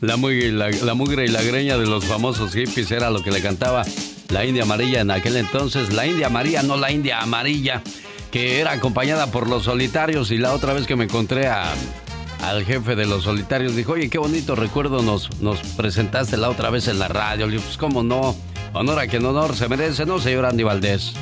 La mugre, la, y la greña de los famosos hippies era lo que le cantaba la India Amarilla en aquel entonces. La India María, no la India Amarilla, que era acompañada por los solitarios. Y la otra vez que me encontré a, al jefe de los solitarios, dijo, oye, qué bonito recuerdo nos, nos presentaste la otra vez en la radio. Le digo, pues cómo no, honor a quien honor se merece, ¿no, señor Andy Valdés?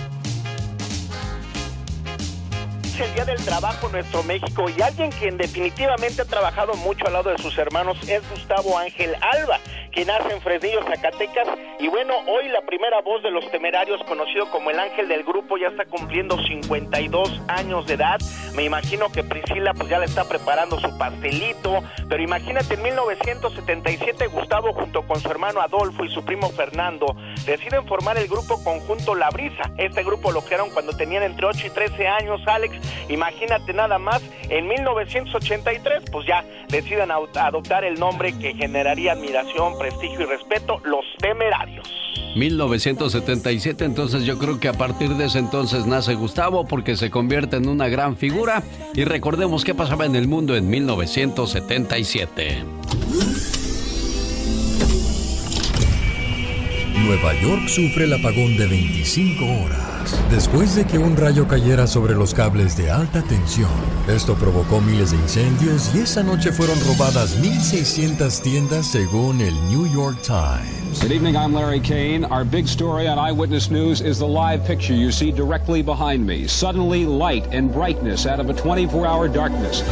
El Día del Trabajo en nuestro México y alguien quien definitivamente ha trabajado mucho al lado de sus hermanos es Gustavo Ángel Alba, quien nace en Fresnillo, Zacatecas. Y bueno, hoy la primera voz de los temerarios, conocido como el ángel del grupo, ya está cumpliendo 52 años de edad. Me imagino que Priscila pues ya le está preparando su pastelito, pero imagínate en 1977 Gustavo junto con su hermano Adolfo y su primo Fernando deciden formar el grupo conjunto La Brisa. Este grupo lo crearon cuando tenían entre 8 y 13 años, Alex, Imagínate nada más, en 1983, pues ya deciden adoptar el nombre que generaría admiración, prestigio y respeto, los temerarios. 1977, entonces yo creo que a partir de ese entonces nace Gustavo porque se convierte en una gran figura y recordemos qué pasaba en el mundo en 1977. Nueva York sufre el apagón de 25 horas después de que un rayo cayera sobre los cables de alta tensión. Esto provocó miles de incendios y esa noche fueron robadas 1.600 tiendas según el New York Times. Good evening, I'm Larry Kane. Our big story on Eyewitness News is the live picture you see directly behind me. Suddenly light and brightness out of a 24-hour darkness.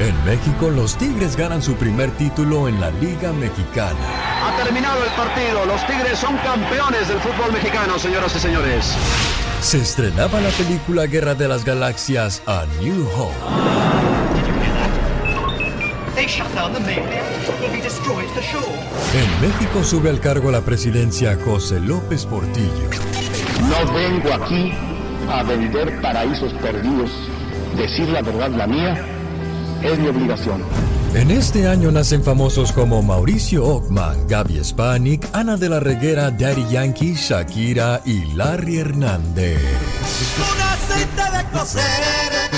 En México, los Tigres ganan su primer título en la Liga Mexicana. Ha terminado el partido. Los Tigres son campeones del fútbol mexicano, señoras y señores. Se estrenaba la película Guerra de las Galaxias a New Hope. En México sube al cargo la presidencia José López Portillo. No vengo aquí a vender paraísos perdidos. Decir la verdad, la mía, es mi obligación. En este año nacen famosos como Mauricio Ockman, Gaby Spanik, Ana de la Reguera, Daddy Yankee, Shakira y Larry Hernández. Un aceite de coser,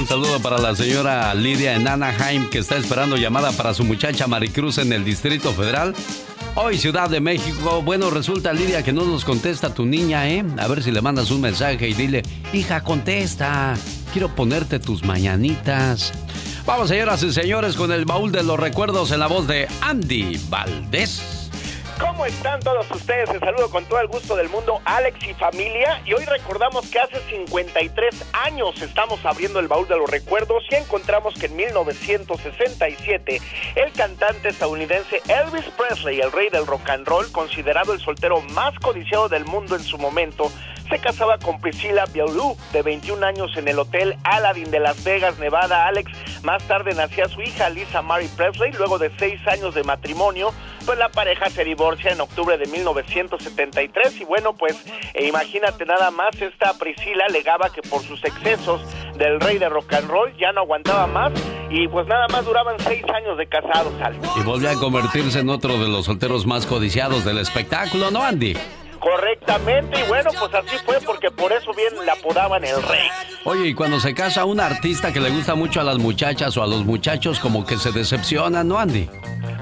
Un saludo para la señora Lidia en Anaheim que está esperando llamada para su muchacha Maricruz en el Distrito Federal. Hoy Ciudad de México. Bueno, resulta Lidia que no nos contesta tu niña, ¿eh? A ver si le mandas un mensaje y dile, hija, contesta. Quiero ponerte tus mañanitas. Vamos, señoras y señores, con el baúl de los recuerdos en la voz de Andy Valdés. ¿Cómo están todos ustedes? Les saludo con todo el gusto del mundo, Alex y familia. Y hoy recordamos que hace 53 años estamos abriendo el baúl de los recuerdos y encontramos que en 1967 el cantante estadounidense Elvis Presley, el rey del rock and roll, considerado el soltero más codiciado del mundo en su momento, se casaba con Priscilla Beaulieu, de 21 años, en el Hotel Aladdin de Las Vegas, Nevada. Alex, más tarde nacía su hija Lisa Mary Presley, luego de seis años de matrimonio, pues la pareja se divorcia en octubre de 1973 y bueno, pues e imagínate nada más, esta Priscilla alegaba que por sus excesos del rey de rock and roll ya no aguantaba más y pues nada más duraban seis años de casados, Alex. Y volvió a convertirse en otro de los solteros más codiciados del espectáculo, ¿no, Andy? Correctamente, y bueno, pues así fue porque por eso bien le apodaban el rey. Oye, y cuando se casa un artista que le gusta mucho a las muchachas o a los muchachos, como que se decepcionan, ¿no, Andy?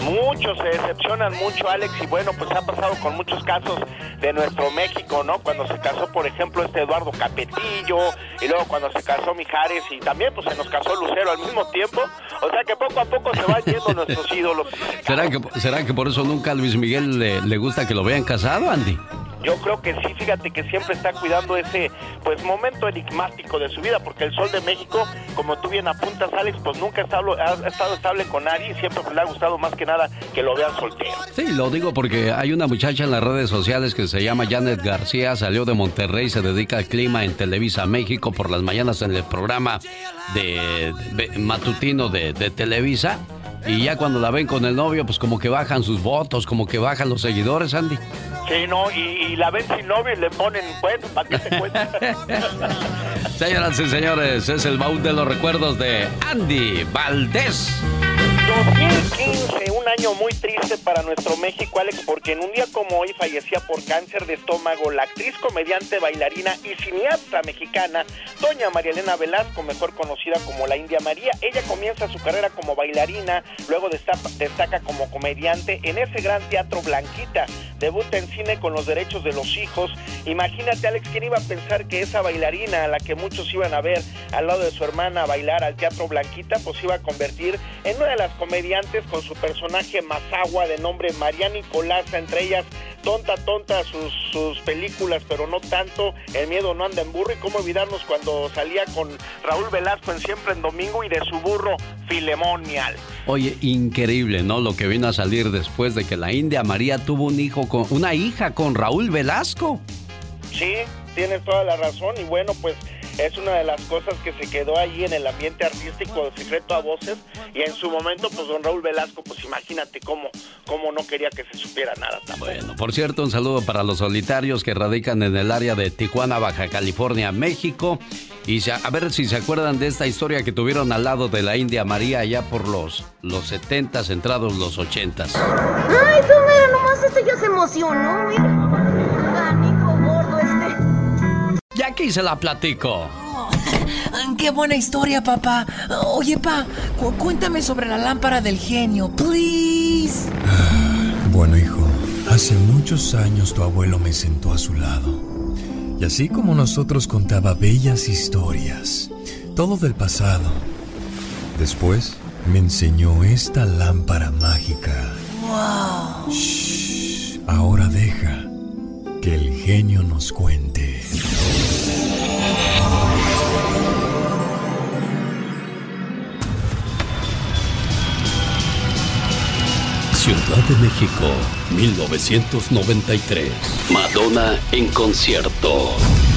Muchos se decepcionan mucho, Alex, y bueno, pues ha pasado con muchos casos de nuestro México, ¿no? Cuando se casó, por ejemplo, este Eduardo Capetillo, y luego cuando se casó Mijares, y también pues se nos casó Lucero al mismo tiempo. O sea que poco a poco se van yendo nuestros ídolos. ¿Será que, ¿Será que por eso nunca a Luis Miguel le, le gusta que lo vean casado, Andy? Yo creo que sí, fíjate que siempre está cuidando ese pues momento enigmático de su vida, porque el Sol de México, como tú bien apuntas, Alex, pues nunca ha estado, estable con nadie y siempre le ha gustado más que nada que lo vean soltero. Sí, lo digo porque hay una muchacha en las redes sociales que se llama Janet García, salió de Monterrey, se dedica al clima en Televisa México por las mañanas en el programa de, matutino de Televisa. Y ya cuando la ven con el novio, pues como que bajan sus votos, como que bajan los seguidores, Andy. Sí, no, y, la ven sin novio y le ponen, bueno, ¿para qué se cuenta? Señoras y señores, es el baúl de los recuerdos de Andy Valdés. 2015, un año muy triste para nuestro México, Alex, porque en un día como hoy fallecía por cáncer de estómago la actriz, comediante, bailarina y cineasta mexicana, doña María Elena Velasco, mejor conocida como la India María. Ella comienza su carrera como bailarina, luego destaca como comediante en ese gran teatro Blanquita. Debuta en cine con los derechos de los hijos. Imagínate, Alex, ¿quién iba a pensar que esa bailarina, a la que muchos iban a ver al lado de su hermana bailar al teatro Blanquita, pues iba a convertir en una de las comediantes con su personaje Mazagua de nombre María Nicolasa, entre ellas Tonta Tonta, sus, sus películas, pero no tanto, El miedo no anda en burro y cómo olvidarnos cuando salía con Raúl Velasco en Siempre en Domingo y de su burro Filemonial. Oye, increíble, ¿no? Lo que vino a salir después de que la India María tuvo un hijo con una hija con Raúl Velasco. Sí, tienes toda la razón y bueno, pues es una de las cosas que se quedó ahí en el ambiente artístico de secreto a voces y en su momento pues don Raúl Velasco pues imagínate cómo, cómo no quería que se supiera nada tampoco. Bueno, por cierto, un saludo para los solitarios que radican en el área de Tijuana, Baja California, México. Y a ver si se acuerdan de esta historia que tuvieron al lado de la India María allá por los, los 70 entrados los 80 Ay, tú mira, nomás este ya se emocionó, mira. Ya aquí se la platico. Oh, ¡Qué buena historia, papá! Oye, pa, cuéntame sobre la lámpara del genio, please. bueno, hijo, hace muchos años tu abuelo me sentó a su lado. Y así como nosotros contaba bellas historias, todo del pasado. Después me enseñó esta lámpara mágica. ¡Wow! Shh, ahora deja que el genio nos cuente. Ciudad de México, 1993. Madonna en concierto.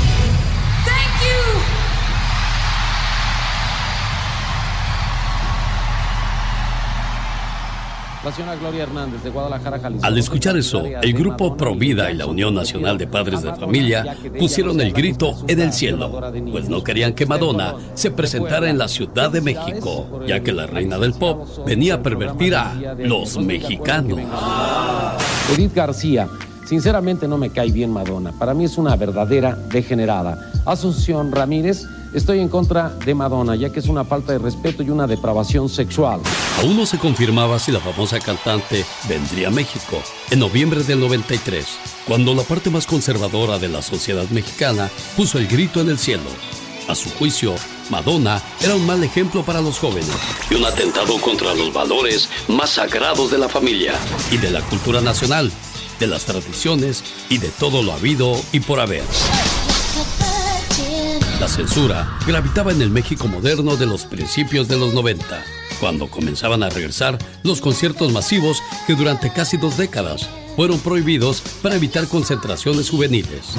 Gloria Hernández de Guadalajara, Al escuchar eso, el grupo Provida y la Unión Nacional de Padres de Familia pusieron el grito en el cielo, pues no querían que Madonna se presentara en la Ciudad de México, ya que la reina del pop venía a pervertir a los mexicanos. Edith García, sinceramente no me cae bien Madonna. Para mí es una verdadera degenerada. Asunción Ramírez, Estoy en contra de Madonna, ya que es una falta de respeto y una depravación sexual. Aún no se confirmaba si la famosa cantante vendría a México en noviembre del 93, cuando la parte más conservadora de la sociedad mexicana puso el grito en el cielo. A su juicio, Madonna era un mal ejemplo para los jóvenes y un atentado contra los valores más sagrados de la familia y de la cultura nacional, de las tradiciones y de todo lo habido y por haber. La censura gravitaba en el México moderno de los principios de los 90, cuando comenzaban a regresar los conciertos masivos que durante casi dos décadas fueron prohibidos para evitar concentraciones juveniles.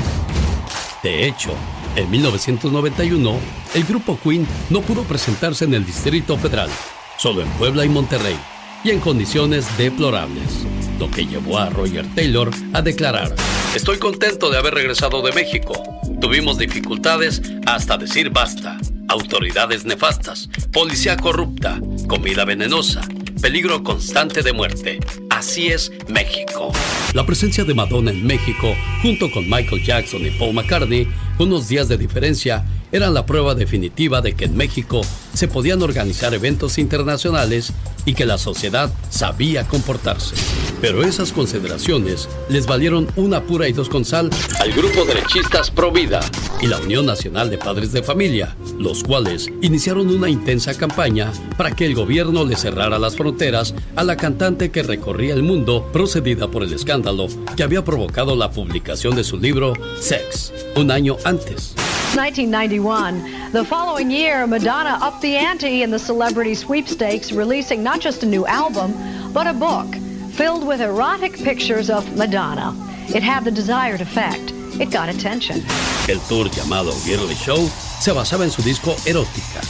De hecho, en 1991, el grupo Queen no pudo presentarse en el Distrito Federal, solo en Puebla y Monterrey, y en condiciones deplorables, lo que llevó a Roger Taylor a declarar, Estoy contento de haber regresado de México. Tuvimos dificultades hasta decir basta. Autoridades nefastas, policía corrupta, comida venenosa, peligro constante de muerte. Así es México. La presencia de Madonna en México, junto con Michael Jackson y Paul McCartney, unos días de diferencia, eran la prueba definitiva de que en México se podían organizar eventos internacionales y que la sociedad sabía comportarse. Pero esas consideraciones les valieron una pura y dos con sal al grupo derechistas Provida y la Unión Nacional de Padres de Familia, los cuales iniciaron una intensa campaña para que el gobierno le cerrara las fronteras a la cantante que recorría el mundo procedida por el escándalo que había provocado la publicación de su libro Sex un año antes. 1991. The following year, Madonna upped the ante in the celebrity sweepstakes, releasing not just a new album, but a book filled with erotic pictures of Madonna. It had the desired effect. It got attention. El tour llamado Girly Show se basaba en su disco Erótica.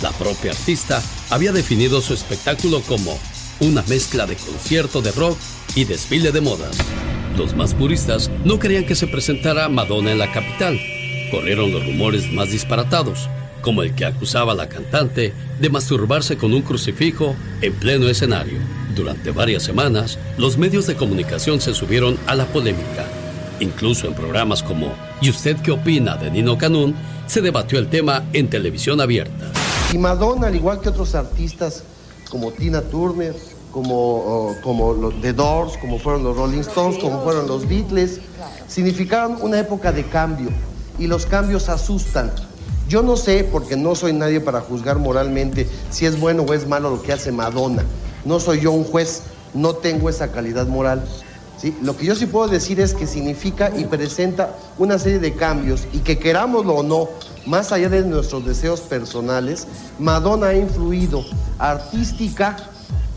La propia artista había definido su espectáculo como una mezcla de concierto de rock y desfile de modas. Los más puristas no querían que se presentara Madonna en la capital, corrieron los rumores más disparatados, como el que acusaba a la cantante de masturbarse con un crucifijo en pleno escenario. Durante varias semanas, los medios de comunicación se subieron a la polémica. Incluso en programas como ¿Y usted qué opina? de Nino Canún, se debatió el tema en televisión abierta. Y Madonna, al igual que otros artistas como Tina Turner, como, como los The Doors, como fueron los Rolling Stones, como fueron los Beatles, significaron una época de cambio y los cambios asustan. Yo no sé, porque no soy nadie para juzgar moralmente si es bueno o es malo lo que hace Madonna. No soy yo un juez, no tengo esa calidad moral. Lo que yo sí puedo decir es que significa y presenta una serie de cambios y que querámoslo o no, más allá de nuestros deseos personales, Madonna ha influido artística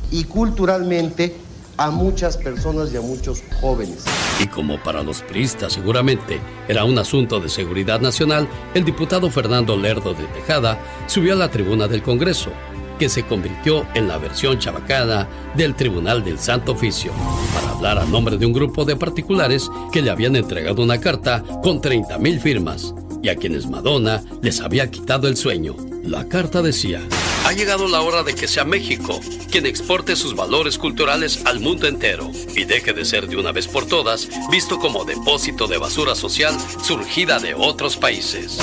y culturalmente a muchas personas y a muchos jóvenes. Y como para los priistas seguramente era un asunto de seguridad nacional, el diputado Fernando Lerdo de Tejada subió a la tribuna del Congreso, que se convirtió en la versión chabacana del Tribunal del Santo Oficio, para hablar a nombre de un grupo de particulares que le habían entregado una carta con 30 mil firmas y a quienes Madonna les había quitado el sueño. La carta decía, ha llegado la hora de que sea México quien exporte sus valores culturales al mundo entero y deje de ser de una vez por todas visto como depósito de basura social surgida de otros países.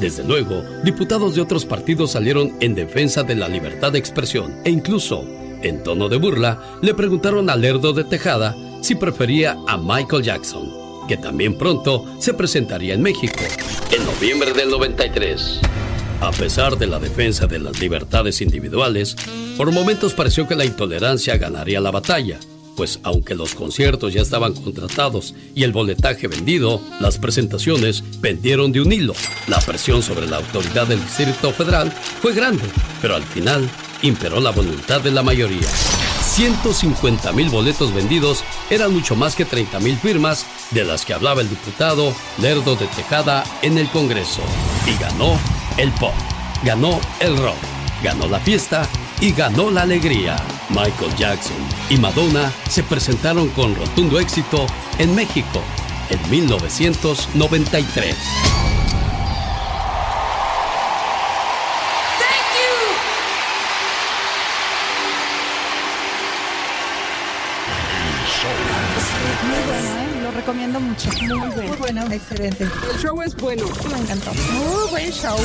Desde luego, diputados de otros partidos salieron en defensa de la libertad de expresión e incluso, en tono de burla, le preguntaron a Lerdo de Tejada si prefería a Michael Jackson, que también pronto se presentaría en México, en noviembre del 93. A pesar de la defensa de las libertades individuales, por momentos pareció que la intolerancia ganaría la batalla, pues aunque los conciertos ya estaban contratados y el boletaje vendido, las presentaciones pendieron de un hilo. La presión sobre la autoridad del Distrito Federal fue grande, pero al final imperó la voluntad de la mayoría. 150 mil boletos vendidos eran mucho más que 30 mil firmas de las que hablaba el diputado Lerdo de Tejada en el Congreso. Y ganó el pop, ganó el rock, ganó la fiesta y ganó la alegría. Michael Jackson y Madonna se presentaron con rotundo éxito en México en 1993. Recomiendo mucho. Muy bueno. Muy bueno, excelente. El show es bueno. Me encantó. Muy buen show.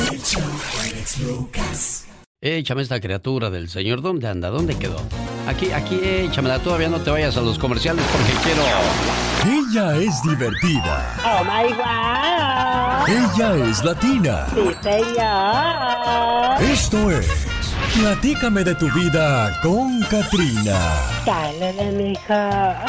Échame esta criatura del señor. ¿Dónde anda? ¿Dónde quedó? Aquí, aquí, échamela. Todavía no te vayas a los comerciales porque quiero. Ella es divertida. Oh my God. Ella es latina. Sí, señor. Esto es. Platícame de tu vida con Katrina. Dale, mija.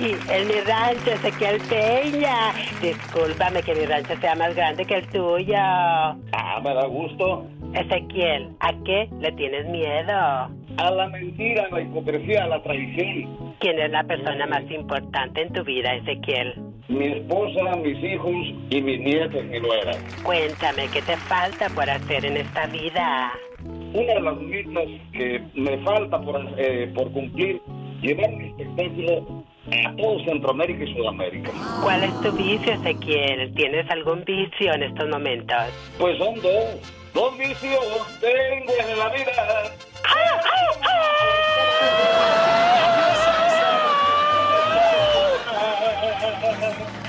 ¡Ay! En mi rancho, Ezequiel Peña. Discúlpame que mi rancho sea más grande que el tuyo. Ah, me da gusto. Ezequiel, ¿a qué le tienes miedo? A la mentira, a la hipocresía, a la traición. ¿Quién es la persona más importante en tu vida, Ezequiel? Mi esposa, mis hijos y mis nietos, mi nuera. Cuéntame, ¿qué te falta por hacer en esta vida? Una de las metas que me falta por, eh, por cumplir, llevar mi espectáculo a todo Centroamérica y Sudamérica. ¿Cuál es tu vicio, Ezequiel? ¿Tienes algún vicio en estos momentos? Pues son dos. Dos vicios tengo en la vida.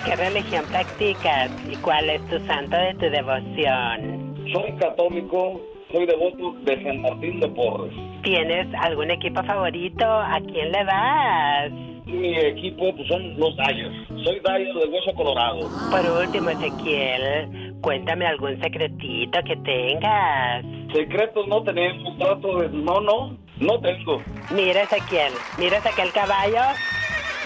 ¿qué religión practicas y cuál es tu santo de tu devoción? Soy católico, soy devoto de San Martín de Porres. ¿Tienes algún equipo favorito? ¿A quién le vas? Mi equipo pues, son los Dyers. Soy Dyer de Hueso Colorado. Por último, Ezequiel, cuéntame algún secretito que tengas. Secretos no tenemos, trato de... No, no, no tengo. Mira, Ezequiel, mira aquel caballo.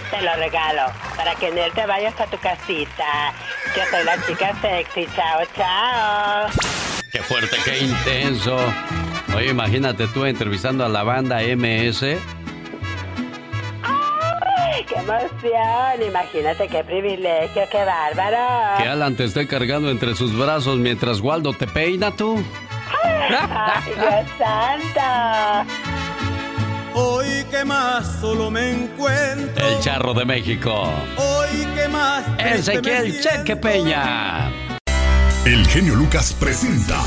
Te lo regalo para que en él te vayas a tu casita. Yo soy la chica sexy. Chao, chao. Qué fuerte, qué intenso. Oye, imagínate tú entrevistando a la banda MS. ¡Ay, qué emoción! Imagínate qué privilegio, qué bárbaro. Que Alan te esté cargando entre sus brazos mientras Waldo te peina tú. ¡Ay, Dios santo! Hoy que más solo me encuentro. El charro de México. Hoy que más. Ezequiel Cheque Peña. El genio Lucas presenta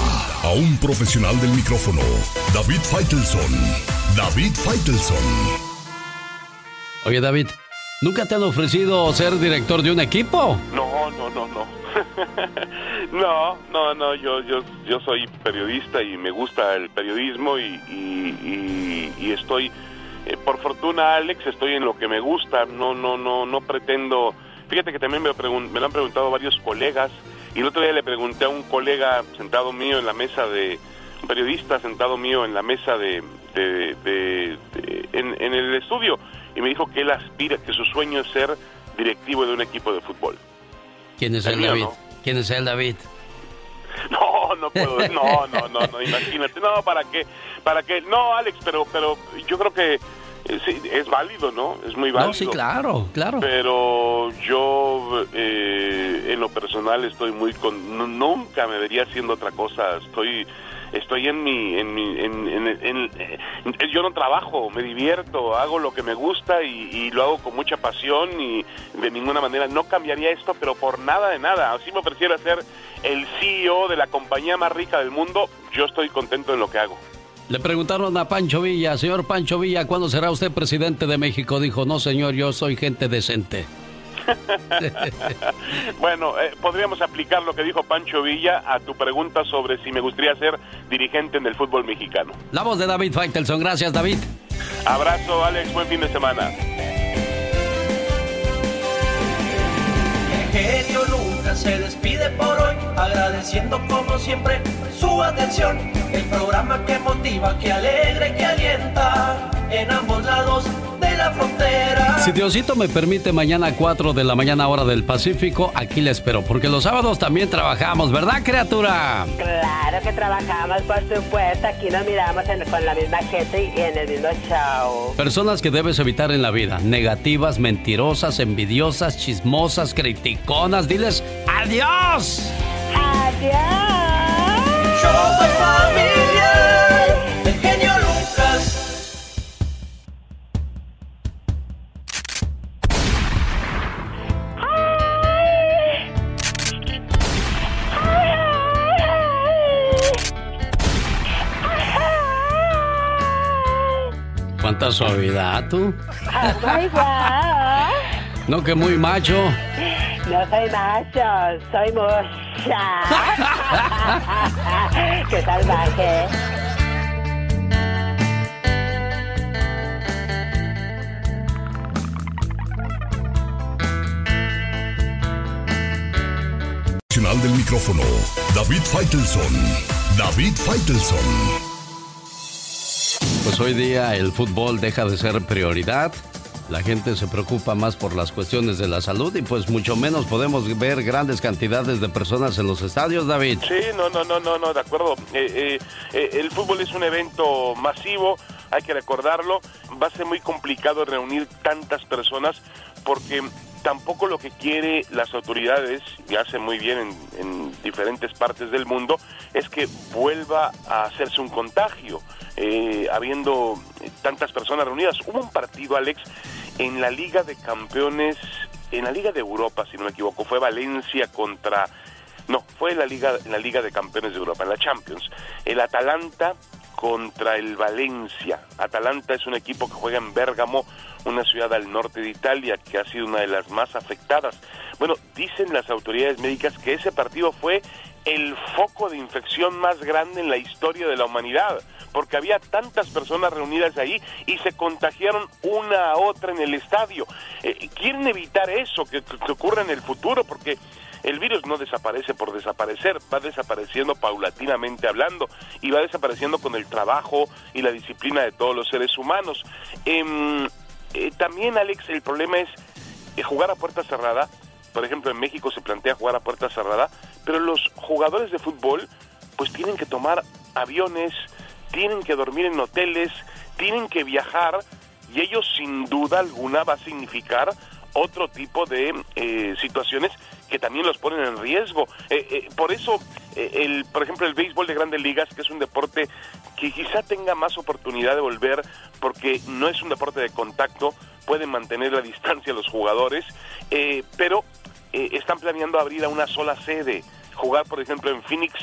a un profesional del micrófono, David Faitelson. David Faitelson. Oye, David, ¿nunca te han ofrecido ser director de un equipo? No, no, no, no. no, no, no, yo, yo, yo soy periodista y me gusta el periodismo y, estoy, eh, por fortuna, Alex, estoy en lo que me gusta. No, no, no, no pretendo. Fíjate que también me, me lo han preguntado varios colegas y el otro día le pregunté a un colega sentado mío en la mesa de, un periodista sentado mío en la mesa de, de, en, el estudio, y me dijo que él aspira, que su sueño es ser directivo de un equipo de fútbol. ¿Quién es el, David? ¿Quién es el David? No, no puedo, no, no, no, no, imagínate, no, ¿para qué? ¿Para qué? No, Alex, pero, pero yo creo que eh, sí, es válido, ¿no? Es muy válido. No, sí, claro, claro. Pero yo, eh, en lo personal, estoy muy con... Nunca me vería haciendo otra cosa. Estoy estoy en mi, en mi, en, yo no trabajo, me divierto, hago lo que me gusta y, lo hago con mucha pasión y de ninguna manera no cambiaría esto, pero por nada de nada. Así me ofreciera ser el CEO de la compañía más rica del mundo, yo estoy contento en lo que hago. Le preguntaron a Pancho Villa, señor Pancho Villa, ¿cuándo será usted presidente de México? Dijo, no señor, yo soy gente decente. bueno, eh, podríamos aplicar lo que dijo Pancho Villa a tu pregunta sobre si me gustaría ser dirigente en el fútbol mexicano. La voz de David Faitelson, gracias David. Abrazo Alex, buen fin de semana. Se despide por hoy, agradeciendo como siempre su atención. El programa que motiva, que alegra y que alienta en ambos lados de la frontera. Si Diosito me permite, mañana a 4 de la mañana, hora del Pacífico, aquí le espero, porque los sábados también trabajamos, ¿verdad, criatura? Claro que trabajamos, por supuesto. Aquí nos miramos con la misma gente y en el mismo show. Personas que debes evitar en la vida: negativas, mentirosas, envidiosas, chismosas, criticonas. Diles adiós. Adiós. Show familiar, el genio Lucas. Cuánta suavidad, tú. Oh my God. No, que muy macho. No soy macho, soy mocha. Qué salvaje. Del micrófono, David Faitelson. David Faitelson. Pues hoy día el fútbol deja de ser prioridad. La gente se preocupa más por las cuestiones de la salud y pues mucho menos podemos ver grandes cantidades de personas en los estadios, David. Sí, no, no, no, no, no, de acuerdo. Eh, eh, eh, el fútbol es un evento masivo, hay que recordarlo. Va a ser muy complicado reunir tantas personas porque tampoco lo que quiere las autoridades, y hace muy bien en, en diferentes partes del mundo, es que vuelva a hacerse un contagio, eh, habiendo tantas personas reunidas. Hubo un partido, Alex, en la Liga de Campeones, en la Liga de Europa, si no me equivoco, fue Valencia contra... No, fue la Liga, en la Liga de Campeones de Europa, en la Champions. El Atalanta contra el Valencia. Atalanta es un equipo que juega en Bérgamo, una ciudad al norte de Italia que ha sido una de las más afectadas. Bueno, dicen las autoridades médicas que ese partido fue el foco de infección más grande en la historia de la humanidad, porque había tantas personas reunidas ahí y se contagiaron una a otra en el estadio. Eh, quieren evitar eso, que, ocurra en el futuro, porque el virus no desaparece por desaparecer, va desapareciendo paulatinamente hablando y va desapareciendo con el trabajo y la disciplina de todos los seres humanos. Em, eh, también, Alex, el problema es eh, jugar a puerta cerrada. Por ejemplo, en México se plantea jugar a puerta cerrada, pero los jugadores de fútbol pues tienen que tomar aviones, tienen que dormir en hoteles, tienen que viajar y ello sin duda alguna va a significar otro tipo de eh, situaciones que también los ponen en riesgo. Eh, eh, por eso, el, por ejemplo, el béisbol de grandes ligas, que es un deporte que quizá tenga más oportunidad de volver, porque no es un deporte de contacto, pueden mantener la distancia los jugadores, pero están planeando abrir a una sola sede, jugar, por ejemplo, en Phoenix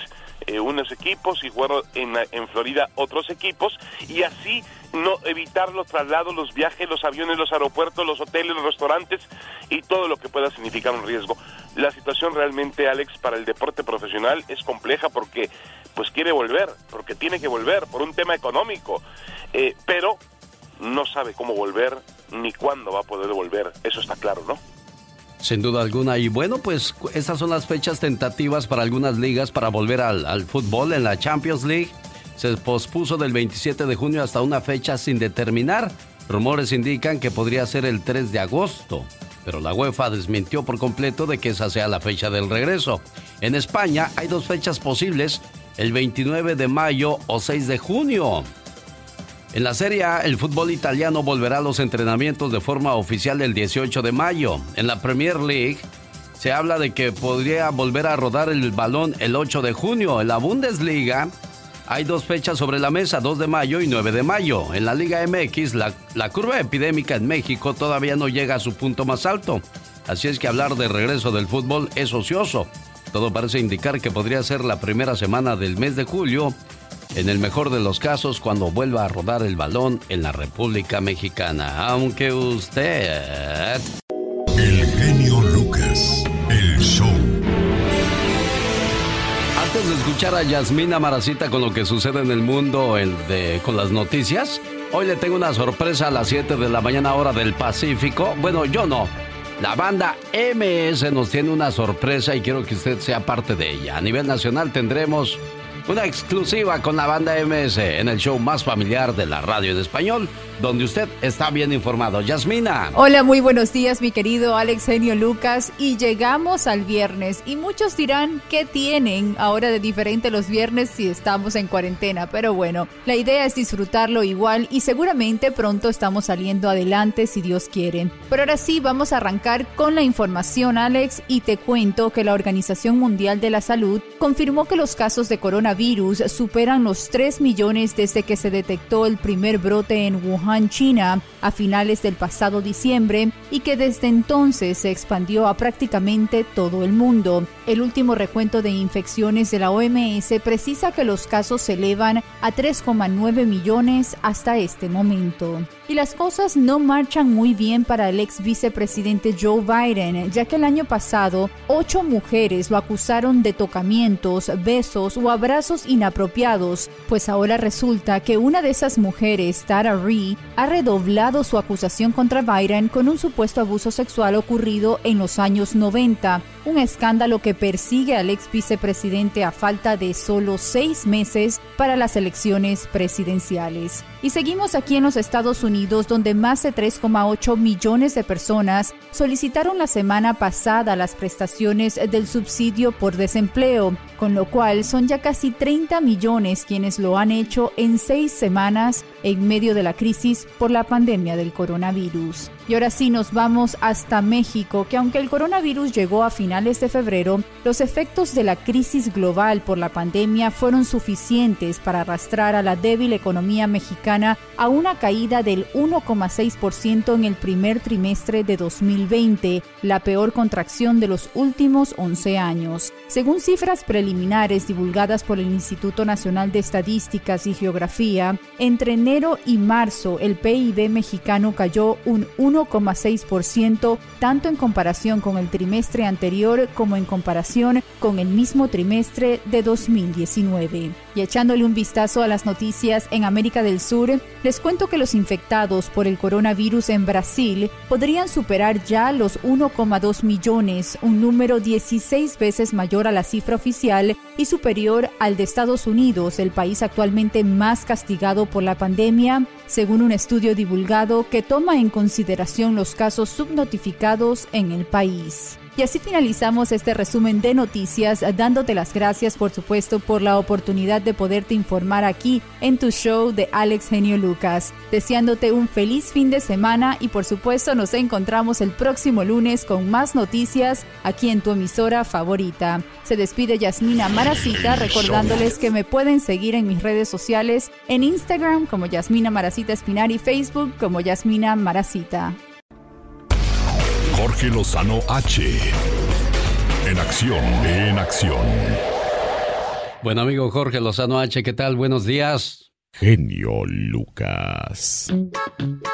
eh, unos equipos y jugar en, en Florida otros equipos y así no evitar los traslados, los viajes, los aviones, los aeropuertos, los hoteles, los restaurantes y todo lo que pueda significar un riesgo. La situación realmente, Alex, para el deporte profesional es compleja porque pues quiere volver, porque tiene que volver por un tema económico, eh, pero no sabe cómo volver ni cuándo va a poder volver, eso está claro, ¿no? Sin duda alguna. Y bueno, pues estas son las fechas tentativas para algunas ligas para volver al, fútbol. En la Champions League se pospuso del 27 de junio hasta una fecha sin determinar. Rumores indican que podría ser el 3 de agosto, pero la UEFA desmintió por completo de que esa sea la fecha del regreso. En España hay dos fechas posibles, el 29 de mayo o 6 de junio. En la Serie A, el fútbol italiano volverá a los entrenamientos de forma oficial el 18 de mayo. En la Premier League, se habla de que podría volver a rodar el balón el 8 de junio. En la Bundesliga, hay dos fechas sobre la mesa, 2 de mayo y 9 de mayo. En la Liga MX, la, la curva epidémica en México todavía no llega a su punto más alto. Así es que hablar de regreso del fútbol es ocioso. Todo parece indicar que podría ser la primera semana del mes de julio en el mejor de los casos cuando vuelva a rodar el balón en la República Mexicana. Aunque usted... El genio Lucas, el show. Antes de escuchar a Yasmina Maracita con lo que sucede en el mundo con las noticias, hoy le tengo una sorpresa a las 7 de la mañana hora del Pacífico. Bueno, yo no. La banda MS nos tiene una sorpresa y quiero que usted sea parte de ella. A nivel nacional tendremos una exclusiva con la banda MS en el show más familiar de la radio en español, donde usted está bien informado. Yasmina. Hola, muy buenos días, mi querido Alex Genio Lucas. Y llegamos al viernes. Y muchos dirán, ¿qué tienen ahora de diferente los viernes si estamos en cuarentena? Pero bueno, la idea es disfrutarlo igual y seguramente pronto estamos saliendo adelante si Dios quiere. Pero ahora sí, vamos a arrancar con la información, Alex, y te cuento que la Organización Mundial de la Salud confirmó que los casos de coronavirus superan los 3 millones desde que se detectó el primer brote en Wuhan, China, a finales del pasado diciembre y que desde entonces se expandió a prácticamente todo el mundo. El último recuento de infecciones de la OMS precisa que los casos se elevan a 3,9 millones hasta este momento. Y las cosas no marchan muy bien para el ex vicepresidente Joe Biden, ya que el año pasado ocho mujeres lo acusaron de tocamientos, besos o abrazos inapropiados, pues ahora resulta que una de esas mujeres, Tara Ree, ha redoblado su acusación contra Biden con un supuesto abuso sexual ocurrido en los años 90, un escándalo que persigue al ex vicepresidente a falta de solo seis meses para las elecciones presidenciales. Y seguimos aquí en los Estados Unidos, donde más de 3,8 millones de personas solicitaron la semana pasada las prestaciones del subsidio por desempleo, con lo cual son ya casi 30 millones quienes lo han hecho en seis semanas en medio de la crisis por la pandemia del coronavirus. Y ahora sí nos vamos hasta México, que aunque el coronavirus llegó a finales de febrero, los efectos de la crisis global por la pandemia fueron suficientes para arrastrar a la débil economía mexicana a una caída del 1,6% en el primer trimestre de 2020, la peor contracción de los últimos 11 años. Según cifras preliminares divulgadas por el Instituto Nacional de Estadísticas y Geografía, entre enero y marzo el PIB mexicano cayó un 1,6%, tanto en comparación con el trimestre anterior como en comparación con el mismo trimestre de 2019. Y echándole un vistazo a las noticias en América del Sur, les cuento que los infectados por el coronavirus en Brasil podrían superar ya los 1,2 millones, un número 16 veces mayor a la cifra oficial y superior al de Estados Unidos, el país actualmente más castigado por la pandemia, según un estudio divulgado que toma en consideración los casos subnotificados en el país. Y así finalizamos este resumen de noticias, dándote las gracias, por supuesto, por la oportunidad de poderte informar aquí en tu show de Alex Genio Lucas. Deseándote un feliz fin de semana y, por supuesto, nos encontramos el próximo lunes con más noticias aquí en tu emisora favorita. Se despide Yasmina Maracita, recordándoles que me pueden seguir en mis redes sociales, en Instagram como Yasmina Maracita Espinar y Facebook como Yasmina Maracita. Jorge Lozano H. En acción, en acción. Buen amigo Jorge Lozano H, ¿qué tal? Buenos días. Genio Lucas.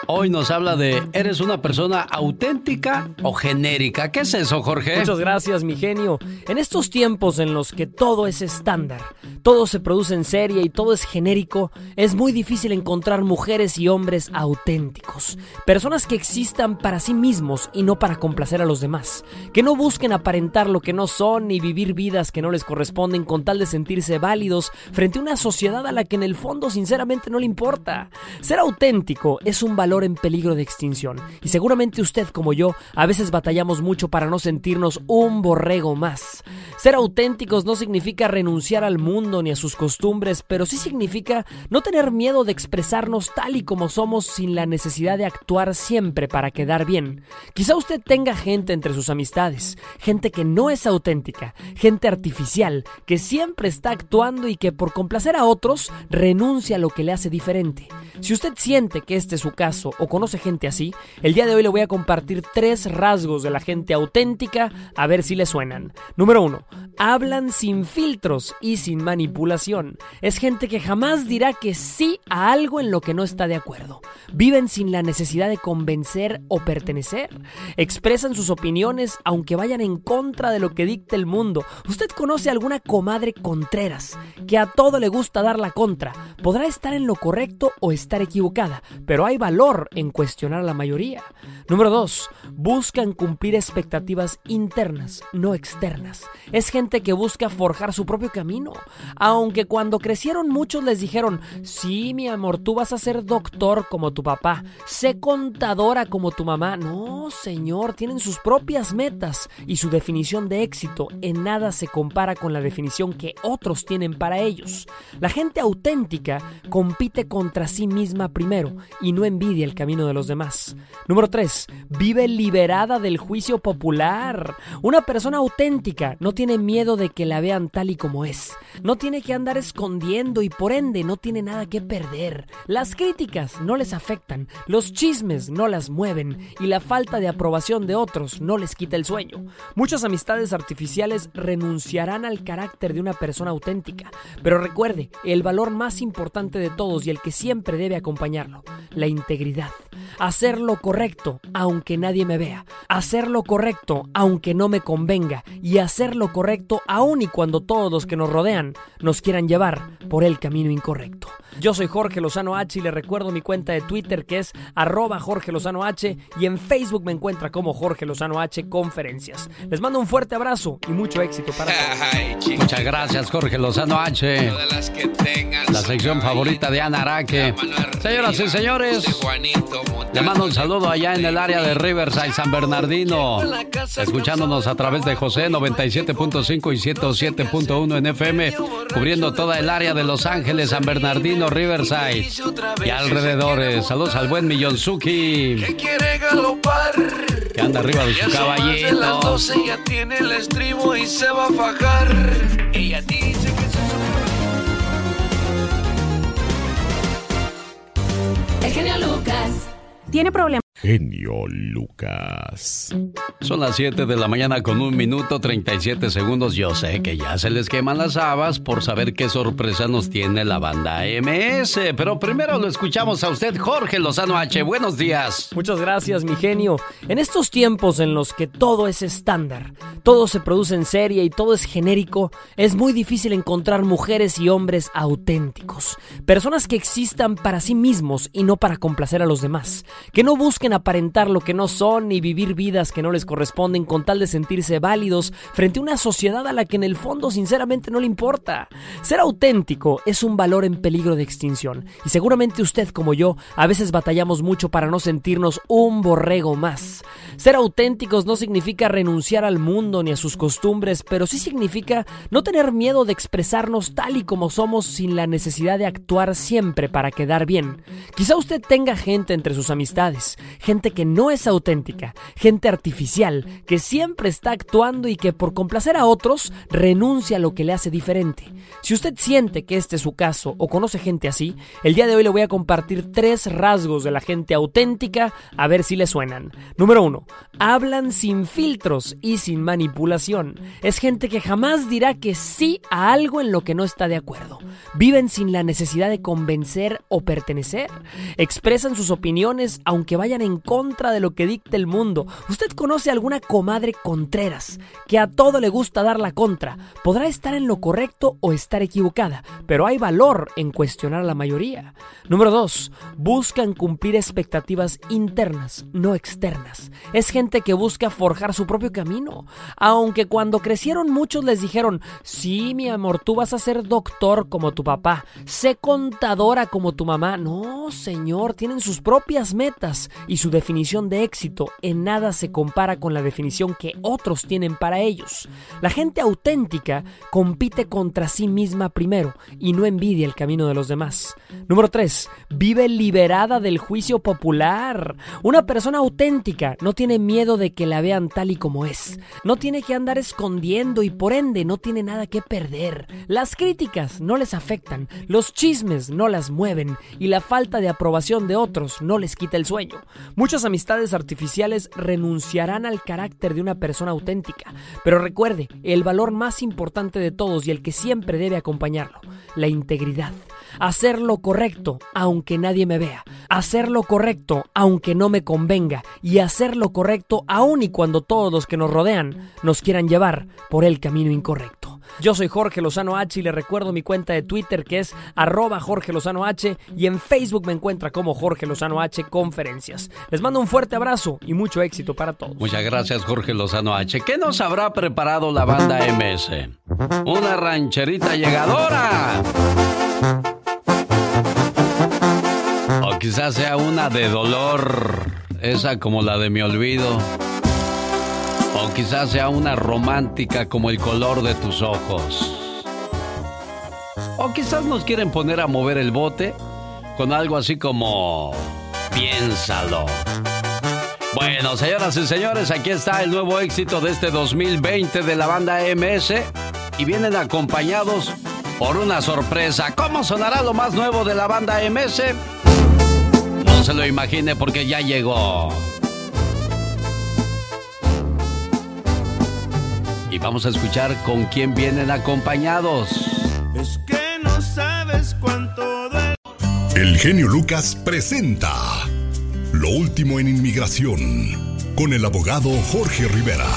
Hoy nos habla de ¿eres una persona auténtica o genérica? ¿Qué es eso, Jorge? Muchas gracias, mi genio. En estos tiempos en los que todo es estándar, todo se produce en serie y todo es genérico, es muy difícil encontrar mujeres y hombres auténticos. Personas que existan para sí mismos y no para complacer a los demás. Que no busquen aparentar lo que no son ni vivir vidas que no les corresponden con tal de sentirse válidos frente a una sociedad a la que en el fondo sin sinceramente no le importa. Ser auténtico es un valor en peligro de extinción y seguramente usted como yo a veces batallamos mucho para no sentirnos un borrego más. Ser auténticos no significa renunciar al mundo ni a sus costumbres, pero sí significa no tener miedo de expresarnos tal y como somos sin la necesidad de actuar siempre para quedar bien. Quizá usted tenga gente entre sus amistades, gente que no es auténtica, gente artificial, que siempre está actuando y que por complacer a otros renuncia lo que le hace diferente. Si usted siente que este es su caso o conoce gente así, el día de hoy le voy a compartir tres rasgos de la gente auténtica a ver si le suenan. Número uno, hablan sin filtros y sin manipulación. Es gente que jamás dirá que sí a algo en lo que no está de acuerdo. Viven sin la necesidad de convencer o pertenecer. Expresan sus opiniones aunque vayan en contra de lo que dicta el mundo. ¿Usted conoce alguna comadre Contreras que a todo le gusta dar la contra? Podrá estar en lo correcto o estar equivocada, pero hay valor en cuestionar a la mayoría. Número 2. Buscan cumplir expectativas internas, no externas. Es gente que busca forjar su propio camino. Aunque cuando crecieron muchos les dijeron, sí, mi amor, tú vas a ser doctor como tu papá, sé contadora como tu mamá. No, señor, tienen sus propias metas y su definición de éxito en nada se compara con la definición que otros tienen para ellos. La gente auténtica compite contra sí misma primero y no envidia el camino de los demás. Número 3. Vive liberada del juicio popular. Una persona auténtica no tiene miedo de que la vean tal y como es. No tiene que andar escondiendo y por ende no tiene nada que perder. Las críticas no les afectan, los chismes no las mueven y la falta de aprobación de otros no les quita el sueño. Muchas amistades artificiales renunciarán al carácter de una persona auténtica, pero recuerde, el valor más importante de todos y el que siempre debe acompañarlo, la integridad. Hacer lo correcto aunque nadie me vea, hacer lo correcto aunque no me convenga y hacer lo correcto aun y cuando todos los que nos rodean nos quieran llevar por el camino incorrecto. Yo soy Jorge Lozano H y le recuerdo mi cuenta de Twitter que es arroba Jorge Lozano H y en Facebook me encuentra como Jorge Lozano H Conferencias. Les mando un fuerte abrazo y mucho éxito para todos. Muchas gracias, Jorge Lozano H. La sección favorita de Ana Araque. Señoras y señores, le mando un saludo allá en el área de Riverside, San Bernardino. Escuchándonos a través de José 97. 107.5 y 107.1 en FM, cubriendo toda el área de Los Ángeles, San Bernardino, Riverside y alrededores. Saludos al buen Millonzuki. Que quiere galopar. Que anda arriba de su caballito. El genio Lucas. Tiene problemas. Genio Lucas. Son las 7 de la mañana con un minuto 37 segundos. Yo sé que ya se les queman las habas por saber qué sorpresa nos tiene la banda MS. Pero primero lo escuchamos a usted, Jorge Lozano H. Buenos días. Muchas gracias, mi genio. En estos tiempos en los que todo es estándar, todo se produce en serie y todo es genérico, es muy difícil encontrar mujeres y hombres auténticos. Personas que existan para sí mismos y no para complacer a los demás. Que no busquen aparentar lo que no son ni vivir vidas que no les corresponden con tal de sentirse válidos frente a una sociedad a la que en el fondo sinceramente no le importa. Ser auténtico es un valor en peligro de extinción y seguramente usted como yo a veces batallamos mucho para no sentirnos un borrego más. Ser auténticos no significa renunciar al mundo ni a sus costumbres, pero sí significa no tener miedo de expresarnos tal y como somos sin la necesidad de actuar siempre para quedar bien. Quizá usted tenga gente entre sus amistades, gente que no es auténtica, gente artificial, que siempre está actuando y que por complacer a otros renuncia a lo que le hace diferente. Si usted siente que este es su caso o conoce gente así, el día de hoy le voy a compartir tres rasgos de la gente auténtica a ver si le suenan. Número uno, hablan sin filtros y sin manipulación. Es gente que jamás dirá que sí a algo en lo que no está de acuerdo. Viven sin la necesidad de convencer o pertenecer. Expresan sus opiniones aunque vayan en contra de lo que dicta el mundo. ¿Usted conoce alguna comadre Contreras que a todo le gusta dar la contra? Podrá estar en lo correcto o estar equivocada, pero hay valor en cuestionar a la mayoría. Número 2. Buscan cumplir expectativas internas, no externas. Es gente que busca forjar su propio camino. Aunque cuando crecieron muchos les dijeron, sí, mi amor, tú vas a ser doctor como tu papá, sé contadora como tu mamá. No, señor, tienen sus propias metas y su definición de éxito en nada se compara con la definición que otros tienen para ellos. La gente auténtica compite contra sí misma primero y no envidia el camino de los demás. Número 3. Vive liberada del juicio popular. Una persona auténtica no tiene miedo de que la vean tal y como es. No tiene que andar escondiendo y por ende no tiene nada que perder. Las críticas no les afectan, los chismes no las mueven y la falta de aprobación de otros no les quita el sueño. Muchas amistades artificiales renunciarán al carácter de una persona auténtica, pero recuerde, el valor más importante de todos y el que siempre debe acompañarlo, la integridad. Hacer lo correcto aunque nadie me vea. Hacer lo correcto aunque no me convenga. Y hacer lo correcto aun y cuando todos los que nos rodean nos quieran llevar por el camino incorrecto. Yo soy Jorge Lozano H y le recuerdo mi cuenta de Twitter que es arroba Jorge Lozano H y en Facebook me encuentra como Jorge Lozano H Conferencias. Les mando un fuerte abrazo y mucho éxito para todos. Muchas gracias Jorge Lozano H. ¿Qué nos habrá preparado la banda MS? Una rancherita llegadora. Quizás sea una de dolor, esa como la de mi olvido. O quizás sea una romántica como el color de tus ojos. O quizás nos quieren poner a mover el bote con algo así como... Piénsalo. Bueno, señoras y señores, aquí está el nuevo éxito de este 2020 de la banda MS y vienen acompañados por una sorpresa. ¿Cómo sonará lo más nuevo de la banda MS? No se lo imagine porque ya llegó. Y vamos a escuchar con quién vienen acompañados. Es que no sabes cuánto duele. El genio Lucas presenta Lo último en inmigración con el abogado Jorge Rivera.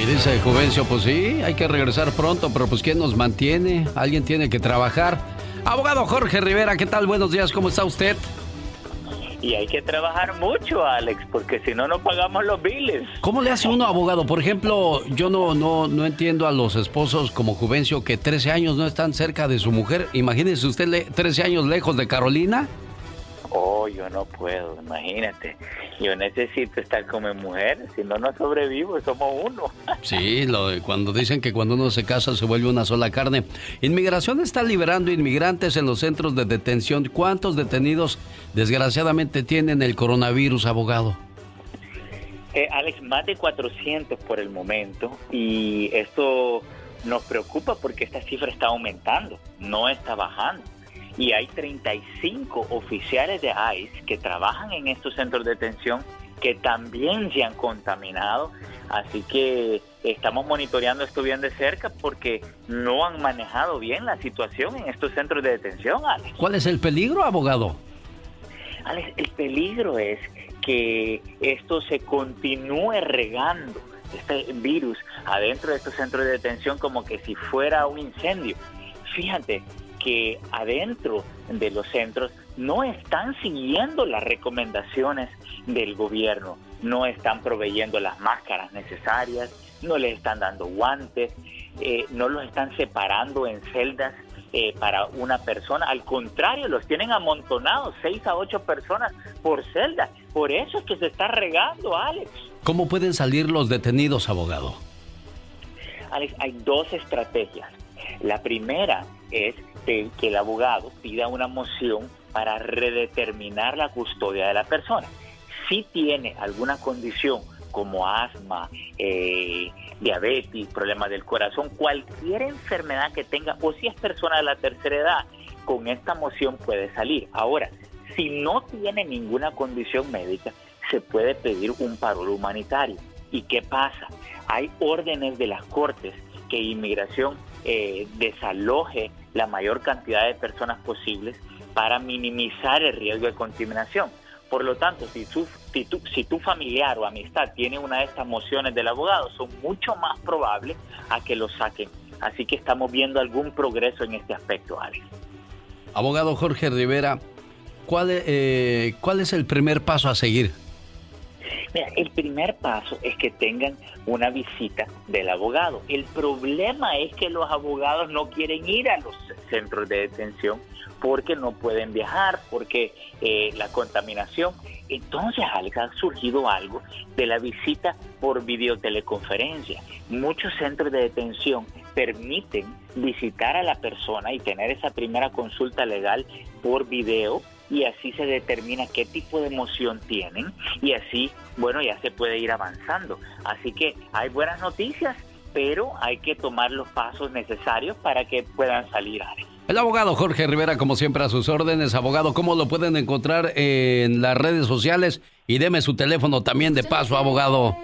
Y dice Juvencio, pues sí, hay que regresar pronto, pero pues ¿quién nos mantiene? Alguien tiene que trabajar. Abogado Jorge Rivera, ¿qué tal? Buenos días, ¿cómo está usted? Y hay que trabajar mucho, Alex, porque si no, no pagamos los biles. ¿Cómo le hace uno abogado? Por ejemplo, yo no, no, no entiendo a los esposos como Juvencio que 13 años no están cerca de su mujer. Imagínese usted le- 13 años lejos de Carolina. Oh, yo no puedo, imagínate. Yo necesito estar como mujer, si no, no sobrevivo, somos uno. Sí, lo, cuando dicen que cuando uno se casa se vuelve una sola carne. Inmigración está liberando inmigrantes en los centros de detención. ¿Cuántos detenidos desgraciadamente tienen el coronavirus, abogado? Eh, Alex, más de 400 por el momento y esto nos preocupa porque esta cifra está aumentando, no está bajando y hay 35 oficiales de ICE que trabajan en estos centros de detención que también se han contaminado. Así que estamos monitoreando esto bien de cerca porque no han manejado bien la situación en estos centros de detención, Alex. ¿Cuál es el peligro, abogado? Alex, el peligro es que esto se continúe regando, este virus, adentro de estos centros de detención como que si fuera un incendio. Fíjate, que adentro de los centros no están siguiendo las recomendaciones del gobierno, no están proveyendo las máscaras necesarias, no les están dando guantes, eh, no los están separando en celdas eh, para una persona, al contrario, los tienen amontonados, seis a ocho personas por celda. Por eso es que se está regando, Alex. ¿Cómo pueden salir los detenidos, abogado? Alex, hay dos estrategias. La primera es que el abogado pida una moción para redeterminar la custodia de la persona. Si tiene alguna condición como asma, eh, diabetes, problemas del corazón, cualquier enfermedad que tenga, o si es persona de la tercera edad, con esta moción puede salir. Ahora, si no tiene ninguna condición médica, se puede pedir un paro humanitario. ¿Y qué pasa? Hay órdenes de las cortes que inmigración eh, desaloje la mayor cantidad de personas posibles para minimizar el riesgo de contaminación. Por lo tanto, si tu, si, tu, si tu familiar o amistad tiene una de estas mociones del abogado, son mucho más probables a que lo saquen. Así que estamos viendo algún progreso en este aspecto, Alex. Abogado Jorge Rivera, ¿cuál, eh, ¿cuál es el primer paso a seguir? Mira, el primer paso es que tengan una visita del abogado. El problema es que los abogados no quieren ir a los centros de detención porque no pueden viajar, porque eh, la contaminación. Entonces, ha surgido algo de la visita por videoteleconferencia. Muchos centros de detención permiten visitar a la persona y tener esa primera consulta legal por video y así se determina qué tipo de emoción tienen y así, bueno, ya se puede ir avanzando. Así que hay buenas noticias, pero hay que tomar los pasos necesarios para que puedan salir. El abogado Jorge Rivera, como siempre, a sus órdenes. Abogado, ¿cómo lo pueden encontrar en las redes sociales? Y deme su teléfono también de paso, abogado.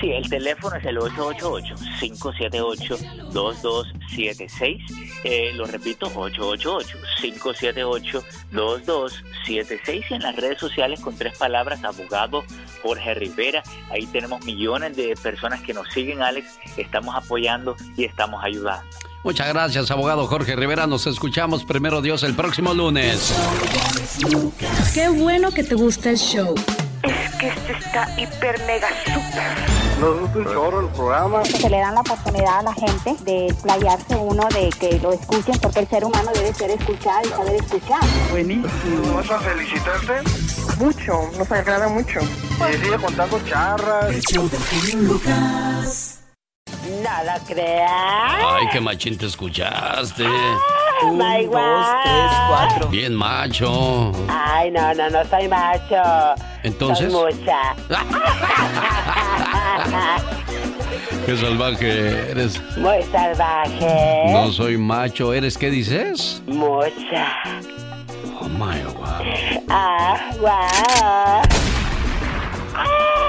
Sí, el teléfono es el 888-578-2276. Eh, lo repito, 888-578-2276. Y en las redes sociales con tres palabras, abogado Jorge Rivera. Ahí tenemos millones de personas que nos siguen, Alex. Estamos apoyando y estamos ayudando. Muchas gracias, abogado Jorge Rivera. Nos escuchamos primero Dios el próximo lunes. Qué bueno que te gusta el show. Es que este está hiper mega super. Nos gusta un chorro el programa. Se le dan la oportunidad a la gente de explayarse uno, de que lo escuchen, porque el ser humano debe ser escuchado y saber escuchar. Buenísimo. ¿Vas a felicitarte? Mucho, nos agrada mucho. Y sigue contando charras. Lucas. No lo creas. Ay, qué machín te escuchaste. Un, dos, tres, cuatro. Bien macho. Ay, no, no, no soy macho. Entonces. Soy mucha. qué salvaje eres. Muy salvaje. No soy macho. ¿Eres qué dices? Mucha. Oh my wow. Ah, wow. Ay.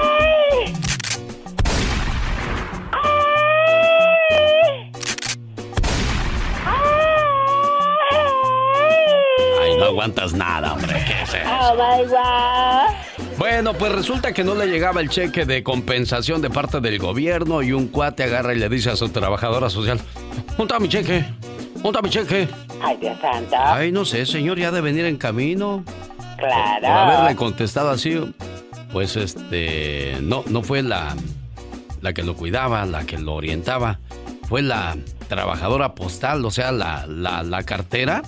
No aguantas nada, hombre. ¿Qué es eso? Oh my God. Bueno, pues resulta que no le llegaba el cheque de compensación de parte del gobierno y un cuate agarra y le dice a su trabajadora social, junta mi cheque, junta mi cheque. Ay, Dios santo. Ay, no sé, señor, ya de venir en camino. Claro. Por haberle contestado así, pues este, no, no fue la, la que lo cuidaba, la que lo orientaba, fue la trabajadora postal, o sea, la, la, la cartera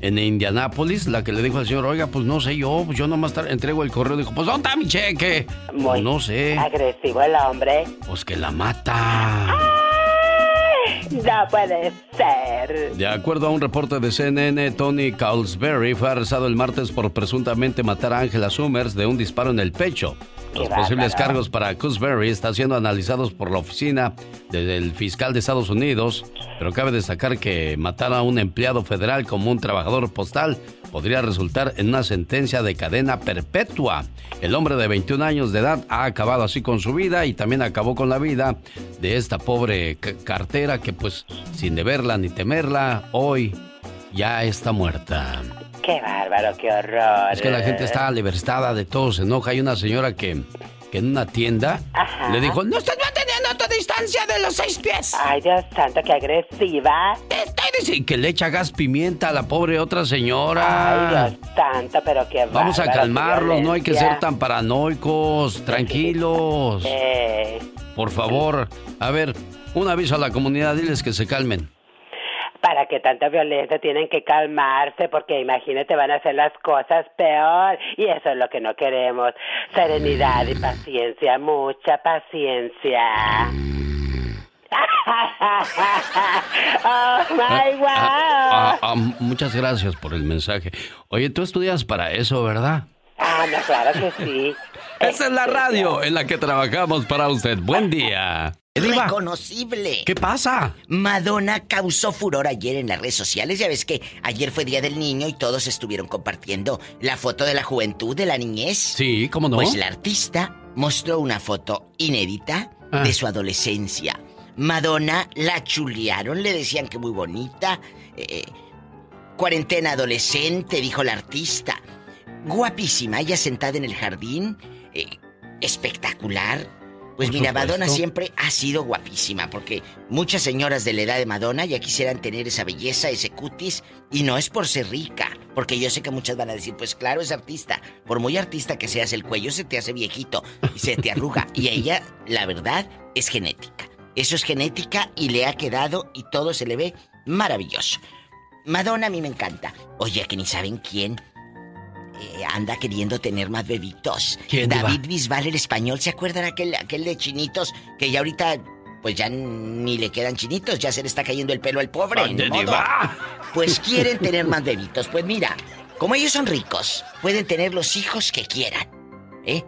en Indianápolis, la que le dijo al señor, oiga, pues no sé yo, pues yo nomás entrego el correo. Dijo, pues ¿dónde está mi cheque? Muy no sé. Agresivo el hombre. Pues que la mata. No puede ser. De acuerdo a un reporte de CNN, Tony Cowlsbury fue arrestado el martes por presuntamente matar a Angela Summers de un disparo en el pecho. Los posibles cargos para Cowlsbury están siendo analizados por la oficina del fiscal de Estados Unidos, pero cabe destacar que matar a un empleado federal como un trabajador postal podría resultar en una sentencia de cadena perpetua. El hombre de 21 años de edad ha acabado así con su vida y también acabó con la vida de esta pobre ca- cartera que pues sin deberla ni temerla, hoy ya está muerta. Qué bárbaro, qué horror. Es que la gente está libertada de todo, se enoja. Hay una señora que, que en una tienda le dijo, no estás manteniendo tu distancia de los seis pies. Ay, Dios santo, qué agresiva. Y que le echa gas pimienta a la pobre otra señora. Ay, Dios santo, pero qué Vamos a bárbaro, calmarlos, no hay que ser tan paranoicos, tranquilos. Eh, Por favor, a ver, un aviso a la comunidad, diles que se calmen. Para que tanta violencia tienen que calmarse porque imagínate van a hacer las cosas peor y eso es lo que no queremos. Serenidad y paciencia, mucha paciencia. oh my wow. Ah, ah, muchas gracias por el mensaje. Oye, tú estudias para eso, ¿verdad? Ah, no, claro que sí. Esta es la radio en la que trabajamos para usted. Buen día. Reconocible. ¿Qué pasa? Madonna causó furor ayer en las redes sociales. Ya ves que ayer fue Día del Niño y todos estuvieron compartiendo la foto de la juventud, de la niñez. Sí, ¿cómo no? Pues la artista mostró una foto inédita Ah. de su adolescencia. Madonna la chulearon, le decían que muy bonita. eh, cuarentena adolescente, dijo la artista. Guapísima, ella sentada en el jardín. eh, espectacular. Pues Por mira, supuesto. Madonna siempre ha sido guapísima, porque muchas señoras de la edad de Madonna ya quisieran tener esa belleza, ese cutis, y no es por ser rica, porque yo sé que muchas van a decir, pues claro, es artista. Por muy artista que seas, el cuello se te hace viejito y se te arruga. y a ella, la verdad, es genética. Eso es genética y le ha quedado y todo se le ve maravilloso. Madonna a mí me encanta. Oye, que ni saben quién eh, anda queriendo tener más bebitos. ¿Quién? David Bisbal, el español, ¿se acuerdan aquel, aquel de chinitos que ya ahorita pues ya ni le quedan chinitos, ya se le está cayendo el pelo al pobre. Ni modo. Pues quieren tener más bebitos. Pues mira, como ellos son ricos, pueden tener los hijos que quieran. ¿Eh?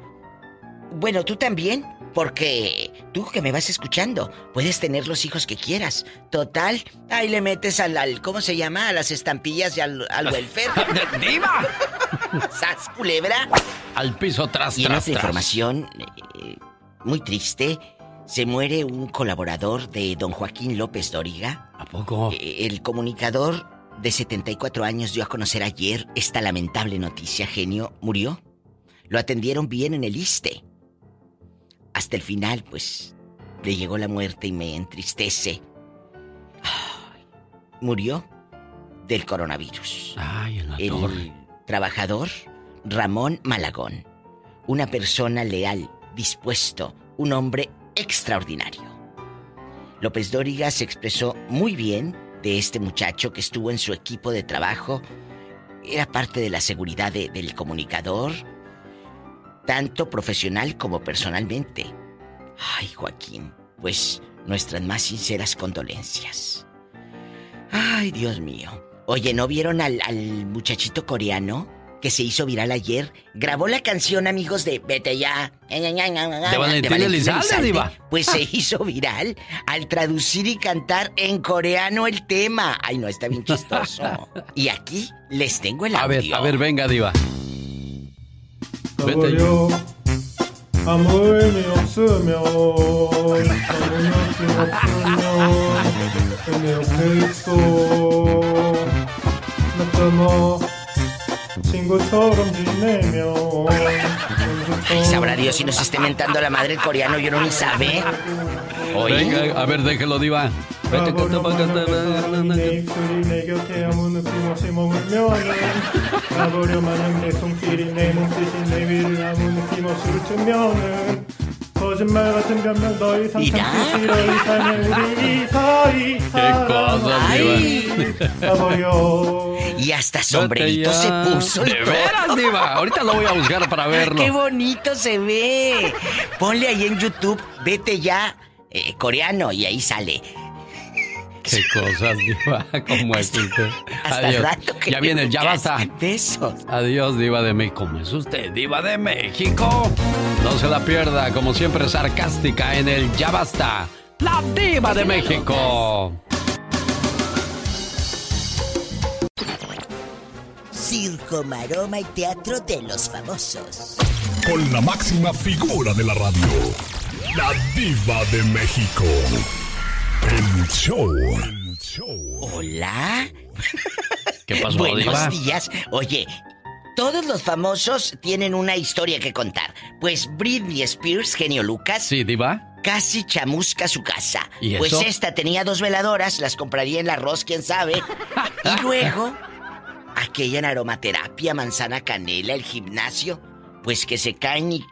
Bueno, tú también, porque tú que me vas escuchando, puedes tener los hijos que quieras. Total, ahí le metes al, al- ¿cómo se llama? A las estampillas y al, al welfare. ¡Diva! ¡Sas, culebra! Al piso tras, Y en tras, otra tras. información eh, muy triste, se muere un colaborador de don Joaquín López Dóriga. ¿A poco? Eh, El comunicador de 74 años dio a conocer ayer esta lamentable noticia. Genio murió. Lo atendieron bien en el ISTE. Hasta el final, pues, le llegó la muerte y me entristece. Ay, murió del coronavirus. Ay, en la el torre. trabajador Ramón Malagón. Una persona leal, dispuesto, un hombre extraordinario. López Dóriga se expresó muy bien de este muchacho que estuvo en su equipo de trabajo. Era parte de la seguridad de- del comunicador, tanto profesional como personalmente. Ay, Joaquín, pues nuestras más sinceras condolencias. Ay, Dios mío. Oye, ¿no vieron al, al muchachito coreano que se hizo viral ayer? Grabó la canción, amigos, de Vete ya. De Valentín Elizalde, diva. Pues se hizo viral al traducir y cantar en coreano el tema. Ay, no, está bien chistoso. Y aquí les tengo el A ver, audio. a ver, venga, Diva. Saboreó, amor mi obsesión, en el peso, no Ay, sabrá Dios si nos esté mentando la madre el coreano, yo no ni sabe. Oye. Venga, a ver, déjelo, Diva. Vete, canta, canta, 내 입술이 내 곁에 아무 느낌 없이 머물면은 가버려 마냥 내 손길이 내 몸짓이 내 위를 아무 느낌 없이 훑으면은 거짓말 같은 변명 더 이상 참기 싫어 이상해 우리 이 사이 Qué cosas, Ay. Diva. Oh. Y hasta sombrerito se puso y De todo. veras, Diva. Ahorita lo voy a buscar para verlo. ¡Qué bonito se ve! Ponle ahí en YouTube, vete ya, eh, coreano, y ahí sale. Qué cosas, Diva. ¿Cómo es usted? Hasta Adiós. rato que Ya viene el ya basta. Besos. Adiós, Diva de México. ¿Cómo es usted, Diva de México? No se la pierda, como siempre, sarcástica en el Ya basta. La Diva de México. Circo, maroma y teatro de los famosos. Con la máxima figura de la radio, la diva de México. El show. Hola. ¿Qué pasó, Buenos Diva? días. Oye, todos los famosos tienen una historia que contar. Pues Britney Spears, genio Lucas. Sí, Diva. Casi chamusca su casa. ¿Y Pues esta tenía dos veladoras, las compraría en el arroz, quién sabe. y luego, aquella en aromaterapia, manzana canela, el gimnasio, pues que se caen y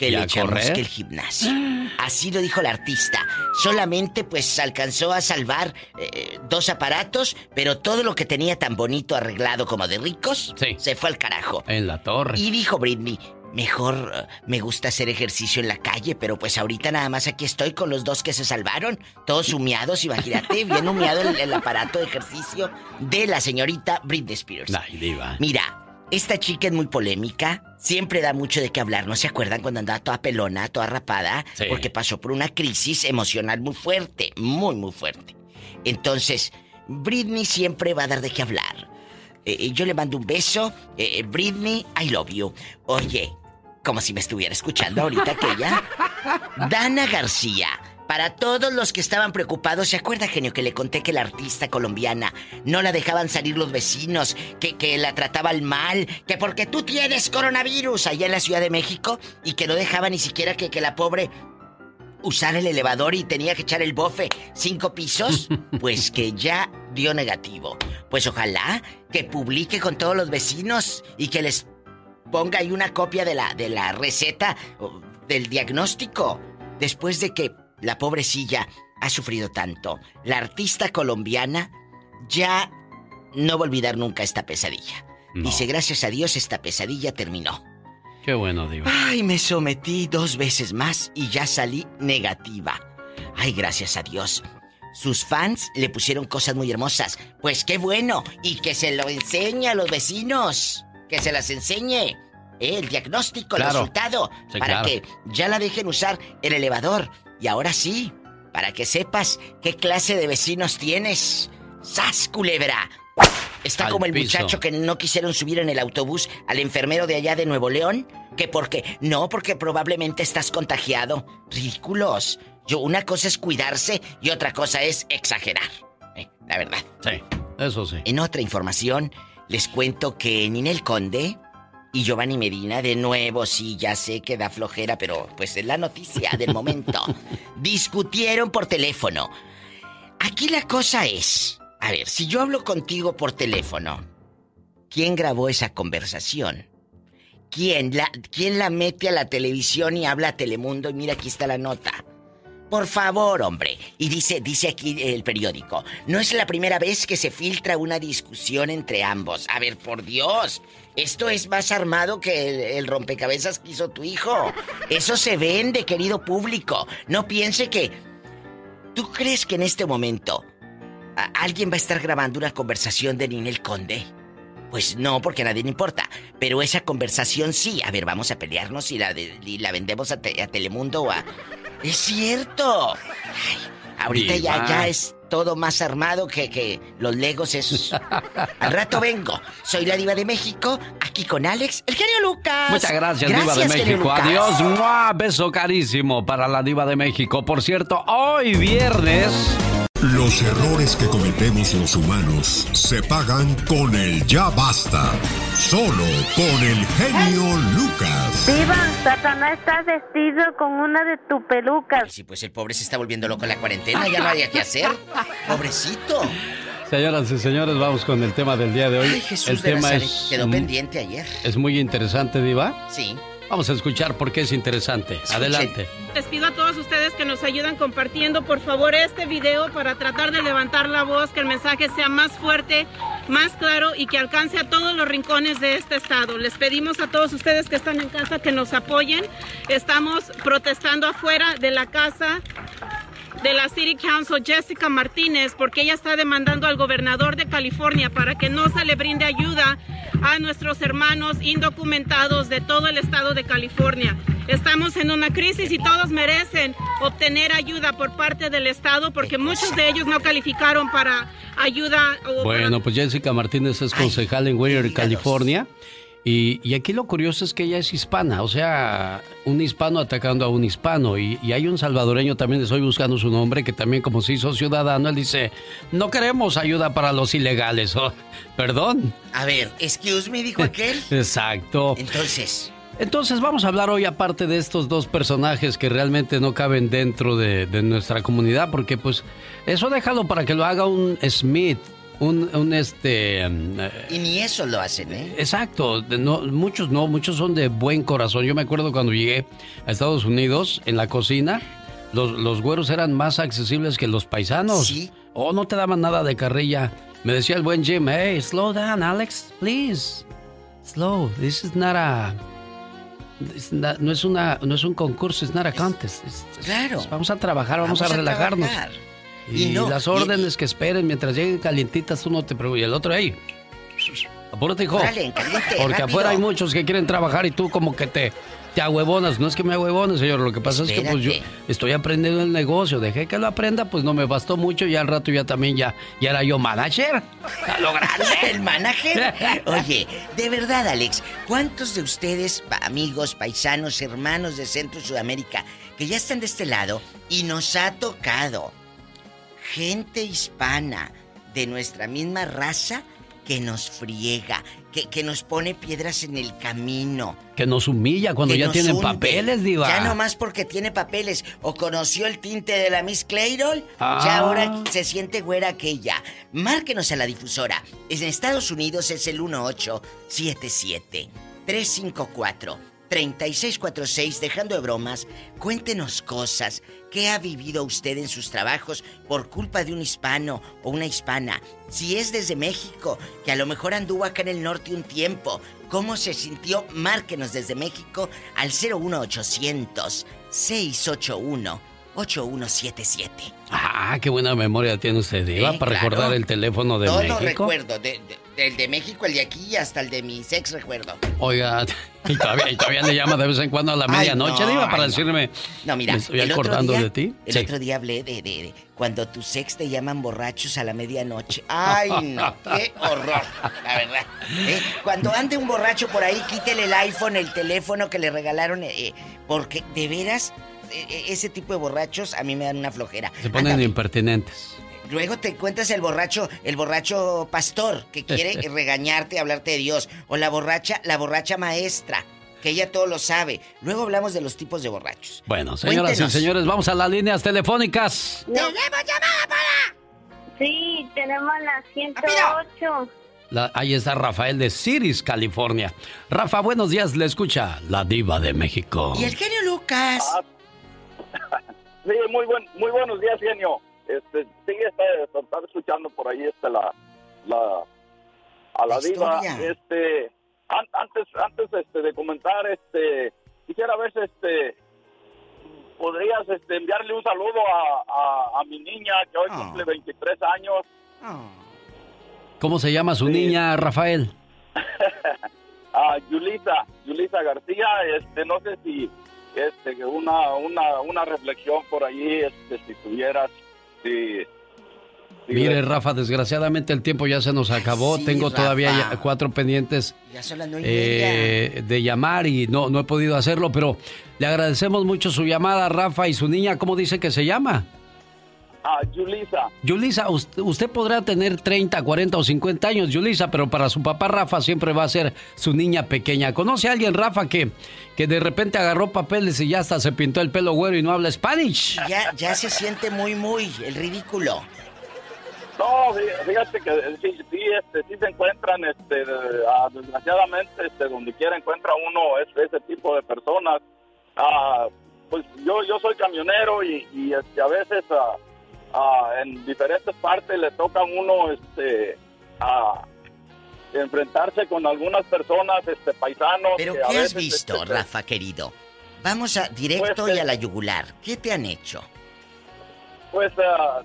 que ¿Y le a chamusque correr? el gimnasio. Así lo dijo el artista. Solamente pues alcanzó a salvar eh, dos aparatos, pero todo lo que tenía tan bonito arreglado como de ricos, se fue al carajo. En la torre. Y dijo Britney, mejor eh, me gusta hacer ejercicio en la calle, pero pues ahorita nada más aquí estoy con los dos que se salvaron, todos humeados, imagínate, bien humeado el, el aparato de ejercicio de la señorita Britney Spears. Ay, Diva. Mira, esta chica es muy polémica, siempre da mucho de qué hablar, ¿no se acuerdan cuando andaba toda pelona, toda rapada? Sí. Porque pasó por una crisis emocional muy fuerte, muy, muy fuerte. Entonces, Britney siempre va a dar de qué hablar. Eh, yo le mando un beso, eh, eh, Britney, I love you. Oye, como si me estuviera escuchando ahorita aquella. Dana García. Para todos los que estaban preocupados, ¿se acuerda, genio, que le conté que la artista colombiana no la dejaban salir los vecinos, que, que la trataban mal, que porque tú tienes coronavirus allá en la Ciudad de México y que no dejaba ni siquiera que, que la pobre usara el elevador y tenía que echar el bofe cinco pisos? Pues que ya dio negativo. Pues ojalá que publique con todos los vecinos y que les ponga ahí una copia de la, de la receta del diagnóstico. Después de que la pobrecilla ha sufrido tanto, la artista colombiana ya no va a olvidar nunca esta pesadilla. Dice, gracias a Dios esta pesadilla terminó. Qué bueno, Diva. Ay, me sometí dos veces más y ya salí negativa. Ay, gracias a Dios. Sus fans le pusieron cosas muy hermosas. Pues qué bueno. Y que se lo enseñe a los vecinos. Que se las enseñe. Eh, El diagnóstico, el resultado. Sí, para claro. que ya la dejen usar el elevador. Y ahora sí, para que sepas qué clase de vecinos tienes. ¡Sas, culebra! Está Al como el piso. muchacho que no quisieron subir en el autobús al enfermero de allá de Nuevo León. Que porque. No, porque probablemente estás contagiado. Ridículos. Yo, una cosa es cuidarse y otra cosa es exagerar. Eh, la verdad. Sí, eso sí. En otra información, les cuento que Ninel Conde y Giovanni Medina, de nuevo, sí, ya sé que da flojera, pero pues es la noticia del momento. discutieron por teléfono. Aquí la cosa es, a ver, si yo hablo contigo por teléfono, ¿quién grabó esa conversación? ¿Quién la, quién la mete a la televisión y habla a Telemundo? Y mira, aquí está la nota. Por favor, hombre. Y dice, dice aquí el periódico, no es la primera vez que se filtra una discusión entre ambos. A ver, por Dios, esto es más armado que el, rompecabezas que hizo tu hijo. Eso se vende, querido público. No piense que... ¿Tú crees que en este momento alguien va a estar grabando una conversación de Ninel Conde? Pues no, porque a nadie le importa. Pero esa conversación sí. A ver, vamos a pelearnos y la, vendemos a, a Telemundo o a... ¡Es cierto! Ay, ahorita ya, es todo más armado que, que los legos es... Al rato vengo. Soy la diva de México, aquí con Alex, el genio Lucas. Muchas gracias, Diva de México. Adiós. ¡Mua! Beso carísimo para la Diva de México. Por cierto, hoy viernes. Los errores que cometemos los humanos se pagan con el ya basta. Solo con el genio Lucas. Viva, Satanás está vestido con una de tus pelucas. Sí, pues el pobre se está volviendo loco en la cuarentena, ya no había que hacer. Pobrecito. Señoras y señores, vamos con el tema del día de hoy. Ay, Jesús el de tema Nazaret, es quedó pendiente ayer. es muy interesante, Diva. Sí. Vamos a escuchar por qué es interesante. Adelante. Les pido a todos ustedes que nos ayuden compartiendo por favor este video para tratar de levantar la voz, que el mensaje sea más fuerte, más claro y que alcance a todos los rincones de este estado. Les pedimos a todos ustedes que están en casa que nos apoyen. Estamos protestando afuera de la casa de la City Council, Jessica Martínez, porque ella está demandando al gobernador de California para que no se le brinde ayuda a nuestros hermanos indocumentados de todo el estado de California. Estamos en una crisis y todos merecen obtener ayuda por parte del estado porque muchos de ellos no calificaron para ayuda. bueno, pues Jessica Martínez es concejal en Whittier, California. Y, aquí lo curioso es que ella es hispana, o sea, un hispano atacando a un hispano. Y, hay un salvadoreño también, estoy buscando su nombre, que también como se hizo ciudadano, él dice, no queremos ayuda para los ilegales. Oh, perdón. A ver, excuse me, dijo aquel. Exacto. Entonces... Entonces vamos a hablar hoy aparte de estos dos personajes que realmente no caben dentro de, de nuestra comunidad, porque pues eso déjalo para que lo haga un Smith un, este... Mm, y ni eso lo hacen, ¿eh? Exacto, no, muchos no, muchos son de buen corazón. Yo me acuerdo cuando llegué a Estados Unidos, en la cocina, los, los güeros eran más accesibles que los paisanos. Sí. O oh, no te daban nada de carrilla. Me decía el buen Jim, hey, slow down, Alex, please. Slow, this is not a... no es una no es un concurso, es not a contest. claro. vamos a trabajar, vamos, a, relajarnos. Y, las órdenes que esperen mientras lleguen calientitas, tú no te preocupes. Y el otro, ahí. Apúrate, hijo. porque afuera hay muchos que quieren trabajar y tú como que te, te ahuevonas. No es que me ahuevones, señor. Lo que pasa es que pues yo estoy aprendiendo el negocio. Dejé que lo aprenda, pues no me bastó mucho y al rato ya también ya, ya era yo manager. A lo grande. ¿El manager? Oye, de verdad, Alex, ¿cuántos de ustedes, amigos, paisanos, hermanos de Centro Sudamérica, que ya están de este lado y nos ha tocado gente hispana de nuestra misma raza que nos friega, que, que, nos pone piedras en el camino. Que nos humilla cuando ya tienen papeles, Diva. Ya nomás porque tiene papeles o conoció el tinte de la Miss Clayrol, ya ahora ah. se siente güera aquella. Márquenos a la difusora. En Estados Unidos es el 1877 354 3646, dejando de bromas, cuéntenos cosas. ¿Qué ha vivido usted en sus trabajos por culpa de un hispano o una hispana? Si es desde México, que a lo mejor anduvo acá en el norte un tiempo, ¿cómo se sintió? Márquenos desde México al 01800 681 8177. Ah, qué buena memoria tiene usted, Iba para recordar el teléfono de México. Todo recuerdo, de, del de México, el de aquí, hasta el de mi ex recuerdo. Oiga, y todavía, le llama de vez en cuando a la medianoche, no, Diva, para decirme. No, mira, estoy acordando de ti. El otro día hablé de, de, cuando tus ex te llaman borrachos a la medianoche. Ay, no, qué horror, la verdad. ¿Eh? Cuando ande un borracho por ahí, quítele el iPhone, el teléfono que le regalaron, eh, porque de veras e, e, ese tipo de borrachos a mí me dan una flojera. Se ponen impertinentes. Luego te encuentras el borracho, el borracho pastor que quiere regañarte, hablarte de Dios, o la borracha, la borracha maestra, que ella todo lo sabe. Luego hablamos de los tipos de borrachos. Bueno, señoras y señores, vamos a las líneas telefónicas. ¿Tenemos llamada para? Sí, tenemos la 108. ahí está Rafael de Ciris, California. Rafa, buenos días, le escucha la diva de México. Y el genio Lucas. Ah, Sí, muy buen, muy buenos días, genio. Este, sí, está, escuchando por ahí este la, la a la, diva. Este, antes, antes este, de comentar, este, quisiera ver, este, podrías este, enviarle un saludo a, a, mi niña que hoy ah. cumple 23 años. Ah. ¿Cómo se llama su niña, Rafael? a Yulisa, Yulisa García. Este, no sé si este, una, una, una reflexión por ahí, este, si tuvieras, si, Mire, Rafa, desgraciadamente el tiempo ya se nos acabó. Tengo todavía cuatro pendientes eh, de llamar y no, no he podido hacerlo, pero le agradecemos mucho su llamada, Rafa, y su niña, ¿cómo dice que se llama? Ah, Yulisa. Yulisa, usted, podrá tener 30, 40 o 50 años, Yulisa, pero para su papá Rafa siempre va a ser su niña pequeña. ¿Conoce a alguien, Rafa, que, que de repente agarró papeles y ya hasta se pintó el pelo güero y no habla Spanish? Ya, ya se siente muy, muy el ridículo. No, fí- fíjate que eh, sí, sí, este, sí se encuentran, este, ah, desgraciadamente, este, donde quiera encuentra uno ese, ese tipo de personas. Ah, pues yo, yo soy camionero y, y, este, a veces ah, ah, en diferentes partes le toca a uno, este, a enfrentarse con algunas personas, este, paisanos. ¿Pero que a qué has veces, visto, este, Rafa, querido? Vamos a directo Pues, y eh, a la yugular. ¿Qué te han hecho? pues ah,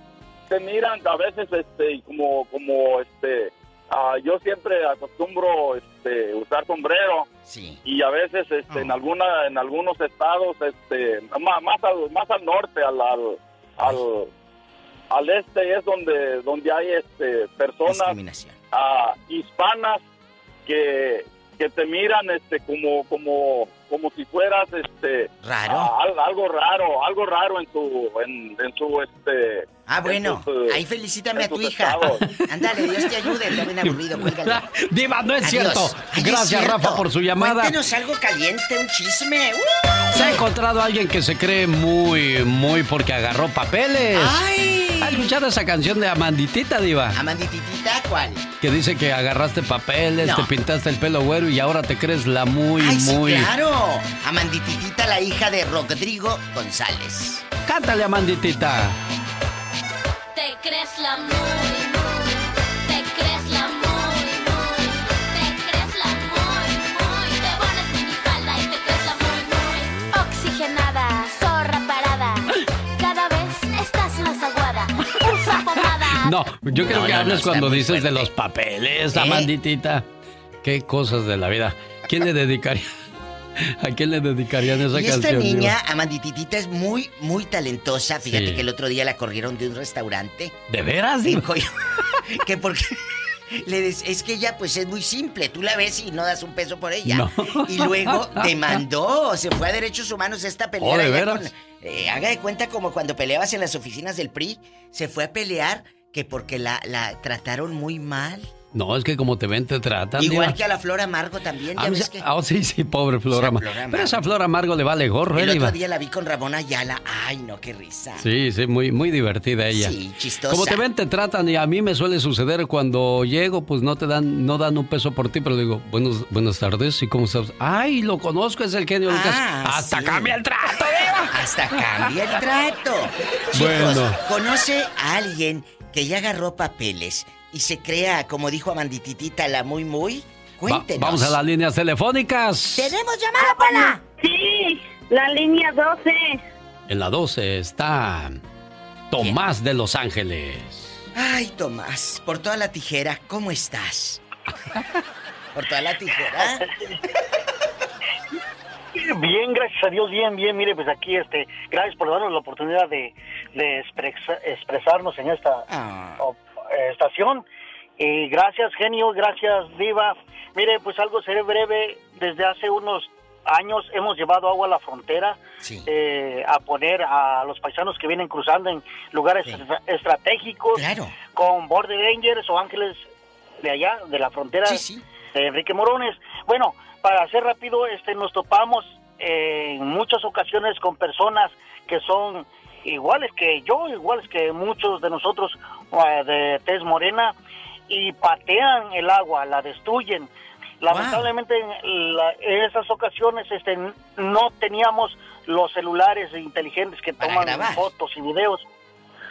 te miran a veces este como como este ah, yo siempre acostumbro este usar sombrero sí. y a veces este en alguna en algunos estados este más más al, más al norte al al, al al este es donde donde hay este personas ah, hispanas que que te miran este como como como si fueras este Raro. ah, al- algo raro algo raro en tu en, en su este Ah, en bueno, sus, eh, ahí felicítame a tu hija. Ándale, Dios te ayude, está bien aburrido, cuélgale. Diva, no es Adiós. cierto. Ay, es Gracias, cierto. Rafa, por su llamada. Cuéntenos algo caliente, un chisme. ¡Uh! Se ha encontrado alguien que se cree muy, muy porque agarró papeles. ¡Ay! ¿Has escuchado esa canción de Amanditita, Diva? Amandititita, ¿cuál? Que dice que agarraste papeles, No. te pintaste el pelo güero y ahora te crees la muy, Ay, sí, muy. claro. Amandititita, la hija de Rodrigo González. Cántale, Amanditita. Te crees la muy, No, yo creo No, que no, hablas cuando dices de los papeles, ¿Eh? Amanditita. Qué cosas de la vida. ¿Quién le dedicaría? ¿A quién le dedicarían esa Y esta canción? Niña, Amandititita, es muy, muy talentosa. Fíjate Sí. que el otro día la corrieron de un restaurante. ¿De veras? Dijo yo, que porque le des- es que ella pues es muy simple, tú la ves y no das un peso por ella. No. Y luego demandó, se fue a derechos humanos esta pelea. Oh, ¿de veras? con- eh, haga de cuenta como cuando peleabas en las oficinas del PRI, se fue a pelear que porque la, la trataron muy mal. No, es que como te ven, te tratan. Igual Diva. que a la Flor Amargo también, ya mí ves que... Ah, sí, sí, pobre Flor Amargo. Pero esa Flor Amargo le vale gorro, El ¿eh, Diva? otro día la vi con Ramón Ayala. Ay, no, qué risa. Sí, sí, muy, muy divertida ella. Sí, chistosa. Como te ven, te tratan y a mí me suele suceder cuando llego, pues no te dan, no dan un peso por ti, pero digo, buenos, buenas tardes, ¿y cómo estás? Ay, lo conozco, es el genio Lucas. Ah, Hasta sí. cambia el trato, Diva. Hasta cambia el trato. Chicos, Bueno. ¿conoce a alguien que ya agarró papeles y se crea, como dijo Amandititita, la muy muy? Va- Cuéntenos. vamos a las líneas telefónicas. ¡Tenemos llamada, Pola! Sí, la línea 12. En la 12 está Tomás de Los Ángeles. Ay, Tomás, por toda la tijera, ¿cómo estás? ¿Por toda la tijera? Bien, gracias a Dios, bien, bien. Mire, pues aquí, este, gracias por darnos la oportunidad de, de expresa- expresarnos en esta Ah. o- estación. Y gracias, genio, gracias, Diva. Mire, pues algo seré breve. Desde hace unos años hemos llevado agua a la frontera eh, a poner a los paisanos que vienen cruzando en lugares estra- estratégicos con Border Rangers o ángeles de allá, de la frontera de Enrique Morones. Bueno, para hacer rápido, este, nos topamos eh, en muchas ocasiones con personas que son iguales que yo, iguales que muchos de nosotros eh, de tez morena y patean el agua, la destruyen. Lamentablemente en, la- en esas ocasiones este, no teníamos los celulares inteligentes que toman fotos y videos.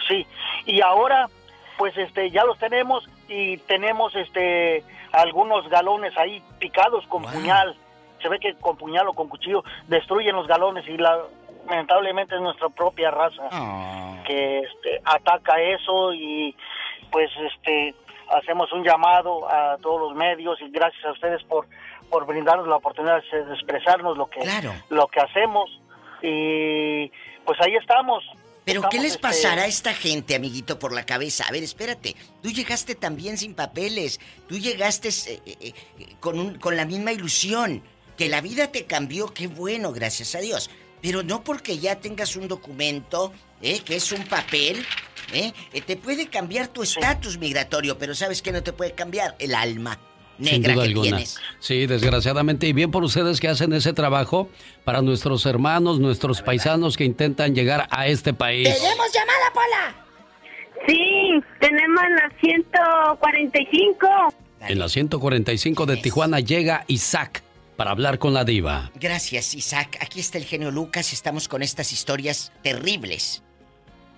Sí, y ahora pues este ya los tenemos y tenemos este algunos galones ahí picados con puñal. Se ve que con puñal o con cuchillo destruyen los galones y la, lamentablemente es nuestra propia raza que este, ataca eso y pues este hacemos un llamado a todos los medios y gracias a ustedes por por brindarnos la oportunidad de expresarnos lo que lo que hacemos. Y pues ahí estamos ¿Pero qué les este, pasará a esta gente, amiguito, por la cabeza? A ver, espérate. Tú llegaste también sin papeles. Tú llegaste eh, eh, eh, con, un- con la misma ilusión. Que la vida te cambió, qué bueno, gracias a Dios. Pero no porque ya tengas un documento, ¿eh? que es un papel, te puede cambiar tu estatus migratorio, pero ¿sabes qué no te puede cambiar? El alma negra duda que alguna. tienes. Sí, desgraciadamente. Y bien por ustedes que hacen ese trabajo para nuestros hermanos, nuestros paisanos que intentan llegar a este país. llamada, Pola! Sí, tenemos la 145. En la 145 de Tijuana llega Isaac para hablar con la diva. Gracias, Isaac. Aquí está el genio Lucas. Estamos con estas historias terribles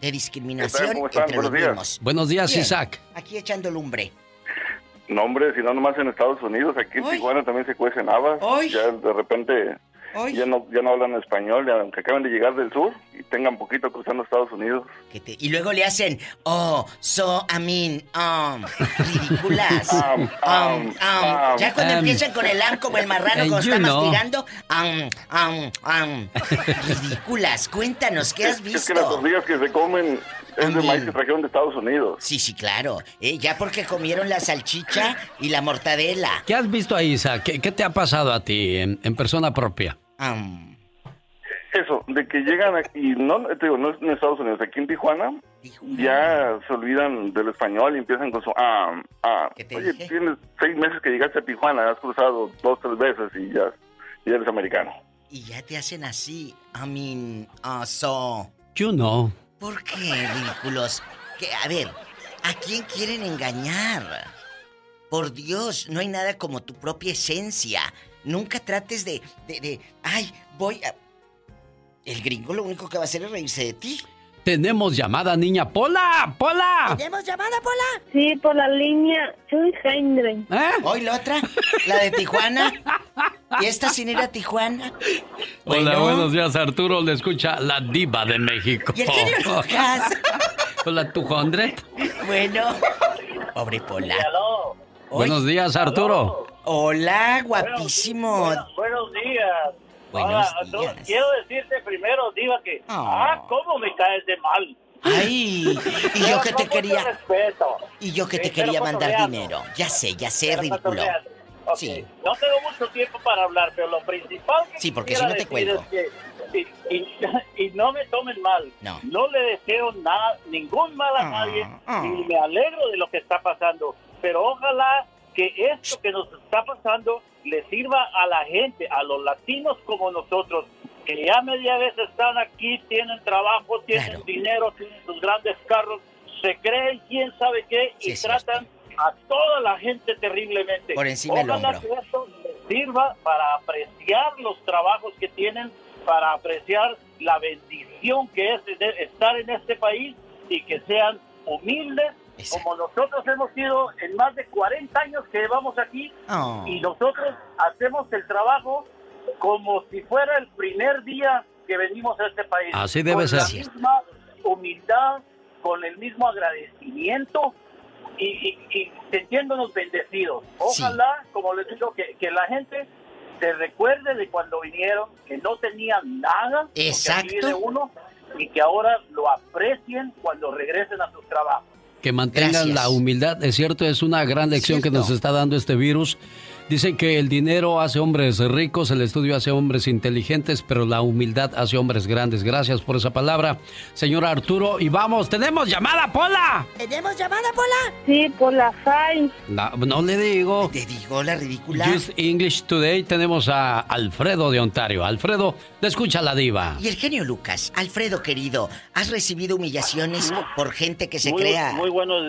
de discriminación ¿Cómo están? entre los Buenos días. mismos. Buenos días, Bien, Isaac. Aquí echando lumbre. No, hombre, si no nomás en Estados Unidos, aquí en Ay. Tijuana también se cuecen habas. Ay. Ya de repente ya no ya no hablan español, ya, aunque acaben de llegar del sur y tengan poquito cruzando Estados Unidos. Que te- Y luego le hacen, oh, so, I mean, um, ridículas. Um, Um, um, ya cuando Um. empiezan con el am como el marrano Eh, cuando está know. mastigando, um, um, um. ridículas. Cuéntanos, ¿qué has Es, es que las visto? tortillas que se comen es de maíz que trajeron de Estados Unidos. Sí, sí, claro. Eh, ya porque comieron la salchicha y la mortadela. ¿Qué has visto ahí, Isaac? ¿Qué, qué te ha pasado a ti en, en persona propia? Um, Eso, de que llegan aquí, no, te digo, no es en Estados Unidos, aquí en Tijuana, ya se olvidan del español y empiezan con su ah, ah. Oye, tienes seis meses que llegaste a Tijuana, has cruzado dos, tres veces y ya, ya eres americano. y ya te hacen así. I mean, uh, so. You know. ¿Por qué, ridículos? Que, a ver, ¿a quién quieren engañar? Por Dios, no hay nada como tu propia esencia. Nunca trates de, de, de, ay, voy a... El gringo lo único que va a hacer es reírse de ti. Tenemos llamada, niña. ¡Pola! ¡Pola! ¿Tenemos llamada, Pola? Sí, por la línea 200. ¿Eh? Hoy la otra, la de Tijuana. ¿Y esta sin ir a Tijuana? Hola, Bueno. buenos días, Arturo. Le escucha la diva de México. ¿Y el genio Lucas? Hola, tu Jondre. Bueno. Pobre Pola. Buenos días, Arturo. Hola, guapísimo. Buenos, buenos días. Buenos Ahora, no, días. quiero decirte primero, Diva, que. Ah, cómo me caes de mal. Ay, y yo que te quería... Y yo que te quería mandar dinero. Ya sé, ya sé, ridículo. cotorreando. Ok, Sí. No tengo mucho tiempo para hablar, pero lo principal que Sí, porque si no te cuelgo. es que- y, y- y no me tomen mal. No. le deseo nada, ningún mal a nadie ah. y me alegro de lo que está pasando. Pero ojalá que esto que nos está pasando le sirva a la gente, a los latinos como nosotros, que ya media vez están aquí, tienen trabajo, tienen dinero, tienen sus grandes carros, se creen quién sabe qué y tratan a toda la gente terriblemente. Por encima Ojalá que esto les sirva para apreciar los trabajos que tienen, para apreciar la bendición que es de estar en este país y que sean humildes como nosotros hemos sido en más de 40 años que llevamos aquí Oh. y nosotros hacemos el trabajo como si fuera el primer día que venimos a este país. Así debe con ser. la misma humildad, con el mismo agradecimiento y, y, y sintiéndonos bendecidos. Ojalá, como les digo, que, que la gente se recuerde de cuando vinieron, que no tenían nada, Exacto. vive uno, y que ahora lo aprecien cuando regresen a sus trabajos. Que mantengan Gracias. la humildad. Es cierto, es una gran lección que nos está dando este virus. Dicen que el dinero hace hombres ricos, el estudio hace hombres inteligentes, pero la humildad hace hombres grandes. Gracias por esa palabra, señor Arturo. Y vamos, tenemos llamada, Pola. ¿Tenemos llamada, Pola? Sí, por la FAI. No, no le digo. Te digo la ridícula. Just English Today tenemos a Alfredo de Ontario. Alfredo, te escucha la diva. Y el genio Lucas, Alfredo querido, ¿has recibido humillaciones por gente que se muy, crea? Muy buenos,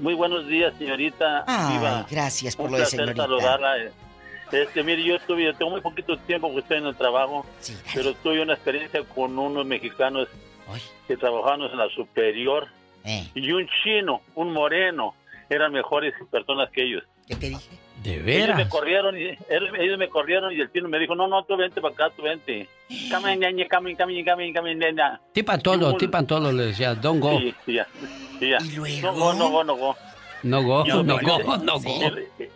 muy buenos días, señorita. Ay, Diva. gracias por Un lo de señorita. saludarla. Este, mire, yo tuve, yo tengo muy poquito tiempo que estoy en el trabajo, pero tuve una experiencia con unos mexicanos que trabajaban en la superior Eh. y un chino, un moreno, eran mejores personas que ellos. ¿Qué te dije? De Ellos me veras. corrieron y ellos me corrieron y el chino me dijo, no, no, tú vente para acá, tú vente. Camin, camin, camin, camin, ñaña. Tipan todo, tipan todo, le decía, don't go. Sí, sí, ya, sí, ya. No go, no go, no go. No go, no yo- go, no go.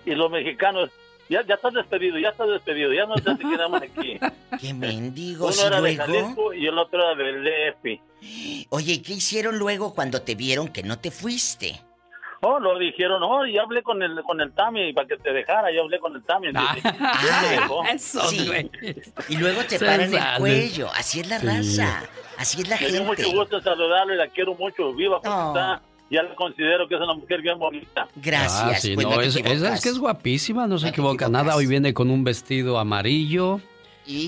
Y, y los mexicanos, ya, ya estás despedido, ya estás despedido, ya no te quedamos aquí. ¡Qué mendigos! Uno ¿Y era de luego? Jalisco y el otro era del DF. Oye, ¿y qué hicieron luego cuando te vieron que no te fuiste? Oh, lo dijeron, oh, y hablé con el, con el Tami para que te dejara, yo hablé con el Tami. Sí. Y luego te paran el cuello. Así es la Sí. raza. Así es la Me dio gente. mucho gusto saludarle, la quiero mucho, viva como Oh. Ya la considero que es una mujer bien bonita. Gracias. Ah, sí, pues no, es, es- equivocas. es que es guapísima, no se equivoca nada. Hoy viene con un vestido amarillo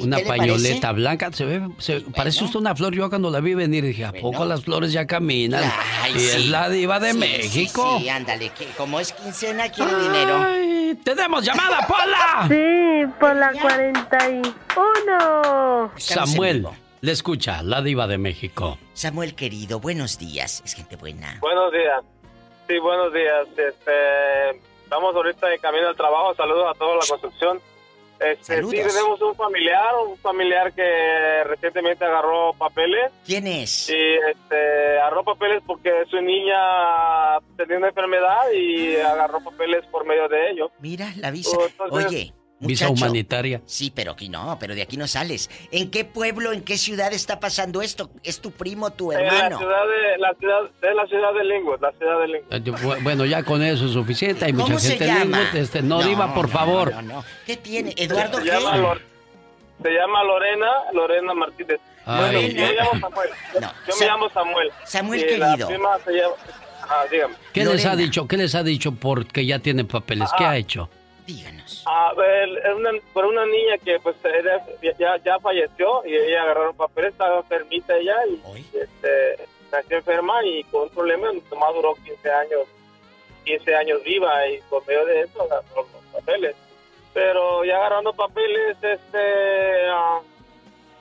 una qué le pañoleta parece? blanca. Se ve, se, parece usted una flor. Yo cuando la vi venir dije, ¿a poco las flores ya caminan? Ay, y es la diva de Sí, México. Sí, sí, ándale, que como es quincena, quiere dinero. Ay, ¡Tenemos llamada, Pola! Sí, por la 41. Samuel, le escucha, la diva de México. Samuel querido, buenos días. Es gente buena. Buenos días. Sí, buenos días. Este, estamos ahorita de camino al trabajo. Saludos a toda la construcción. Este, Saludos. sí, tenemos un familiar, un familiar que recientemente agarró papeles. ¿Quién es? Y este, agarró papeles porque su niña tenía una enfermedad y agarró papeles por medio de ello. Mira, la visa. Entonces- Oye, Visa muchacho. humanitaria. Sí, pero aquí no, pero de aquí no sales. ¿En qué pueblo, en qué ciudad está pasando esto? ¿Es tu primo, tu En la hermano? ciudad de la ciudad de la ciudad de Linwood, la ciudad de. Eh, bu- Bueno, ya con eso es suficiente. Hay ¿Cómo mucha se gente en llama? Linwood, este, no, No, diva, por no, favor. no, no. ¿Qué tiene? ¿Eduardo se qué? llama, Lor- se llama Lorena, Lorena Martínez. Ay. Bueno, yo me llamo Samuel. yo me llamo Samuel. Samuel la querido. se llama... Ah, dígame. ¿Qué les ha dicho? ¿Qué les ha dicho porque ya tiene papeles? ¿Qué Ah. ha hecho? Ah, el- es una, por una niña que pues era- ya, ya falleció y ella agarraron papeles, estaba enfermita ella y este, nació enferma y con un problema, nomás duró 15 años, 15 años viva y por medio de eso agarró los papeles. Pero ya agarrando papeles, este, ah,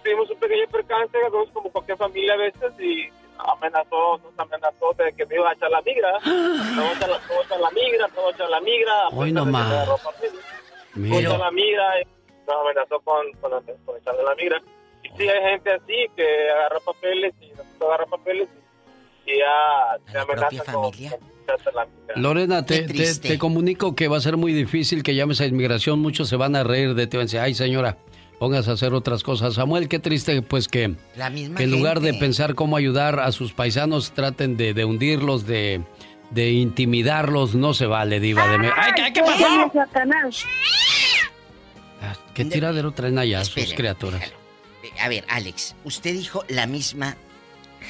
tuvimos un pequeño percance, como cualquier familia a veces y amenazó, nos amenazó de que me iba a echar la migra, me voy a echar la, me voy a echar la migra, me voy a echar la migra, a Hoy nomás. me. Mira. Me echó la migra y nos amenazó con, con, con echarle la migra. Y sí, hay gente así que agarra papeles y no agarra papeles y, ya se amenaza con, con echarse la migra. Lorena, te, te, te comunico que va a ser muy difícil que llames a inmigración. Muchos se van a reír de ti. Van a decir, ay, señora, póngase a hacer otras cosas. Samuel, qué triste, pues que, La misma que en lugar de pensar cómo ayudar a sus paisanos, traten de, de hundirlos, de, de intimidarlos. No se vale, diva de... Me- ¡Ay, qué, qué pasó! ¿Qué tiradero traen allá sus Espéreme, criaturas? A ver, Alex, usted dijo la misma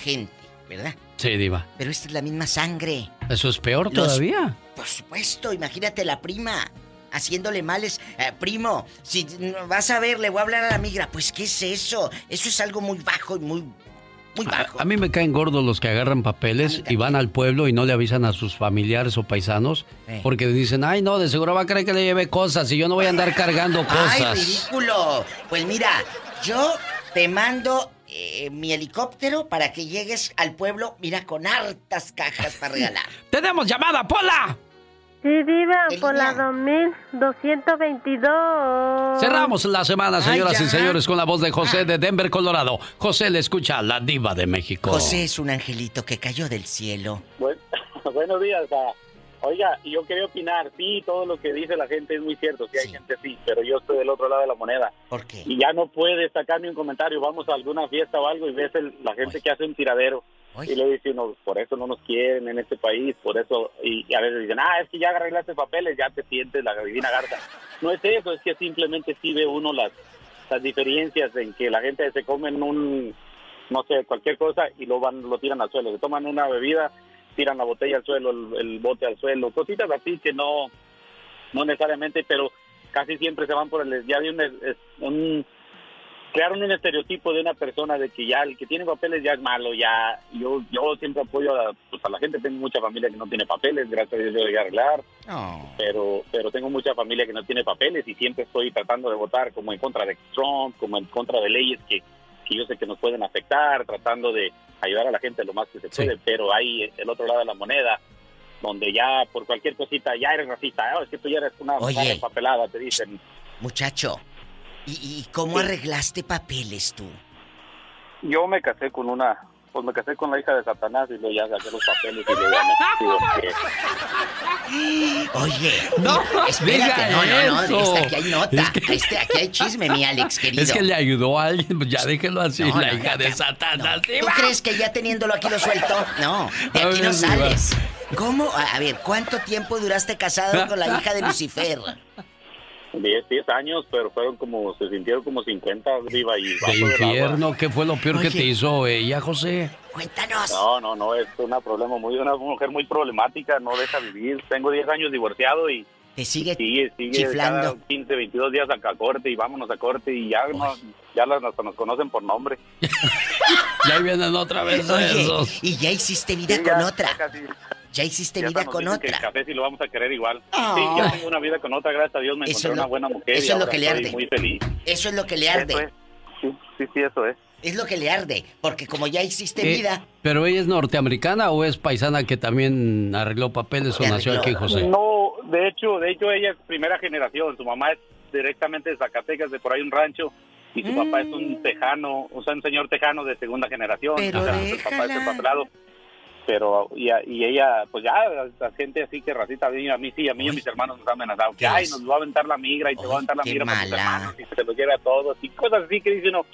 gente, ¿verdad? Sí, diva. Pero esta es la misma sangre. Eso es peor Los- todavía. Por supuesto, imagínate la prima haciéndole males. Eh, primo, si vas a ver, le voy a hablar a la migra. Pues, ¿qué es eso? Eso es algo muy bajo y muy, muy bajo. A mí me caen gordos los que agarran papeles y van al pueblo y no le avisan a sus familiares o paisanos Eh. porque dicen, ay no, de seguro va a creer que le lleve cosas y yo no voy a andar cargando ¡Ay, cosas. ridículo! Pues mira, yo te mando eh, mi helicóptero para que llegues al pueblo, mira, con hartas cajas para regalar. ¡Tenemos llamada, Pola! Sí, diva, por la 2222. Cerramos la semana, señoras Ay, y señores, con la voz de José de Denver, Colorado. José le escucha a la diva de México. José es un angelito que cayó del cielo. Buen- buenos días. ah, Oiga, y yo quería opinar, sí, todo lo que dice la gente es muy cierto, sí hay gente así, pero yo estoy del otro lado de la moneda. ¿Por qué? Y ya no puedes sacar ni un comentario, vamos a alguna fiesta o algo y ves el- la gente que hace un tiradero. Y le dice uno, por eso no nos quieren en este país, por eso, y, a veces dicen, ah, es que ya arreglaste papeles, ya te sientes la divina garza. No es eso, es que simplemente sí ve uno las, las diferencias en que la gente se come en un, no sé, cualquier cosa y lo van, lo tiran al suelo. Se toman una bebida, tiran la botella al suelo, el, el bote al suelo, cositas así que no, no necesariamente, pero casi siempre se van por el, ya hay un, un crearon un estereotipo de una persona de que ya el que tiene papeles ya es malo, ya yo yo siempre apoyo a, pues, a la gente, tengo mucha familia que no tiene papeles, gracias a Dios yo llegué a arreglar, pero pero tengo mucha familia que no tiene papeles y siempre estoy tratando de votar como en contra de Trump, como en contra de leyes que, que yo sé que nos pueden afectar, tratando de ayudar a la gente lo más que se puede, pero hay el otro lado de la moneda donde ya por cualquier cosita ya eres racista, ah, es que tú ya eres una Oye. papelada, te dicen. Muchacho, ¿y, y cómo arreglaste papeles tú? Yo me casé con una, pues me casé con la hija de Satanás y luego ya saqué los papeles y me divorcié. Oye, No, espérate, no, no, no, este, aquí hay nota, Es que- este, aquí hay chisme, mi Alex, querido. Es que le ayudó a alguien, pues ya déjelo así, No, la no, hija no, de no, Satanás. ¿Tú crees que ya teniéndolo aquí lo suelto? No, de aquí no sales. ¿Cómo? A a ver, ¿cuánto tiempo duraste casado con la hija de Lucifer? 10, 10 años, pero fueron como, se sintieron como 50 viva y bajo infierno, ¿qué fue lo peor que te hizo ella, José? Cuéntanos. No, no, no, es una problema muy, una mujer muy problemática, no deja vivir. Tengo 10 años divorciado y Te sigue, sigue, sigue chiflando. cada 15, 22 días a corte y vámonos a corte y ya, nos, ya las, hasta nos conocen por nombre. Y ahí vienen otra vez Oye, esos. y ya hiciste vida Sí, con ya, otra. ya casi. Ya hiciste Ya vida con dicen que otra. el café sí lo vamos a querer igual. Ah. Sí, ya tengo una vida con otra, gracias a Dios me Eso encontré lo- una buena mujer eso y es lo que le arde. muy feliz. Eso es lo que le arde. Eso es. Sí, sí, sí, eso es. Es lo que le arde, porque como ya hiciste Eh, vida, ¿Pero ella es norteamericana o es paisana que también arregló papeles o nació aquí, José? No, de hecho, de hecho ella es primera generación. Su mamá es directamente de Zacatecas, de por ahí un rancho, y su papá es un tejano, o sea, un señor tejano de segunda generación. Pero o sea, su papá es empapelado. Pero, y, y ella, pues ya, la gente así que racita, a mí, a mí sí, a mí y a mis hermanos nos han amenazado. Que, ¿Qué ay, nos va a aventar la migra y te va a aventar la migra para tus hermanos y se lo lleve a todos. Y cosas así que dice uno,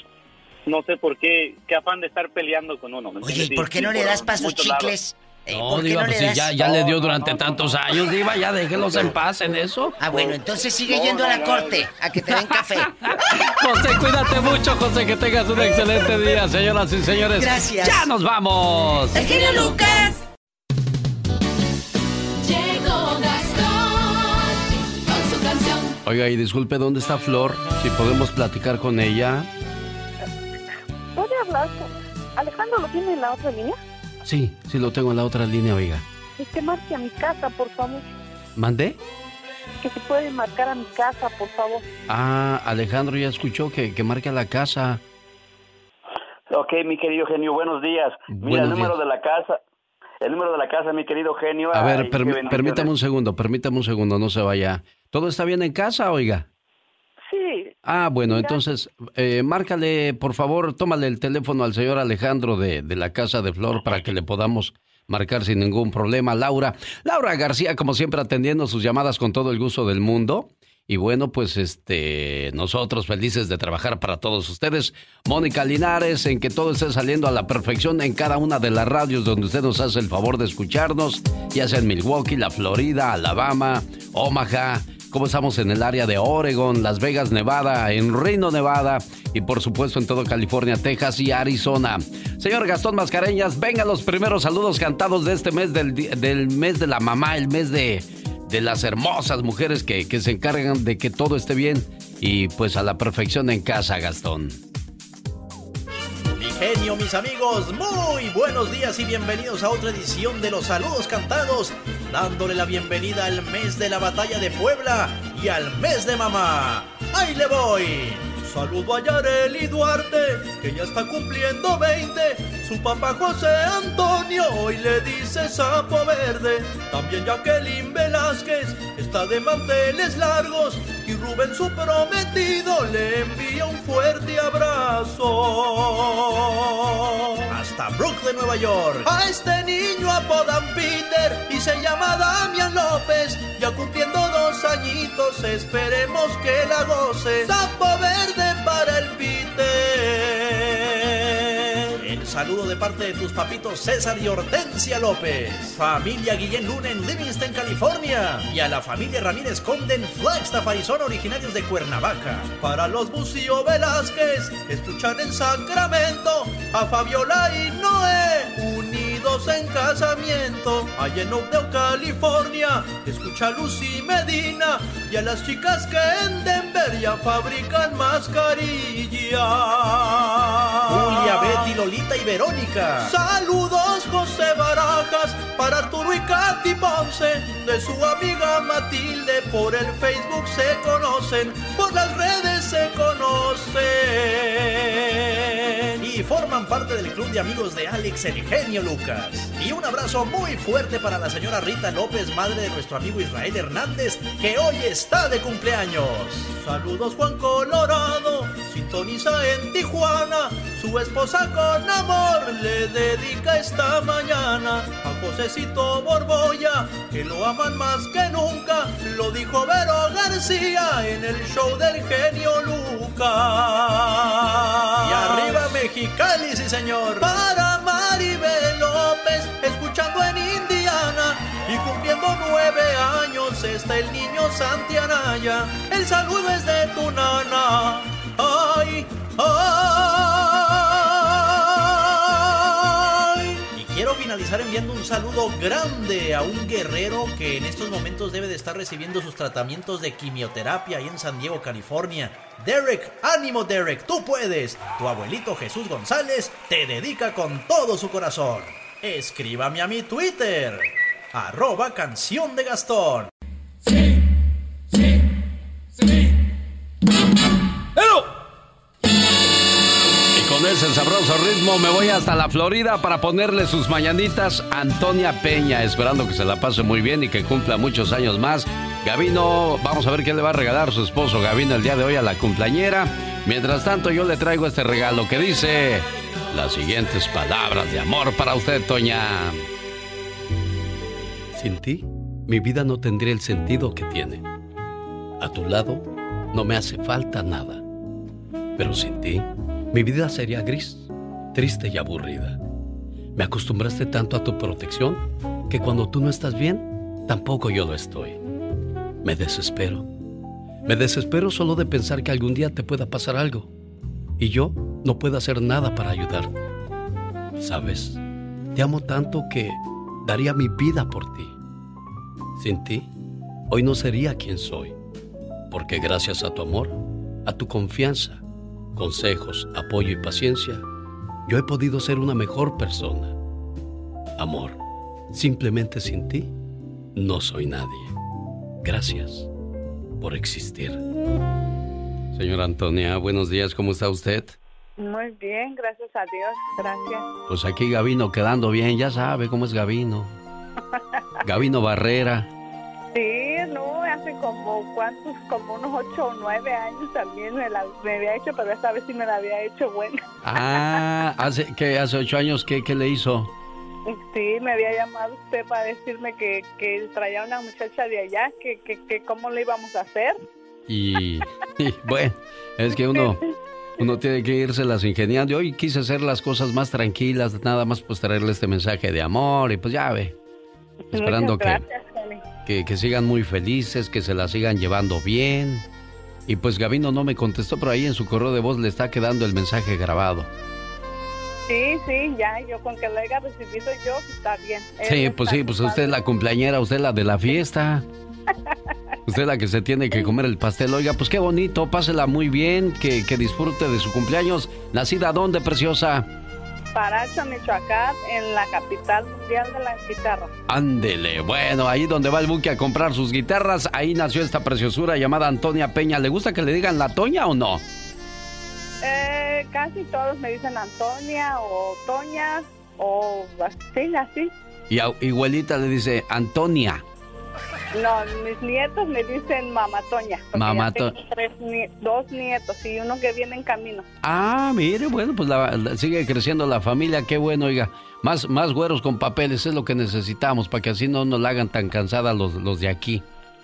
no sé por qué, qué afán de estar peleando con uno. ¿me oye? ¿y por qué no le das para sus chicles? Eh, No, ¿Por qué Diva, no pues si ya, ya le dio durante tantos años, Diva, ya déjelos en paz en eso. Ah, bueno, entonces sigue No, yendo a la no, corte a que te den café. José, cuídate mucho, José, que tengas un excelente día, señoras y señores. Gracias. ¡Ya nos vamos! El genio Lucas. Llegó Gastón con su canción. Oiga, y disculpe, ¿dónde está Flor? Si podemos platicar con ella. ¿Puede hablar con... Alejandro lo tiene en la otra línea? Sí, sí lo tengo en la otra línea, oiga. Es que marque a mi casa, por favor. ¿Mandé? Que se puede marcar a mi casa, por favor. Ah, Alejandro ya escuchó que, que marque a la casa. Ok, mi querido genio, buenos días. Mira, Buenos el número días. de la casa, el número de la casa, mi querido genio. A ver, ay, permítame un segundo, permítame un segundo, no se vaya. ¿Todo está bien en casa, oiga? Ah, bueno, entonces, eh, márcale, por favor, tómale el teléfono al señor Alejandro de, de la Casa de Flor para que le podamos marcar sin ningún problema. Laura, Laura García, como siempre, atendiendo sus llamadas con todo el gusto del mundo. Y bueno, pues este, nosotros felices de trabajar para todos ustedes. Mónica Linares, en que todo esté saliendo a la perfección en cada una de las radios donde usted nos hace el favor de escucharnos, ya sea en Milwaukee, la Florida, Alabama, Omaha, como estamos en el área de Oregon, Las Vegas, Nevada, en Reno, Nevada y por supuesto en todo California, Texas y Arizona. Señor Gastón Mascareñas, vengan los primeros saludos cantados de este mes del, del mes de la mamá, el mes de, de las hermosas mujeres que, que se encargan de que todo esté bien y pues a la perfección en casa, Gastón. Genio, mis amigos, muy buenos días y bienvenidos a otra edición de los saludos cantados, dándole la bienvenida al mes de la batalla de Puebla y al mes de mamá. ¡Ahí le voy! Saludo a Yareli Duarte, que ya está cumpliendo 20. Su papá José Antonio hoy le dice sapo verde. También Jacqueline Velázquez está de manteles largos. Y Rubén, su prometido, le envía un fuerte abrazo. Hasta Brooklyn, Nueva York. A este niño apodan Peter y se llama Damian López. Ya cumpliendo dos añitos, esperemos que la goce. Sapo verde para el Peter. Saludo de parte de tus papitos César y Hortensia López. Familia Guillén Luna en Livingston, California. Y a la familia Ramírez Conde en Flagstaff, Arizona, originarios de Cuernavaca. Para los Bucio Velázquez, escuchan en Sacramento a Fabiola y Noé, en casamiento. Allá en Oakdale, California, escucha a Lucy Medina y a las chicas que en Denver ya fabrican mascarillas. Julia, Betty, Lolita y Verónica. Saludos, José Barajas, para Arturo y Katy Ponce. De su amiga Matilde, por el Facebook se conocen, por las redes se conocen. Y forman parte del club de amigos de Alex el genio Lucas. Y un abrazo muy fuerte para la señora Rita López, madre de nuestro amigo Israel Hernández, que hoy está de cumpleaños. Saludos Juan Colorado, sintoniza en Tijuana. Su esposa con amor le dedica esta mañana a Josecito Borboya, que lo aman más que nunca. Lo dijo Vero García en el show del genio Lucas. Y arriba Mexicali, sí señor. Para Maribel Escuchando en Indiana. Y cumpliendo nueve años está el niño Santianaya. El saludo es de tu nana. Ay, ay. Y quiero finalizar enviando un saludo grande a un guerrero que en estos momentos debe de estar recibiendo sus tratamientos de quimioterapia ahí en San Diego, California. Derek, ánimo Derek, tú puedes. Tu abuelito Jesús González te dedica con todo su corazón. Escríbame a mi Twitter, arroba canción de Gastón. Sí, sí, sí. Y con ese sabroso ritmo me voy hasta la Florida para ponerle sus mañanitas a Antonia Peña, esperando que se la pase muy bien y que cumpla muchos años más. Gavino, vamos a ver qué le va a regalar su esposo Gavino el día de hoy a la cumpleañera. Mientras tanto, yo le traigo este regalo que dice las siguientes palabras de amor para usted, Toña. Sin ti, mi vida no tendría el sentido que tiene. A tu lado, no me hace falta nada. Pero sin ti, mi vida sería gris, triste y aburrida. Me acostumbraste tanto a tu protección que cuando tú no estás bien, tampoco yo lo estoy. Me desespero. Me desespero solo de pensar que algún día te pueda pasar algo y yo no puedo hacer nada para ayudarte. Sabes, te amo tanto que daría mi vida por ti. Sin ti, hoy no sería quien soy, porque gracias a tu amor, a tu confianza, consejos, apoyo y paciencia, yo he podido ser una mejor persona. Amor, simplemente sin ti, no soy nadie. Gracias por existir. Señora Antonia, buenos días, ¿cómo está usted? Muy bien, gracias a Dios, gracias. Pues aquí Gavino quedando bien, ya sabe cómo es Gavino. Gavino Barrera. Sí, no, hace como cuántos, como unos ocho o nueve años también me, la, me había hecho, pero esta vez sí me la había hecho buena. Ah, hace, ¿qué, hace ocho años, ¿qué, qué le hizo? Sí, me había llamado usted para decirme que, que traía una muchacha de allá, que, que, que cómo le íbamos a hacer. Y, bueno, es que uno, uno tiene que irse las ingeniando. Hoy quise hacer las cosas más tranquilas, nada más pues traerle este mensaje de amor y pues ya ve. Esperando que, que, que, sigan muy felices, que se la sigan llevando bien. Y pues Gabino no me contestó, pero ahí en su correo de voz le está quedando el mensaje grabado. Sí, sí, ya, yo con que lo haya recibido yo, está bien. sí, pues sí, pues usted es la cumpleañera, usted es la de la fiesta. Usted es la que se tiene que comer el pastel. Oiga, pues qué bonito, pásela muy bien, que, que disfrute de su cumpleaños. ¿Nacida dónde, preciosa? Paracho, Michoacán, en la capital mundial de la guitarra. Ándele, bueno, ahí donde va el buque a comprar sus guitarras, ahí nació esta preciosura llamada Antonia Peña. ¿Le gusta que le digan la Toña o no? Eh, casi todos me dicen Antonia o Toña o así, así. Y a igualita le dice Antonia. No, mis nietos me dicen mamá Toña. Mamá dos nietos y uno que viene en camino. Ah, mire, bueno, pues sigue creciendo la familia, qué bueno, oiga. Más, más güeros con papeles es lo que necesitamos para que así no nos la hagan tan cansada los, los de aquí.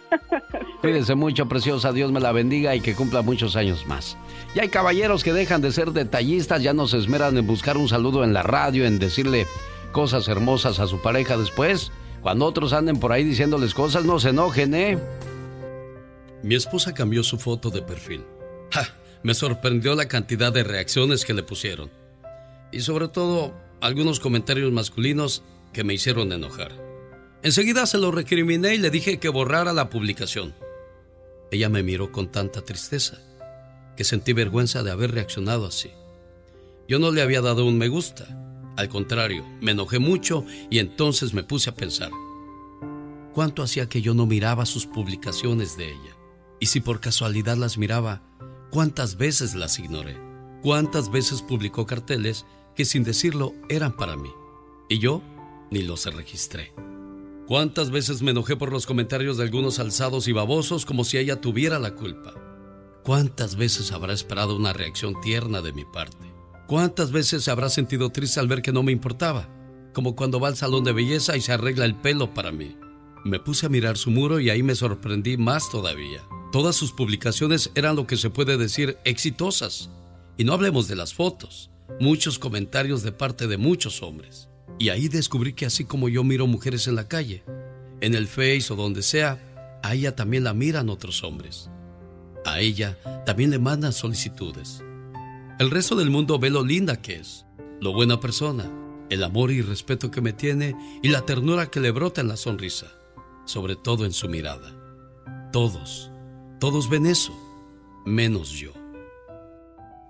Cuídense mucho, preciosa. Dios me la bendiga y que cumpla muchos años más. Y hay caballeros que dejan de ser detallistas, ya no se esmeran en buscar un saludo en la radio, en decirle cosas hermosas a su pareja después. Cuando otros anden por ahí diciéndoles cosas, no se enojen, ¿eh? Mi esposa cambió su foto de perfil. ¡Ja! Me sorprendió la cantidad de reacciones que le pusieron. Y sobre todo, algunos comentarios masculinos que me hicieron enojar. Enseguida se lo recriminé y le dije que borrara la publicación. Ella me miró con tanta tristeza que sentí vergüenza de haber reaccionado así. Yo no le había dado un me gusta, al contrario, me enojé mucho y entonces me puse a pensar, ¿cuánto hacía que yo no miraba sus publicaciones de ella? Y si por casualidad las miraba, ¿cuántas veces las ignoré? ¿Cuántas veces publicó carteles que sin decirlo eran para mí? Y yo ni los registré. ¿Cuántas veces me enojé por los comentarios de algunos alzados y babosos como si ella tuviera la culpa? ¿Cuántas veces habrá esperado una reacción tierna de mi parte? ¿Cuántas veces se habrá sentido triste al ver que no me importaba? Como cuando va al salón de belleza y se arregla el pelo para mí. Me puse a mirar su muro y ahí me sorprendí más todavía. Todas sus publicaciones eran lo que se puede decir exitosas. Y no hablemos de las fotos, muchos comentarios de parte de muchos hombres. Y ahí descubrí que así como yo miro mujeres en la calle, en el Face o donde sea, a ella también la miran otros hombres. A ella también le mandan solicitudes. El resto del mundo ve lo linda que es, lo buena persona, el amor y respeto que me tiene y la ternura que le brota en la sonrisa, sobre todo en su mirada. Todos, todos ven eso, menos yo.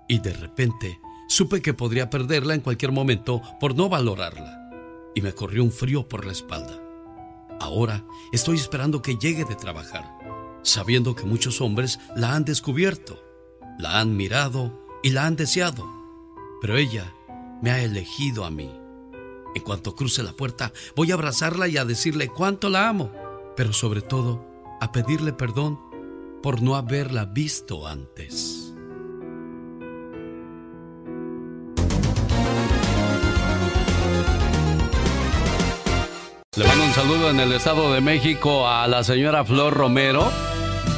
Y de repente supe que podría perderla en cualquier momento por no valorarla, y me corrió un frío por la espalda. Ahora estoy esperando que llegue de trabajar, sabiendo que muchos hombres la han descubierto, la han mirado y la han deseado, pero ella me ha elegido a mí. En cuanto cruce la puerta, voy a abrazarla y a decirle cuánto la amo, pero sobre todo a pedirle perdón por no haberla visto antes. Le mando un saludo en el Estado de México a la señora Flor Romero,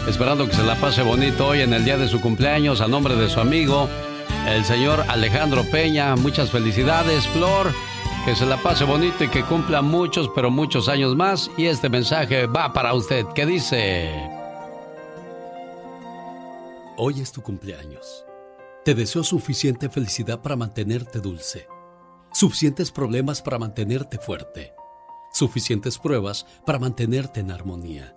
esperando que se la pase bonito hoy en el día de su cumpleaños a nombre de su amigo, el señor Alejandro Peña. Muchas felicidades, Flor. Que se la pase bonito y que cumpla muchos, pero muchos años más. Y este mensaje va para usted, que dice... Hoy es tu cumpleaños. Te deseo suficiente felicidad para mantenerte dulce, suficientes problemas para mantenerte fuerte, suficientes pruebas para mantenerte en armonía,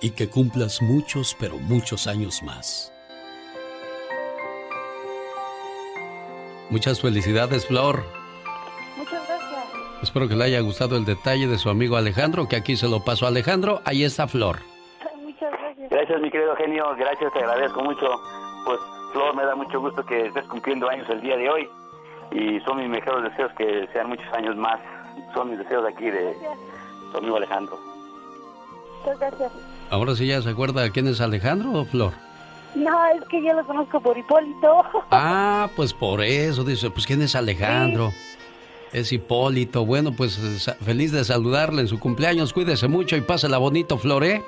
y que cumplas muchos, pero muchos años más. Muchas felicidades, Flor. Muchas gracias. Espero que le haya gustado el detalle de su amigo Alejandro, que aquí se lo pasó a Alejandro. Ahí está Flor. Muchas gracias. Gracias, mi querido genio. Gracias, te agradezco mucho. Pues, Flor, me da mucho gusto que estés cumpliendo años el día de hoy. Y son mis mejores deseos que sean muchos años más. Son mis deseos de aquí de su amigo Alejandro. Muchas gracias. Ahora sí ya se acuerda quién es Alejandro o Flor. No, es que yo lo conozco por Hipólito. Ah, pues por eso, dice, pues ¿quién es Alejandro? Es Hipólito. Bueno, pues feliz de saludarle en su cumpleaños. Cuídese mucho y pásela bonito, Floré.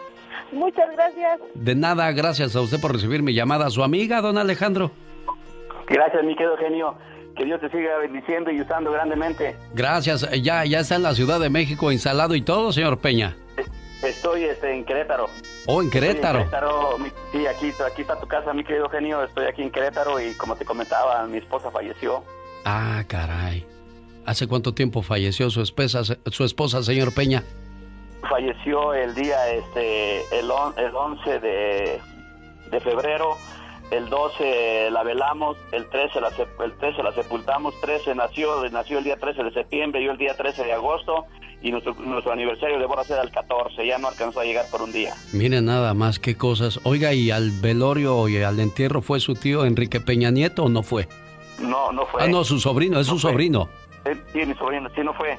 Muchas gracias. De nada, gracias a usted por recibir mi llamada. ¿Su amiga, don Alejandro? Gracias, mi querido genio. Que Dios te siga bendiciendo y usando grandemente. Gracias. Ya, ya está en la Ciudad de México instalado y todo, señor Peña. Estoy este, en Querétaro. Oh, en Querétaro. sí, aquí, aquí está tu casa, mi querido genio. Estoy aquí en Querétaro y como te comentaba, mi esposa falleció. Ah, caray. ¿Hace cuánto tiempo falleció su esposa, su esposa señor Peña? Falleció el día, este, el, el 11 de, de febrero el 12 la velamos, el 13 la, el 13 la sepultamos, 13 nació, nació el día 13 de septiembre, yo el día 13 de agosto y nuestro, nuestro aniversario debo hacer el 14, ya no alcanzó a llegar por un día. Miren nada más qué cosas. Oiga, ¿y al velorio y al entierro fue su tío Enrique Peña Nieto o no fue? No, no fue. Ah, no, su sobrino, es su sobrino. Sí, mi sobrino, sí, no fue.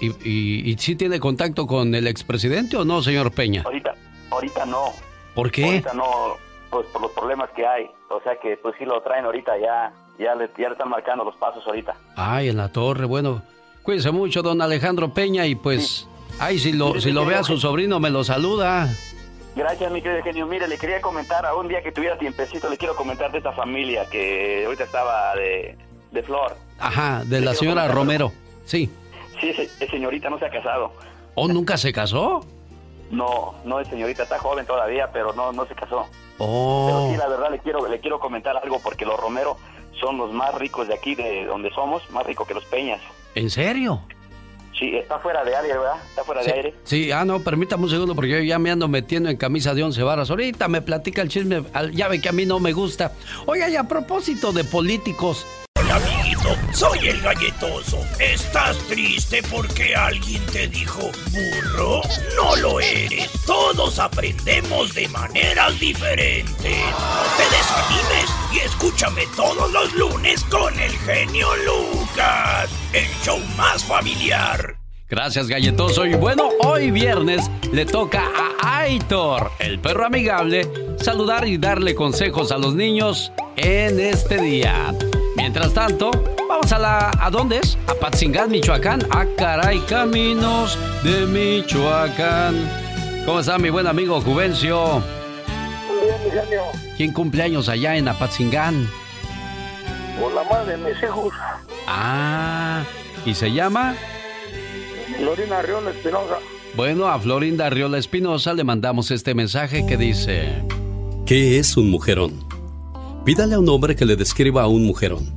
¿Y, y, y sí tiene contacto con el expresidente o no, señor Peña? Ahorita, ahorita no. ¿Por qué? Ahorita no, pues por los problemas que hay. O sea que pues sí lo traen ahorita, ya, ya, le, ya le están marcando los pasos ahorita. Ay, en la torre, bueno, Cuídense mucho, don Alejandro Peña, y pues, ay, si lo, si lo ve a su sobrino, me lo saluda. Gracias, mi querido genio. Mire, le quería comentar, a un día que tuviera tiempecito, le quiero comentar de esta familia que ahorita estaba de, de Flor. Ajá, de la señora Romero, sí. Sí, señorita no se ha casado. ¿Oh, nunca se casó? No, no es señorita, está joven todavía, pero no, no se casó. Oh. Pero sí, la verdad, le quiero, le quiero comentar algo porque los Romero son los más ricos de aquí, de donde somos, más ricos que los Peñas. ¿En serio? Sí, está fuera de aire, ¿verdad? Está fuera de aire. Sí, ah, no, permítame un segundo porque yo ya me ando metiendo en camisa de once varas. Ahorita me platica el chisme, ya ve que a mí no me gusta. Oiga, y a propósito de políticos, soy el galletoso. ¿Estás triste porque alguien te dijo burro? No lo eres. Todos aprendemos de maneras diferentes. No te desanimes y escúchame todos los lunes con el genio Lucas, el show más familiar. Gracias, galletoso. Y bueno, hoy viernes le toca a Aitor, el perro amigable, saludar y darle consejos a los niños en este día. Mientras tanto, vamos a la... ¿A dónde es? A Patzingán, Michoacán. A caray, caminos de Michoacán. ¿Cómo está mi buen amigo Juvencio? Muy bien, mi genio. ¿Quién cumpleaños allá en Apatzingán? Por la madre de mis hijos. Ah, ¿y se llama? Florina Arriola Espinosa. Bueno, a Florinda Arriola Espinosa le mandamos este mensaje que dice... ¿Qué es un mujerón? Pídale a un hombre que le describa a un mujerón.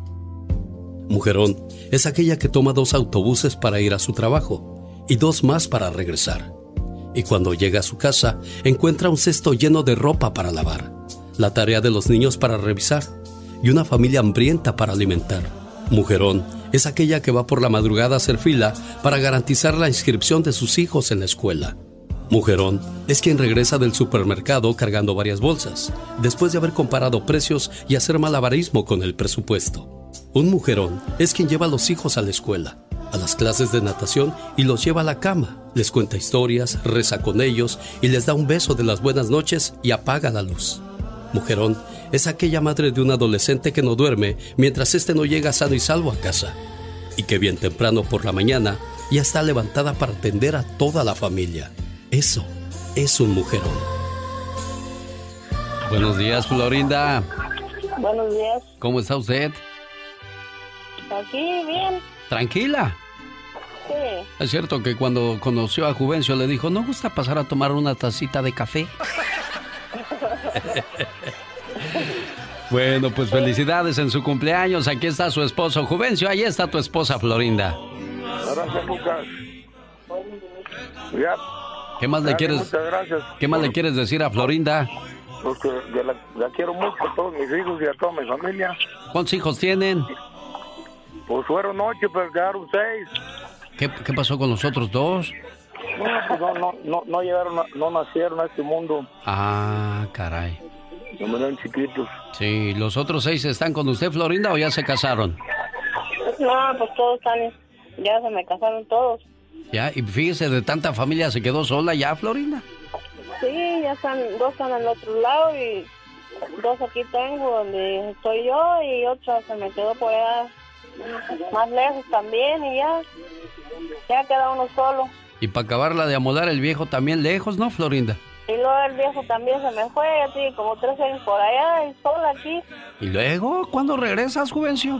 Mujerón es aquella que toma dos autobuses para ir a su trabajo y dos más para regresar. Y cuando llega a su casa encuentra un cesto lleno de ropa para lavar, la tarea de los niños para revisar y una familia hambrienta para alimentar. Mujerón es aquella que va por la madrugada a hacer fila para garantizar la inscripción de sus hijos en la escuela. Mujerón es quien regresa del supermercado cargando varias bolsas, después de haber comparado precios y hacer malabarismo con el presupuesto. Un mujerón es quien lleva a los hijos a la escuela, a las clases de natación y los lleva a la cama, les cuenta historias, reza con ellos y les da un beso de las buenas noches y apaga la luz. Mujerón es aquella madre de un adolescente que no duerme mientras éste no llega sano y salvo a casa y que bien temprano por la mañana ya está levantada para atender a toda la familia. Eso es un mujerón. Buenos días, Florinda. Buenos días. ¿Cómo está usted? Aquí, bien. ¿Tranquila? Sí. Es cierto que cuando conoció a Juvencio le dijo, ¿no gusta pasar a tomar una tacita de café? bueno, pues felicidades en su cumpleaños. Aquí está su esposo Juvencio. Ahí está tu esposa Florinda. Gracias, Lucas. ¿Qué más le quieres? Muchas gracias. ¿Qué más le quieres decir a Florinda? Porque yo la, la quiero mucho a todos mis hijos y a toda mi familia. ¿Cuántos hijos tienen? Pues fueron ocho, pero quedaron seis. ¿Qué, qué pasó con los otros dos? No, pues no, no, no, no llegaron, a- no nacieron a este mundo. Ah, caray. No eran chiquitos. Sí, ¿los otros seis están con usted, Florinda, o ya se casaron? No, pues todos están, ya se me casaron todos. Ya, y fíjese, de tanta familia se quedó sola ya, Florinda. Sí, ya están, dos están al otro lado y dos aquí tengo donde estoy yo y otra se me quedó por allá más lejos también y ya, ya queda uno solo. Y para acabarla de amolar el viejo también lejos, ¿no, Florinda? Y luego el viejo también se me fue, así como tres años por allá y sola aquí. ¿Y luego? ¿Cuándo regresas, Juvencio?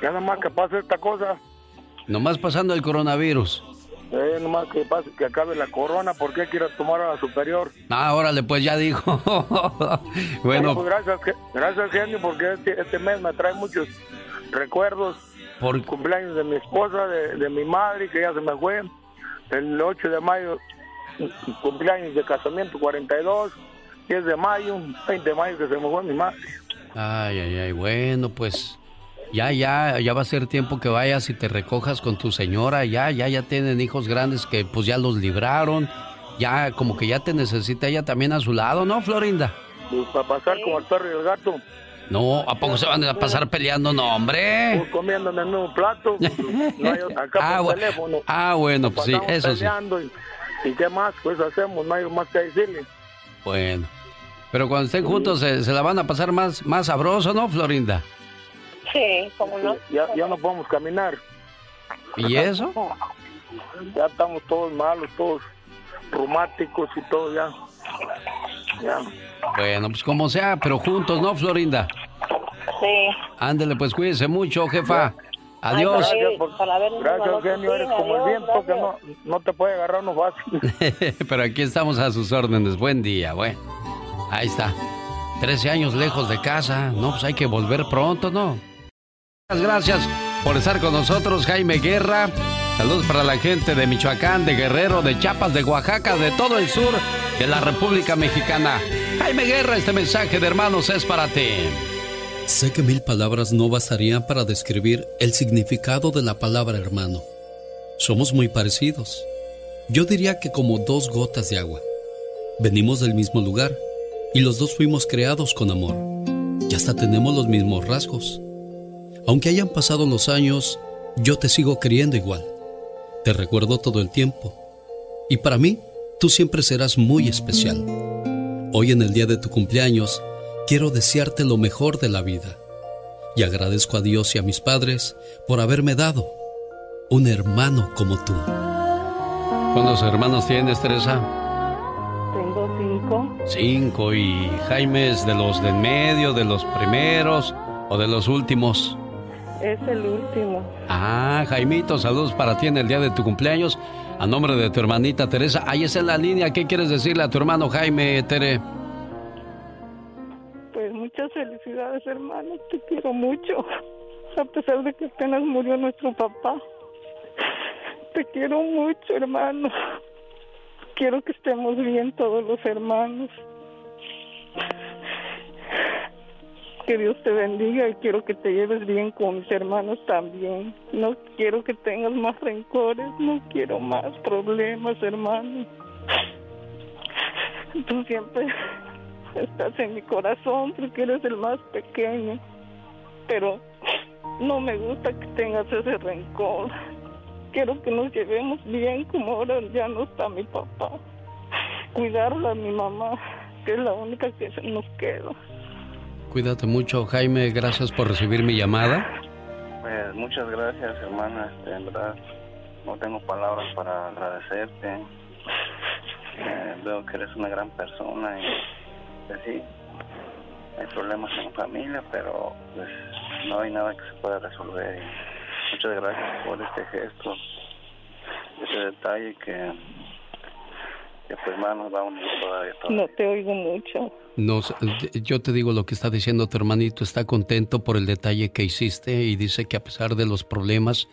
Ya nada más que pase esta cosa. Nomás pasando el coronavirus. Eh, nomás que pase, que acabe la corona, ¿por qué quieras tomar a la superior? Ah, órale, pues ya dijo. bueno, pues gracias, gracias genio, porque este, este mes me trae muchos recuerdos. Por cumpleaños de mi esposa, de, de mi madre, que ya se me fue. El 8 de mayo, cumpleaños de casamiento, 42. 10 de mayo, 20 de mayo que se me fue mi madre. Ay, ay, ay, bueno, pues ya, ya, ya va a ser tiempo que vayas y te recojas con tu señora, ya, ya, ya tienen hijos grandes que pues ya los libraron, ya como que ya te necesita ella también a su lado, ¿no, Florinda? Pues para pasar como el perro y el gato, No, ¿a poco se van a pasar peleando? No, hombre. pues, comiendo en el mismo plato. No hay- acá Ah, por teléfono. ah, bueno, pues sí, eso sí. ¿Y qué más? Pues hacemos, no hay más que decirle. Bueno. Pero cuando estén juntos se, se la van a pasar más, más sabroso, ¿no, Florinda? Sí, como no. Ya, ya no podemos caminar. ¿Y eso? Ya estamos todos malos, todos reumáticos y todo ya. Ya. Bueno, pues como sea, pero juntos, ¿no, Florinda? Sí. Ándele, pues cuídese mucho, jefa. Adiós. Gracias, por- para gracias eres como el viento que no, no te puede agarrar no fácil. Pero aquí estamos a sus órdenes. Buen día, bueno. Ahí está. 13 años lejos de casa. No, pues hay que volver pronto, ¿no? Gracias por estar con nosotros, Jaime Guerra. Saludos para la gente de Michoacán, de Guerrero, de Chiapas, de Oaxaca, de todo el sur de la República Mexicana. Jaime Guerra, este mensaje de hermanos es para ti. Sé que mil palabras no bastarían para describir el significado de la palabra hermano. Somos muy parecidos. Yo diría que como dos gotas de agua. Venimos del mismo lugar y los dos fuimos creados con amor. Y hasta tenemos los mismos rasgos. Aunque hayan pasado los años, yo te sigo queriendo igual. Te recuerdo todo el tiempo. Y para mí, tú siempre serás muy especial. Hoy en el día de tu cumpleaños, quiero desearte lo mejor de la vida. Y agradezco a Dios y a mis padres por haberme dado un hermano como tú. ¿Cuántos hermanos tienes, Teresa? Tengo cinco. Cinco. ¿Y Jaime es de los de en medio, de los primeros o de los últimos? Es el último. Ah, Jaimito, saludos para ti en el día de tu cumpleaños. A nombre de tu hermanita Teresa. Ahí está en la línea. ¿Qué quieres decirle a tu hermano Jaime, Tere? Pues muchas felicidades, hermano. Te quiero mucho. A pesar de que apenas murió nuestro papá. Te quiero mucho, hermano. Quiero que estemos bien todos los hermanos. Que Dios te bendiga y quiero que te lleves bien con mis hermanos también. No quiero que tengas más rencores, no quiero más problemas, hermano. Tú siempre estás en mi corazón porque eres el más pequeño. Pero no me gusta que tengas ese rencor quiero que nos llevemos bien como ahora ya no está mi papá. Cuidarla a mi mamá, que es la única que nos queda. Cuídate mucho, Jaime. Gracias por recibir mi llamada. Pues muchas gracias, hermana. Este, en verdad, no tengo palabras para agradecerte. Eh, veo que eres una gran persona y pues sí, hay problemas en la familia, pero pues no hay nada que se pueda resolver. Muchas gracias por este gesto, ese detalle que, que pues más nos da un todavía. No te oigo mucho. yo te digo lo que está diciendo tu hermanito, está contento por el detalle que hiciste y dice que a pesar de los problemas,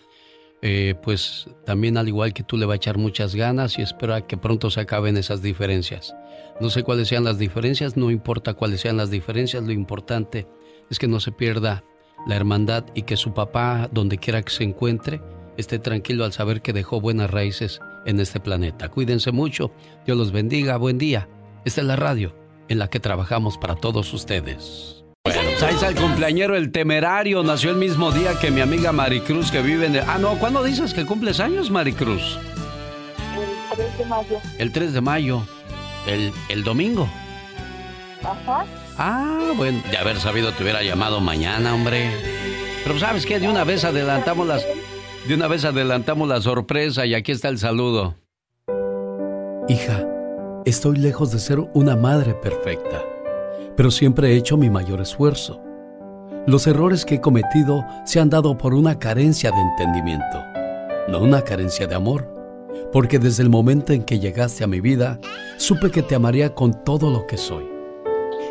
eh, pues también al igual que tú le va a echar muchas ganas y espera que pronto se acaben esas diferencias. No sé cuáles sean las diferencias, no importa cuáles sean las diferencias, lo importante es que no se pierda la hermandad y que su papá, donde quiera que se encuentre, esté tranquilo al saber que dejó buenas raíces en este planeta. Cuídense mucho, Dios los bendiga, buen día. Esta es la radio en la que trabajamos para todos ustedes. Bueno, pues ahí está el cumpleañero, el temerario, nació el mismo día que mi amiga Maricruz que vive en... El... Ah, no, ¿cuándo dices que cumples años, Maricruz? El 3 de mayo. El 3 de mayo, el, el domingo. Ajá. Ah, bueno, de haber sabido te hubiera llamado mañana, hombre. Pero ¿sabes qué? De una vez adelantamos las de una vez adelantamos la sorpresa y aquí está el saludo. Hija, estoy lejos de ser una madre perfecta, pero siempre he hecho mi mayor esfuerzo. Los errores que he cometido se han dado por una carencia de entendimiento, no una carencia de amor, porque desde el momento en que llegaste a mi vida, supe que te amaría con todo lo que soy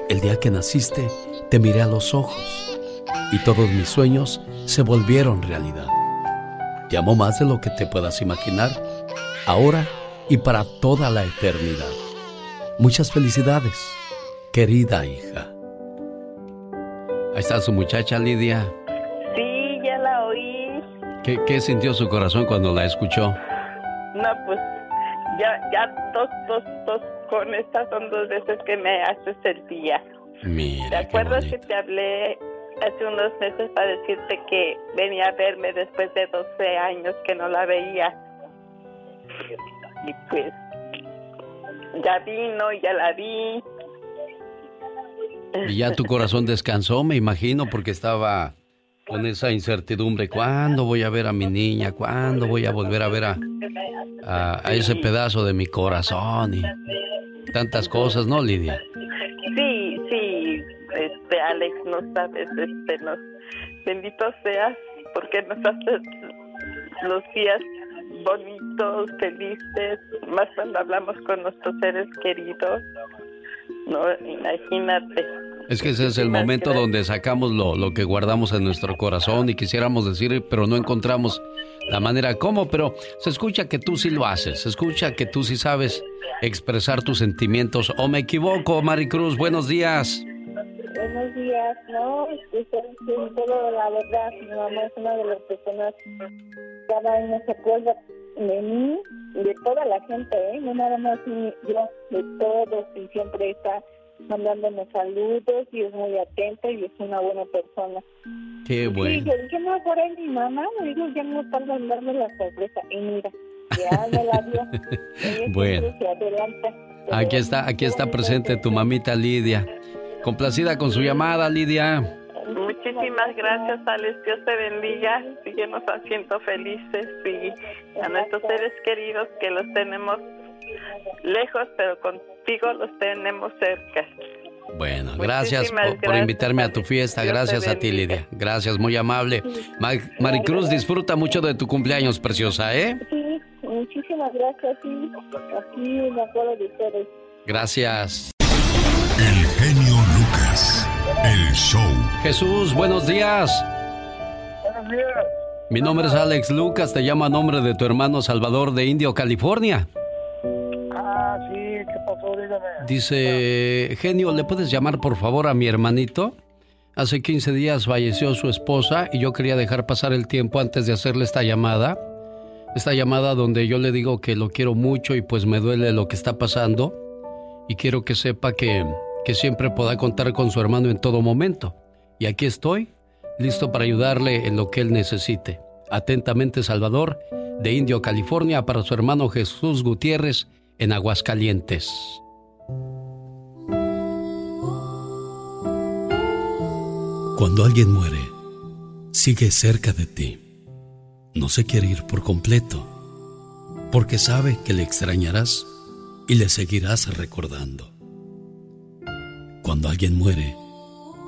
el día que naciste, te miré a los ojos y todos mis sueños se volvieron realidad. Te amo más de lo que te puedas imaginar, ahora y para toda la eternidad. Muchas felicidades, querida hija. Ahí está su muchacha Lidia. Sí, ya la oí. ¿Qué, qué sintió su corazón cuando la escuchó? No, pues ya, ya dos, dos, dos con estas son dos veces que me haces el día. Mira, ¿Te acuerdas que te hablé hace unos meses para decirte que venía a verme después de 12 años que no la veía? Y pues ya vino, ya la vi. Y ya tu corazón descansó, me imagino, porque estaba con esa incertidumbre. ¿Cuándo voy a ver a mi niña? ¿Cuándo voy a volver a ver a, a, ese pedazo de mi corazón? Y tantas cosas, ¿no, Lidia? Sí, sí, este, Alex, no sabes, este, nos, bendito seas, porque nos haces los días bonitos, felices, más cuando hablamos con nuestros seres queridos, no, imagínate. Es que ese es el momento donde sacamos lo, lo que guardamos en nuestro corazón y quisiéramos decir, pero no encontramos la manera cómo, pero se escucha que tú sí lo haces, se escucha que tú sí sabes expresar tus sentimientos. ¿O me equivoco, Maricruz? Buenos días. Días, no, todo la verdad, mi mamá es una de las personas que cada año se acuerda de mí, de toda la gente, ¿eh? no nada más yo, de todos, y siempre está mandándome saludos y es muy atenta y es una buena persona. Qué bueno. Y yo dije, no, por ahí mi mamá, me dijo, ya no tarda en darme la sorpresa. Y mira, ya me la dio. bueno. Aquí está, aquí está presente tu mamita Lidia. Complacida con su llamada, Lidia. Muchísimas gracias, Alex. Dios te bendiga. Síguenos haciendo felices y a nuestros seres queridos que los tenemos lejos, pero contigo los tenemos cerca. Bueno, gracias por, invitarme a tu fiesta. Gracias a ti, Lidia. Gracias, muy amable. Maricruz, disfruta mucho de tu cumpleaños, preciosa, ¿eh? Sí, muchísimas gracias. Sí, aquí me acuerdo de ustedes. Gracias. El genio Lucas. El show. Jesús, buenos días. Buenos días. Mi nombre es Alex Lucas, te llamo a nombre de tu hermano Salvador de Indio, California. Ah, sí, ¿qué pasó? Dígame. Dice, genio, ¿le puedes llamar por favor a mi hermanito? Hace 15 días falleció su esposa y yo quería dejar pasar el tiempo antes de hacerle esta llamada. Esta llamada donde yo le digo que lo quiero mucho y pues me duele lo que está pasando. Y quiero que sepa que, que siempre pueda contar con su hermano en todo momento. Y aquí estoy, listo para ayudarle en lo que él necesite. Atentamente, Salvador, de Indio, California, para su hermano Jesús Gutiérrez, en Aguascalientes. Cuando alguien muere, sigue cerca de ti. No se quiere ir por completo, porque sabe que le extrañarás y le seguirás recordando. Cuando alguien muere,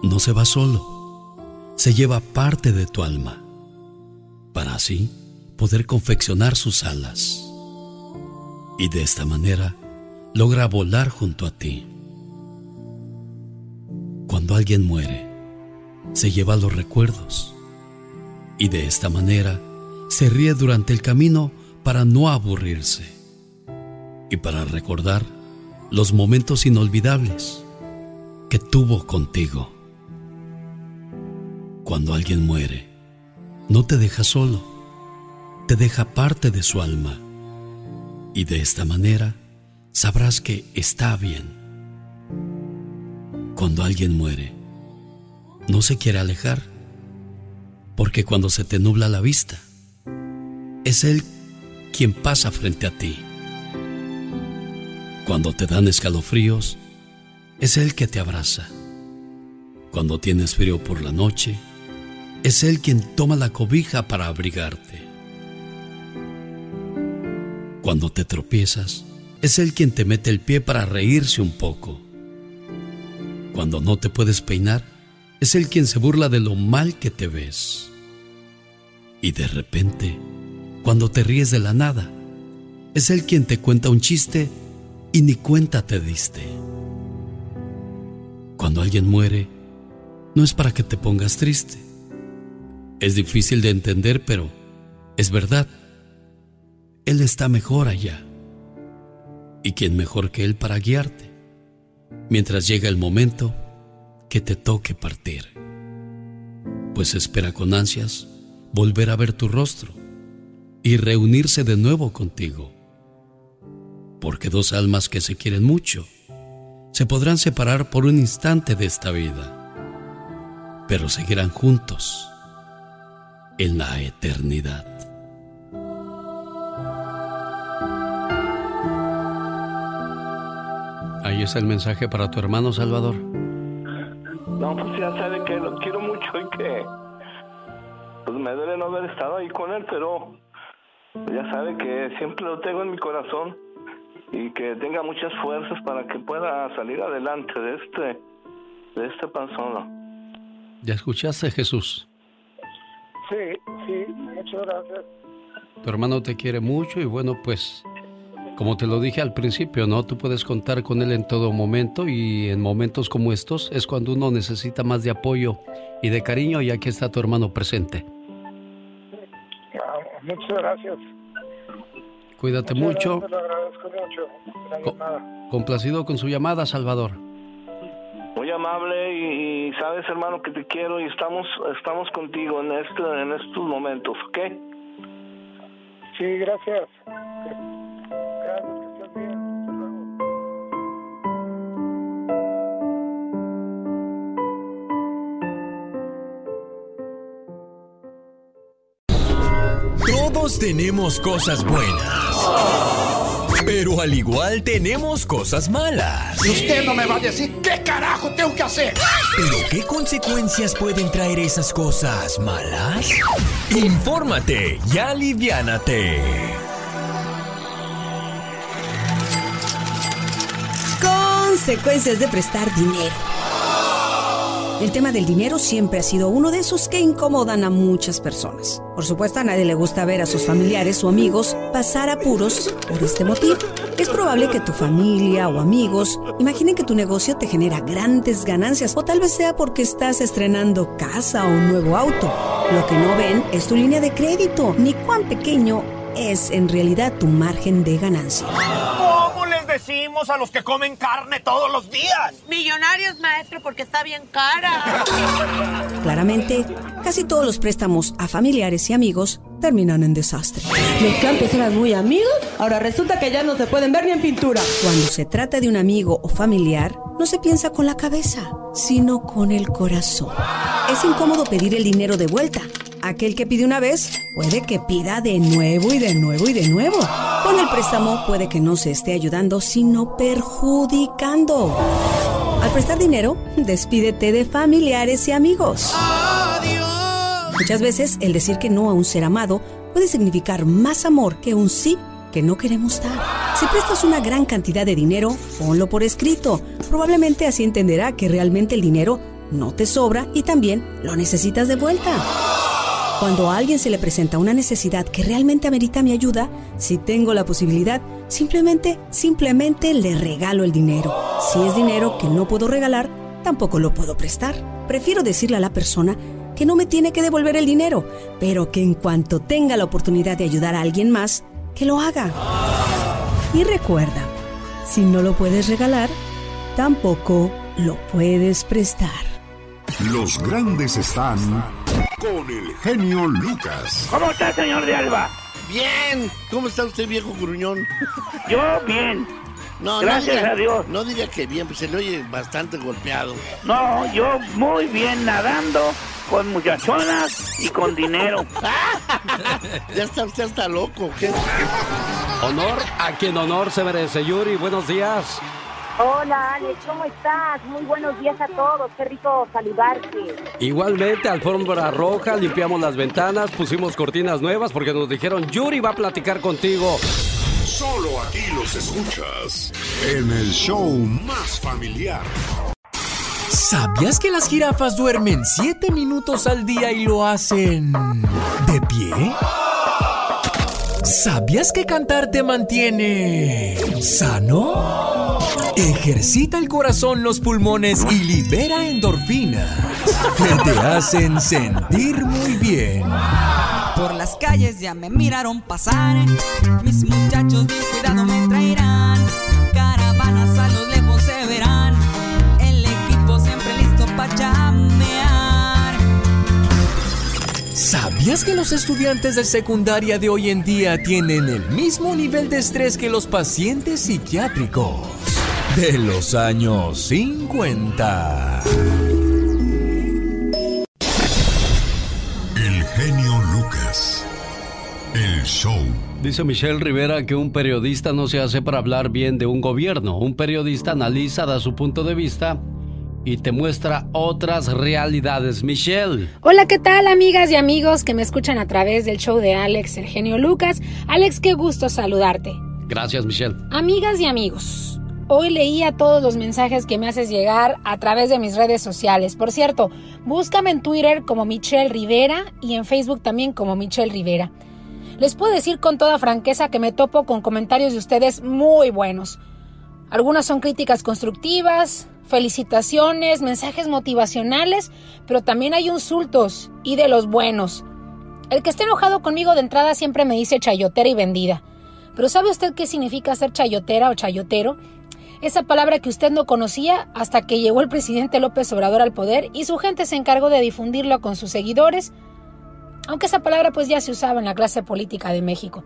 no se va solo, se lleva parte de tu alma, para así poder confeccionar sus alas y de esta manera logra volar junto a ti. Cuando alguien muere, se lleva los recuerdos y de esta manera se ríe durante el camino para no aburrirse y para recordar los momentos inolvidables que tuvo contigo. Cuando alguien muere, no te deja solo, te deja parte de su alma y de esta manera sabrás que está bien. Cuando alguien muere, no se quiere alejar, porque cuando se te nubla la vista, es Él quien pasa frente a ti. Cuando te dan escalofríos, es Él que te abraza. Cuando tienes frío por la noche, es Él quien toma la cobija para abrigarte. Cuando te tropiezas, es Él quien te mete el pie para reírse un poco. Cuando no te puedes peinar, es Él quien se burla de lo mal que te ves. Y de repente, cuando te ríes de la nada, es Él quien te cuenta un chiste y ni cuenta te diste. Cuando alguien muere, no es para que te pongas triste. Es difícil de entender, pero es verdad. Él está mejor allá. ¿Y quién mejor que Él para guiarte? Mientras llega el momento que te toque partir. Pues espera con ansias volver a ver tu rostro y reunirse de nuevo contigo. Porque dos almas que se quieren mucho se podrán separar por un instante de esta vida, pero seguirán juntos en la eternidad. Ahí es el mensaje para tu hermano Salvador. No, pues ya sabe que lo quiero mucho y que pues me duele no haber estado ahí con él, pero ya sabe que siempre lo tengo en mi corazón y que tenga muchas fuerzas para que pueda salir adelante de este de esta persona. ¿Ya escuchaste, Jesús? Sí, sí, muchas gracias. Tu hermano te quiere mucho y bueno, pues como te lo dije al principio, ¿no? Tú puedes contar con él en todo momento y en momentos como estos es cuando uno necesita más de apoyo y de cariño y aquí está tu hermano presente. Ah, muchas gracias. Cuídate mucho. complacido con su llamada, Salvador. Muy amable y, sabes, hermano, que te quiero y estamos estamos contigo en este en estos momentos, ¿ok? Sí, gracias. Gracias. Todos tenemos cosas buenas. Pero al igual tenemos cosas malas. Y usted no me va a decir qué carajo tengo que hacer. ¿Pero qué consecuencias pueden traer esas cosas malas? Infórmate y aliviánate. Consecuencias de prestar dinero. El tema del dinero siempre ha sido uno de esos que incomodan a muchas personas. Por supuesto, a nadie le gusta ver a sus familiares o amigos pasar apuros por este motivo. Es probable que tu familia o amigos imaginen que tu negocio te genera grandes ganancias o tal vez sea porque estás estrenando casa o un nuevo auto. Lo que no ven es tu línea de crédito, ni cuán pequeño es en realidad tu margen de ganancia. ¿Cómo les decimos a los que comen carne todos los días? Millonarios, maestro, porque está bien cara. Claramente, casi todos los préstamos a familiares y amigos terminan en desastre. Los que antes eran muy amigos, ahora resulta que ya no se pueden ver ni en pintura. Cuando se trata de un amigo o familiar, no se piensa con la cabeza, sino con el corazón. Es incómodo pedir el dinero de vuelta. Aquel que pide una vez puede que pida de nuevo y de nuevo y de nuevo. Con el préstamo puede que no se esté ayudando, sino perjudicando. Al prestar dinero, despídete de familiares y amigos. Muchas veces el decir que no a un ser amado puede significar más amor que un sí que no queremos dar. Si prestas una gran cantidad de dinero, ponlo por escrito. Probablemente así entenderá que realmente el dinero no te sobra y también lo necesitas de vuelta. Cuando a alguien se le presenta una necesidad que realmente amerita mi ayuda, si tengo la posibilidad, simplemente, simplemente le regalo el dinero. Si es dinero que no puedo regalar, tampoco lo puedo prestar. Prefiero decirle a la persona que no me tiene que devolver el dinero, pero que en cuanto tenga la oportunidad de ayudar a alguien más, que lo haga. Y recuerda, si no lo puedes regalar, tampoco lo puedes prestar. Los grandes están con el genio Lucas. ¿Cómo está, señor de Alba? Bien. ¿Cómo está usted, viejo gruñón? Yo bien. No, Gracias no diga, a Dios. No diga que bien, pues se le oye bastante golpeado. No, yo muy bien nadando, con muchachonas y con dinero. ya está usted hasta loco. ¿qué? Honor a quien honor se merece. Yuri, buenos días. Hola Alex, ¿cómo estás? Muy buenos días a todos, qué rico saludarte. Igualmente, alfombra roja, limpiamos las ventanas, pusimos cortinas nuevas porque nos dijeron Yuri va a platicar contigo. Solo aquí los escuchas en el show más familiar. ¿Sabías que las jirafas duermen 7 minutos al día y lo hacen de pie? ¿Sabías que cantar te mantiene sano? Ejercita el corazón, los pulmones y libera endorfinas que te hacen sentir muy bien. Por las calles ya me miraron pasar. Mis muchachos bien cuidado me traerán. Caravanas a lo ¿Sabías que los estudiantes de secundaria de hoy en día tienen el mismo nivel de estrés que los pacientes psiquiátricos de los años 50? El genio Lucas. El show. Dice Michelle Rivera que un periodista no se hace para hablar bien de un gobierno. Un periodista analiza, da su punto de vista y te muestra otras realidades. Michelle. Hola, ¿qué tal amigas y amigos que me escuchan a través del show de Alex, el genio Lucas? Alex, qué gusto saludarte. Gracias, Michelle. Amigas y amigos, hoy leía todos los mensajes que me haces llegar a través de mis redes sociales. Por cierto, búscame en Twitter como Michelle Rivera y en Facebook también como Michelle Rivera. Les puedo decir con toda franqueza que me topo con comentarios de ustedes muy buenos. Algunas son críticas constructivas, felicitaciones, mensajes motivacionales, pero también hay insultos y de los buenos. El que esté enojado conmigo de entrada siempre me dice chayotera y vendida. Pero ¿sabe usted qué significa ser chayotera o chayotero? Esa palabra que usted no conocía hasta que llegó el presidente López Obrador al poder y su gente se encargó de difundirlo con sus seguidores, aunque esa palabra pues ya se usaba en la clase política de México.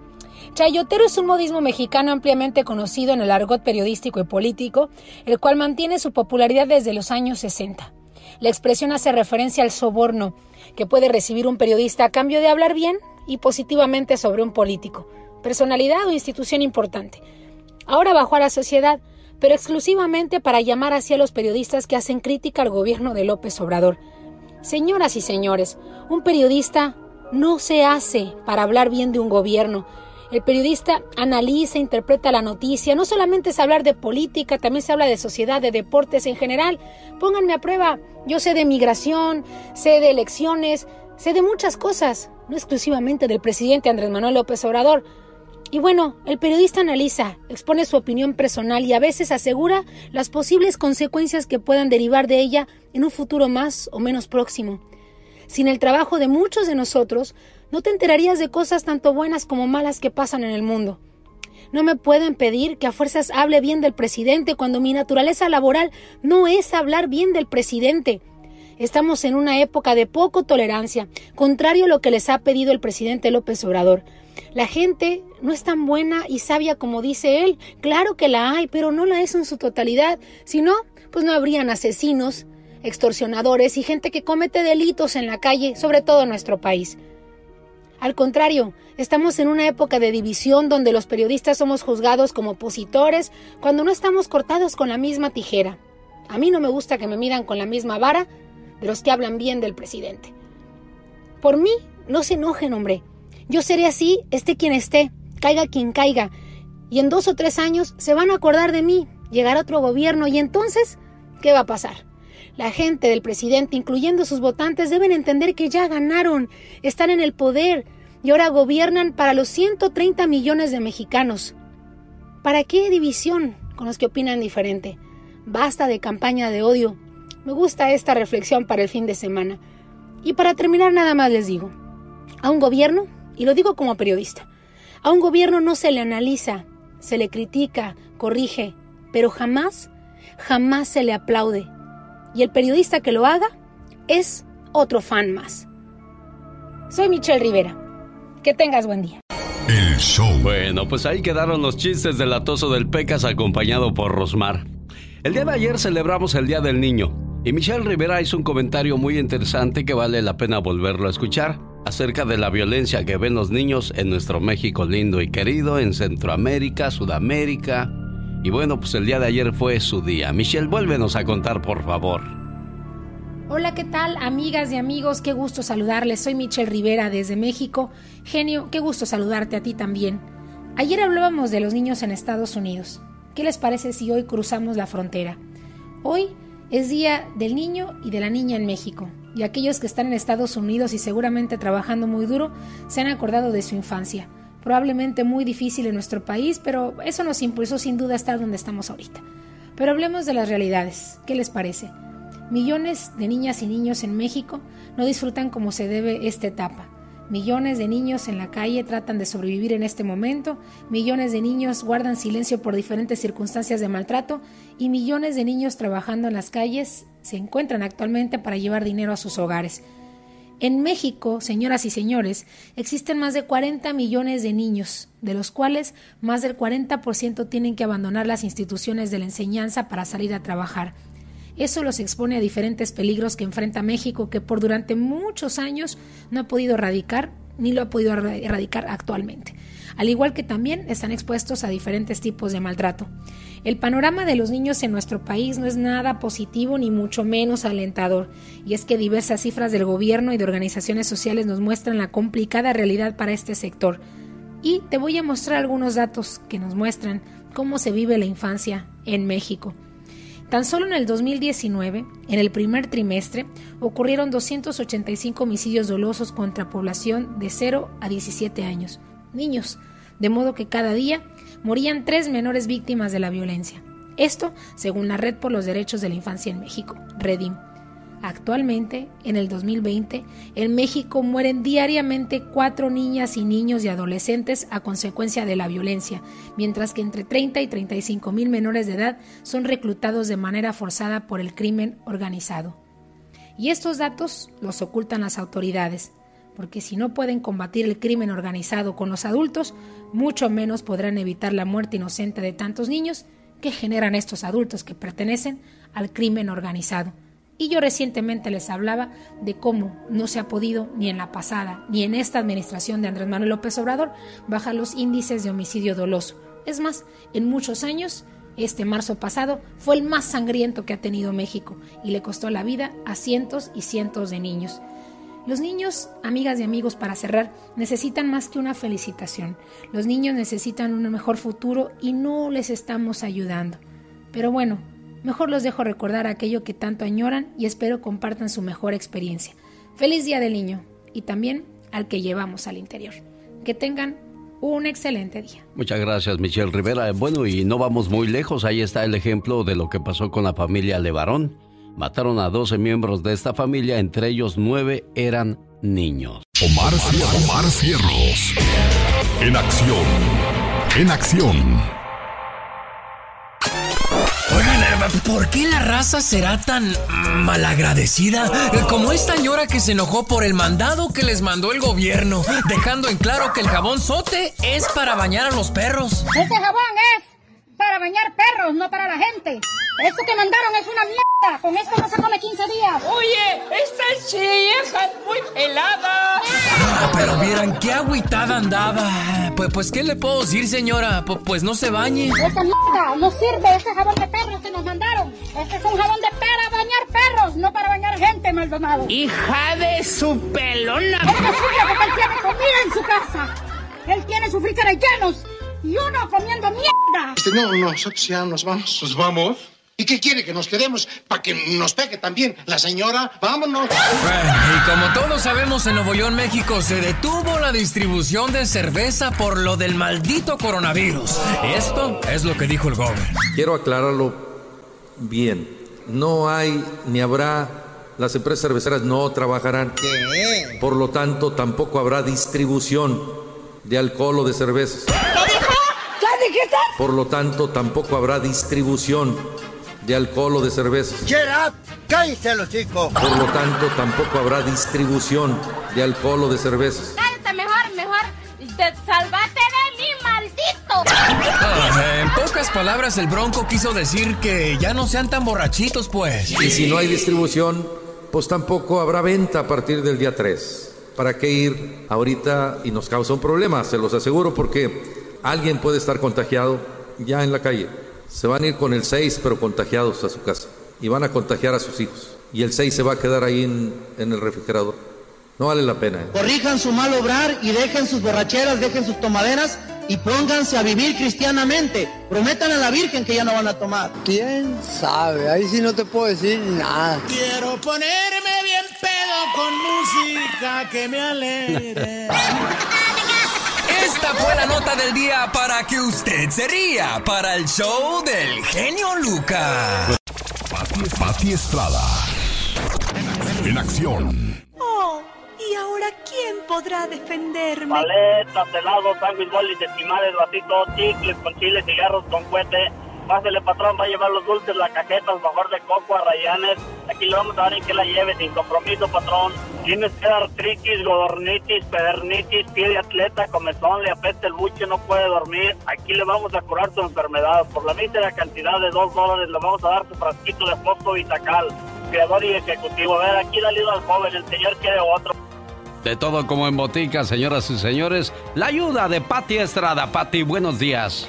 Chayotero es un modismo mexicano ampliamente conocido en el argot periodístico y político, el cual mantiene su popularidad desde los años 60. La expresión hace referencia al soborno que puede recibir un periodista a cambio de hablar bien y positivamente sobre un político, personalidad o institución importante. Ahora bajó a la sociedad, pero exclusivamente para llamar hacia los periodistas que hacen crítica al gobierno de López Obrador. Señoras y señores, un periodista no se hace para hablar bien de un gobierno. El periodista analiza, interpreta la noticia. No solamente es hablar de política, también se habla de sociedad, de deportes en general. Pónganme a prueba. Yo sé de migración, sé de elecciones, sé de muchas cosas, no exclusivamente del presidente Andrés Manuel López Obrador. Y bueno, el periodista analiza, expone su opinión personal y a veces asegura las posibles consecuencias que puedan derivar de ella en un futuro más o menos próximo. Sin el trabajo de muchos de nosotros, no te enterarías de cosas tanto buenas como malas que pasan en el mundo. No me pueden pedir que a fuerzas hable bien del presidente cuando mi naturaleza laboral no es hablar bien del presidente. Estamos en una época de poco tolerancia, contrario a lo que les ha pedido el presidente López Obrador. La gente no es tan buena y sabia como dice él. Claro que la hay, pero no la es en su totalidad. Si no, pues no habrían asesinos, extorsionadores y gente que comete delitos en la calle, sobre todo en nuestro país. Al contrario, estamos en una época de división donde los periodistas somos juzgados como opositores cuando no estamos cortados con la misma tijera. A mí no me gusta que me midan con la misma vara de los que hablan bien del presidente. Por mí, no se enojen, hombre. Yo seré así, esté quien esté, caiga quien caiga. Y en dos o tres años se van a acordar de mí, llegará otro gobierno y entonces, ¿qué va a pasar? La gente del presidente, incluyendo sus votantes, deben entender que ya ganaron, están en el poder y ahora gobiernan para los 130 millones de mexicanos. ¿Para qué división con los que opinan diferente? Basta de campaña de odio. Me gusta esta reflexión para el fin de semana. Y para terminar nada más les digo, a un gobierno, y lo digo como periodista, a un gobierno no se le analiza, se le critica, corrige, pero jamás, jamás se le aplaude y el periodista que lo haga es otro fan más. Soy Michelle Rivera. Que tengas buen día. El show. Bueno, pues ahí quedaron los chistes del atoso del Pecas acompañado por Rosmar. El día de ayer celebramos el Día del Niño y Michelle Rivera hizo un comentario muy interesante que vale la pena volverlo a escuchar acerca de la violencia que ven los niños en nuestro México lindo y querido, en Centroamérica, Sudamérica y bueno, pues el día de ayer fue su día. Michelle, vuélvenos a contar, por favor. Hola, ¿qué tal, amigas y amigos? Qué gusto saludarles. Soy Michelle Rivera desde México. Genio, qué gusto saludarte a ti también. Ayer hablábamos de los niños en Estados Unidos. ¿Qué les parece si hoy cruzamos la frontera? Hoy es Día del Niño y de la Niña en México, y aquellos que están en Estados Unidos y seguramente trabajando muy duro se han acordado de su infancia probablemente muy difícil en nuestro país, pero eso nos impulsó sin duda a estar donde estamos ahorita. Pero hablemos de las realidades. ¿Qué les parece? Millones de niñas y niños en México no disfrutan como se debe esta etapa. Millones de niños en la calle tratan de sobrevivir en este momento, millones de niños guardan silencio por diferentes circunstancias de maltrato y millones de niños trabajando en las calles se encuentran actualmente para llevar dinero a sus hogares. En México, señoras y señores, existen más de 40 millones de niños, de los cuales más del 40% tienen que abandonar las instituciones de la enseñanza para salir a trabajar. Eso los expone a diferentes peligros que enfrenta México, que por durante muchos años no ha podido erradicar ni lo ha podido erradicar actualmente. Al igual que también están expuestos a diferentes tipos de maltrato. El panorama de los niños en nuestro país no es nada positivo ni mucho menos alentador, y es que diversas cifras del gobierno y de organizaciones sociales nos muestran la complicada realidad para este sector. Y te voy a mostrar algunos datos que nos muestran cómo se vive la infancia en México. Tan solo en el 2019, en el primer trimestre, ocurrieron 285 homicidios dolosos contra población de 0 a 17 años, niños, de modo que cada día morían tres menores víctimas de la violencia. Esto según la Red por los Derechos de la Infancia en México, Redim. Actualmente, en el 2020, en México mueren diariamente cuatro niñas y niños y adolescentes a consecuencia de la violencia, mientras que entre 30 y 35 mil menores de edad son reclutados de manera forzada por el crimen organizado. Y estos datos los ocultan las autoridades, porque si no pueden combatir el crimen organizado con los adultos, mucho menos podrán evitar la muerte inocente de tantos niños que generan estos adultos que pertenecen al crimen organizado. Y yo recientemente les hablaba de cómo no se ha podido ni en la pasada ni en esta administración de Andrés Manuel López Obrador bajar los índices de homicidio doloso. Es más, en muchos años, este marzo pasado fue el más sangriento que ha tenido México y le costó la vida a cientos y cientos de niños. Los niños, amigas y amigos, para cerrar, necesitan más que una felicitación. Los niños necesitan un mejor futuro y no les estamos ayudando. Pero bueno, mejor los dejo recordar aquello que tanto añoran y espero compartan su mejor experiencia. Feliz Día del Niño y también al que llevamos al interior. Que tengan un excelente día. Muchas gracias, Michelle Rivera. Bueno, y no vamos muy lejos. Ahí está el ejemplo de lo que pasó con la familia Levarón. Mataron a 12 miembros de esta familia, entre ellos 9 eran niños. Omar, Omar Cierros. En acción. En acción. ¿Por qué la raza será tan malagradecida? Como esta señora que se enojó por el mandado que les mandó el gobierno, dejando en claro que el jabón sote es para bañar a los perros. Ese jabón es para bañar perros, no para la gente. Esto que mandaron es una mierda. Con esto no se come 15 días. Oye, esta chieja es muy helada. Ah, pero vieran qué agüitada andaba. Pues, pues, ¿qué le puedo decir, señora? Pues, pues no se bañe. Esa mierda no sirve, ese jabón de perros que nos mandaron. Este es un jabón de para bañar perros, no para bañar gente, Maldonado. Hija de su pelona. Es posible porque él tiene comida en su casa. Él tiene sus fricares llenos y uno comiendo mierda. Este, no, nosotros ya nos vamos. ¿Nos vamos? ¿Y qué quiere? ¿Que nos quedemos para que nos pegue también la señora? Vámonos. Bueno, y como todos sabemos, en Nuevo León, México, se detuvo la distribución de cerveza por lo del maldito coronavirus. Esto es lo que dijo el gobernador. Quiero aclararlo bien. No hay ni habrá, las empresas cerveceras no trabajarán. ¿Qué? Por lo tanto, tampoco habrá distribución de alcohol o de cervezas. Por lo tanto, tampoco habrá distribución de alcohol o de cervezas. Get up. Cállese los chicos. Por lo tanto, tampoco habrá distribución de alcohol o de cervezas. Cállate mejor, mejor. Te salvaste de mí, maldito. Ah, en pocas palabras, el Bronco quiso decir que ya no sean tan borrachitos, pues. Y si no hay distribución, pues tampoco habrá venta a partir del día 3. ¿Para qué ir ahorita y nos causa un problema? Se los aseguro porque alguien puede estar contagiado ya en la calle. Se van a ir con el 6, pero contagiados a su casa. Y van a contagiar a sus hijos. Y el 6 se va a quedar ahí en, en el refrigerador. No vale la pena. ¿eh? Corrijan su mal obrar y dejen sus borracheras, dejen sus tomaderas y pónganse a vivir cristianamente. Prometan a la Virgen que ya no van a tomar. ¿Quién sabe? Ahí sí no te puedo decir nada. Quiero ponerme bien pedo con música que me alegre. Esta fue la nota del día para que usted se ría para el show del genio Lucas. Pati, Pati Estrada. En acción. Oh, ¿y ahora quién podrá defenderme? Paletas, helados, sándwich, bolis, estimales, vasitos, chicles con chile, cigarros con cohete. Pásele, patrón, va a llevar los dulces, la cajeta, el mejor de coco, a rayanes. Aquí le vamos a dar en que la lleve, sin compromiso, patrón. Tienes que dar artritis, godornitis, pedernitis, pie de atleta, comezón, le apesta el buche, no puede dormir. Aquí le vamos a curar su enfermedad. Por la mísera cantidad de dos dólares le vamos a dar su frasquito de fosfo vitacal. Creador y ejecutivo. A ver, aquí le ayuda al joven, el señor quiere otro. De todo como en botica, señoras y señores. La ayuda de Pati Estrada. Pati, buenos días.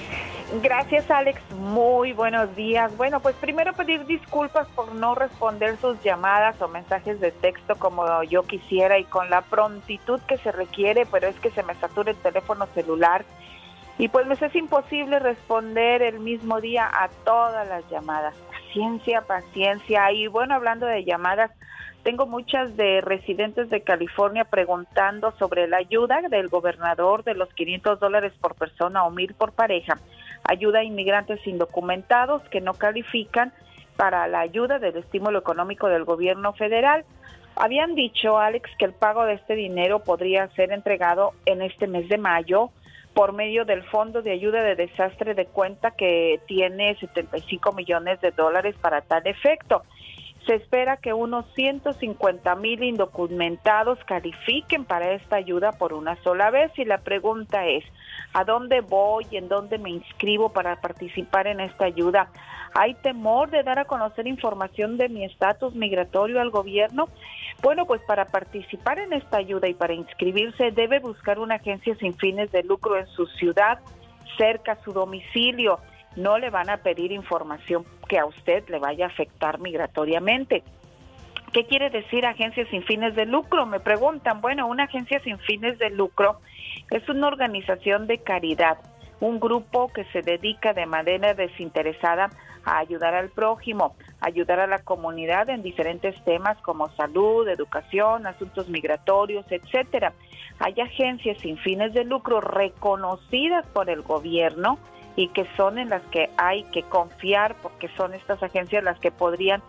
Gracias, Alex. Muy buenos días. Bueno, pues primero pedir disculpas por no responder sus llamadas o mensajes de texto como yo quisiera y con la prontitud que se requiere, pero es que se me satura el teléfono celular y pues me es imposible responder el mismo día a todas las llamadas. Paciencia, paciencia. Y bueno, hablando de llamadas, tengo muchas de residentes de California preguntando sobre la ayuda del gobernador de los 500 dólares por persona o mil por pareja ayuda a inmigrantes indocumentados que no califican para la ayuda del estímulo económico del gobierno federal. Habían dicho, Alex, que el pago de este dinero podría ser entregado en este mes de mayo por medio del Fondo de Ayuda de Desastre de Cuenta que tiene 75 millones de dólares para tal efecto. Se espera que unos 150 mil indocumentados califiquen para esta ayuda por una sola vez y la pregunta es, ¿a dónde voy? ¿En dónde me inscribo para participar en esta ayuda? ¿Hay temor de dar a conocer información de mi estatus migratorio al gobierno? Bueno, pues para participar en esta ayuda y para inscribirse debe buscar una agencia sin fines de lucro en su ciudad, cerca a su domicilio. No le van a pedir información que a usted le vaya a afectar migratoriamente. ¿Qué quiere decir agencia sin fines de lucro? Me preguntan. Bueno, una agencia sin fines de lucro es una organización de caridad, un grupo que se dedica de manera desinteresada a ayudar al prójimo, ayudar a la comunidad en diferentes temas como salud, educación, asuntos migratorios, etcétera. Hay agencias sin fines de lucro reconocidas por el gobierno y que son en las que hay que confiar porque son estas agencias las que podrían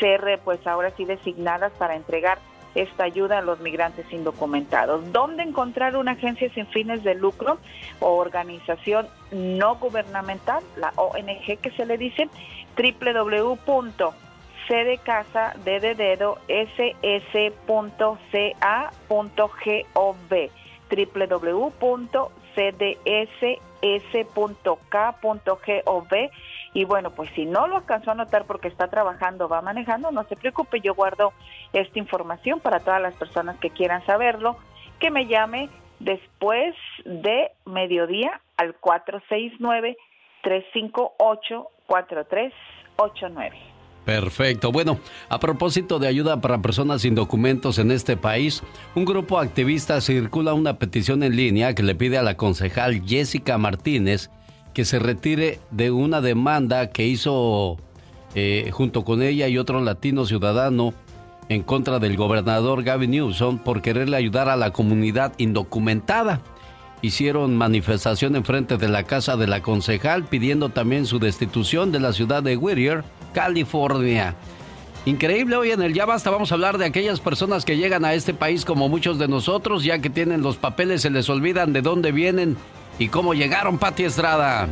ser pues ahora sí designadas para entregar esta ayuda a los migrantes indocumentados. ¿Dónde encontrar una agencia sin fines de lucro o organización no gubernamental, la ONG que se le dice? www.cdecasa de www.cdss.k.gov y bueno, pues si no lo alcanzó a notar porque está trabajando, va manejando, no se preocupe, yo guardo esta información para todas las personas que quieran saberlo, que me llame después de mediodía al 469-358-4389. Perfecto. Bueno, a propósito de ayuda para personas sin documentos en este país, un grupo activista circula una petición en línea que le pide a la concejal Jessica Martínez que se retire de una demanda que hizo eh, junto con ella y otro latino ciudadano en contra del gobernador Gavin Newsom por quererle ayudar a la comunidad indocumentada. Hicieron manifestación en frente de la casa de la concejal pidiendo también su destitución de la ciudad de Whittier, California. Increíble, hoy en el Ya Basta vamos a hablar de aquellas personas que llegan a este país como muchos de nosotros, ya que tienen los papeles, se les olvidan de dónde vienen y cómo llegaron, Pati Estrada.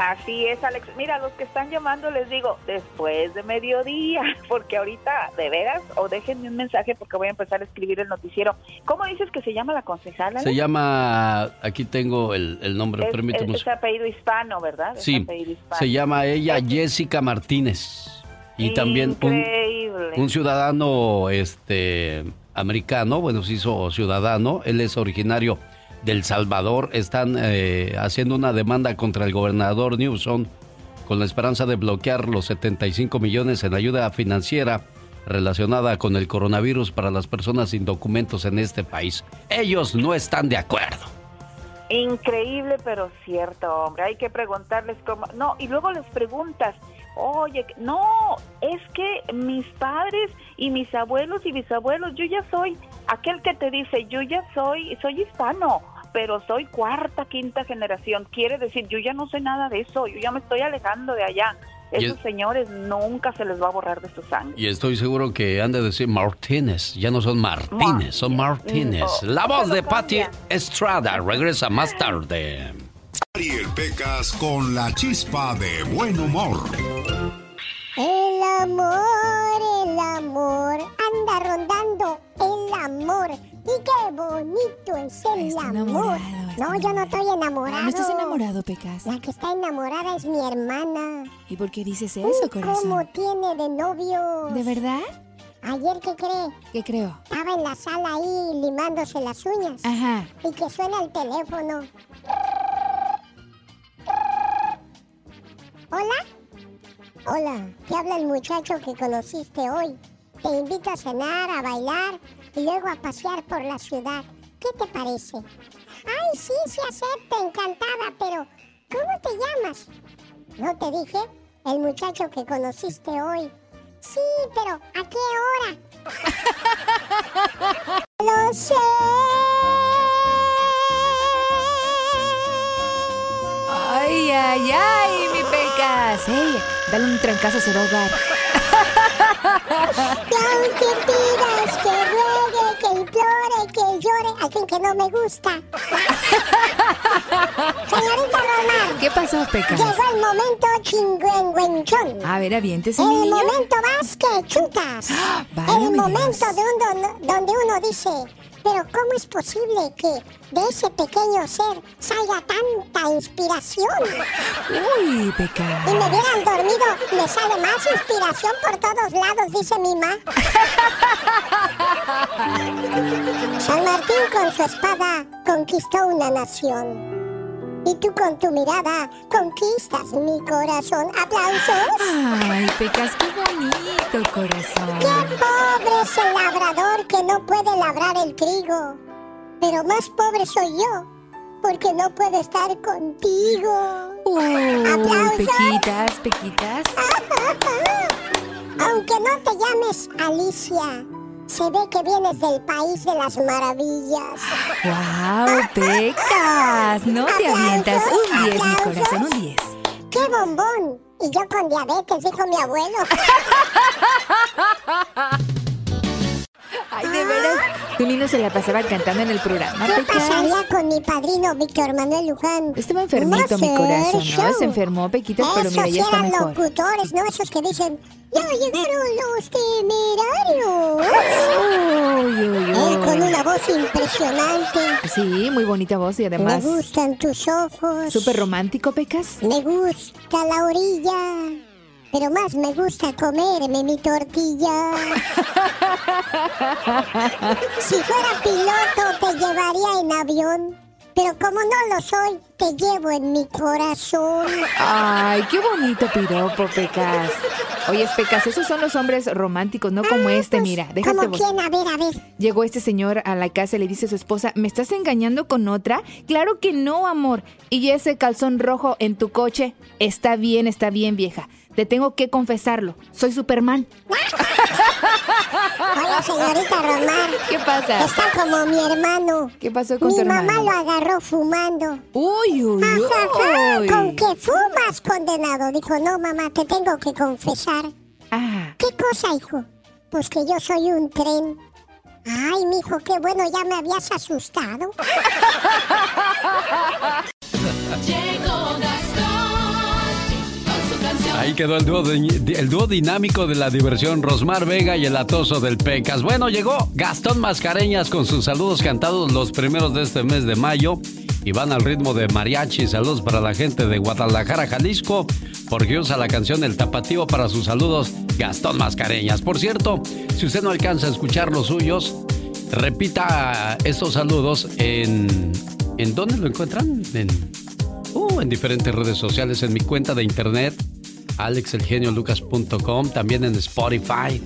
Así es, Alex. Mira, los que están llamando les digo después de mediodía, porque ahorita, de veras, o déjenme un mensaje porque voy a empezar a escribir el noticiero. ¿Cómo dices que se llama la concejala? Se llama, aquí tengo el, nombre, es, permíteme. Es, apellido hispano, ¿verdad? Sí, se llama ella Jessica Martínez. Y también un, un, ciudadano este americano, bueno, se hizo ciudadano, él es originario del Salvador están eh, haciendo una demanda contra el gobernador Newsom con la esperanza de bloquear los 75 millones en ayuda financiera relacionada con el coronavirus para las personas sin documentos en este país. Ellos no están de acuerdo. Increíble, pero cierto, hombre. Hay que preguntarles cómo. No, y luego les preguntas, oye, no, es que mis padres y mis abuelos y bisabuelos, yo ya soy aquel que te dice, yo ya soy, soy hispano, pero soy cuarta, quinta generación. Quiere decir, yo ya no sé nada de eso, yo ya me estoy alejando de allá. Esos señores nunca se les va a borrar de su sangre. Y estoy seguro que han de decir Martínez, ya no son Martínez, son Martínez. La voz de Patty Estrada regresa más tarde. Ariel Pecas con la chispa de buen humor. El amor, el amor, anda rondando el amor. Y qué bonito es el amor. No, yo no estoy enamorado. ¿No estás enamorado, Pecas? La que está enamorada es mi hermana. ¿Y por qué dices eso, corazón? ¿Cómo tiene de novio? ¿De verdad? Ayer, ¿qué cree? ¿Qué creo? Estaba en la sala ahí limándose las uñas. Ajá. Y que suena el teléfono. ¿Hola? Hola, te habla el muchacho que conociste hoy. Te invito a cenar, a bailar y luego a pasear por la ciudad. ¿Qué te parece? Ay, sí, sí acepto, encantada, pero ¿cómo te llamas? ¿No te dije? El muchacho que conociste hoy. Sí, pero ¿a qué hora? Lo sé. Ay, ay, ay, mi Ey, dale un trancazo, se va a ahogar. Aunque pidas que ruegue, que implore, que llore. fin que no me gusta. Señorita Román. ¿Qué pasó, Pecas? Llegó el momento chingüengüenchón. A ver, aviéntese, El mi momento vas que chutas. válgame el momento de un don- donde uno dice, pero ¿cómo es posible que de ese pequeño ser salga tanta inspiración? Uy, Pecas. Y me hubieran dormido, me sale más inspiración por todos lados, dice mi ma. San Martín con su espada conquistó una nación. Y tú con tu mirada conquistas mi corazón. ¡Aplausos! Ay, Pecas, qué bonito, corazón. ¡Qué pobre es el labrador que no puede labrar el trigo! Pero más pobre soy yo, porque no puedo estar contigo. ¡Aplausos! Pequitas, Pequitas. Aunque no te llames Alicia, se ve que vienes del país de las maravillas. ¡Wow, Pecas! No te avientas. Un 10, mi corazón, un 10. ¡Qué bombón! Y yo con diabetes, dijo mi abuelo. Ay, de veras. Tu niño se la pasaba cantando en el programa, ¿Qué Pecas. pasaría con mi padrino Víctor Manuel Luján? Estaba enfermito, mi No sé, corazón, show. ¿no? Se enfermó, Pequitas, pero Esos mira, ya está eran mejor. locutores, ¿no? Esos que dicen, ya llegaron los temerarios. Uy, uy, Él con uy. una voz impresionante. Sí, muy bonita voz y además Me gustan tus ojos. súper romántico, Pecas. Me gusta la orilla. Pero más me gusta comerme mi tortilla. si fuera piloto te llevaría en avión. Pero como no lo soy, te llevo en mi corazón. Ay, qué bonito piropo, Pecas. Oye, Pecas, esos son los hombres románticos, no como este, mira. Déjate ¿Cómo vos. quién? A ver, a ver. Llegó este señor a la casa y le dice a su esposa, ¿me estás engañando con otra? Claro que no, amor. Y ese calzón rojo en tu coche, está bien, está bien, vieja. Te tengo que confesarlo. Soy Superman. Oye, señorita Román. ¿Qué pasa? Está como mi hermano. ¿Qué pasó con Mi tu mamá hermano? lo agarró fumando. Uy, uy, Ajá, uy. ¿Con qué fumas, condenado? Dijo, no, mamá, te tengo que confesar. Ah. ¿Qué cosa, hijo? Pues que yo soy un tren. Ay, mijo, qué bueno, ya me habías asustado. Llegó Ahí quedó el dúo, dinámico de la diversión, Rosmar Vega y el atoso del Pecas. Bueno, llegó Gastón Mascareñas con sus saludos cantados los primeros de este mes de mayo. Y van al ritmo de mariachi. Saludos para la gente de Guadalajara, Jalisco, porque usa la canción El Tapatío para sus saludos, Gastón Mascareñas. Por cierto, si usted no alcanza a escuchar los suyos, repita estos saludos en... ¿En dónde lo encuentran? En, uh, en diferentes redes sociales, en mi cuenta de internet, alexelgeniolucas.com, también en Spotify.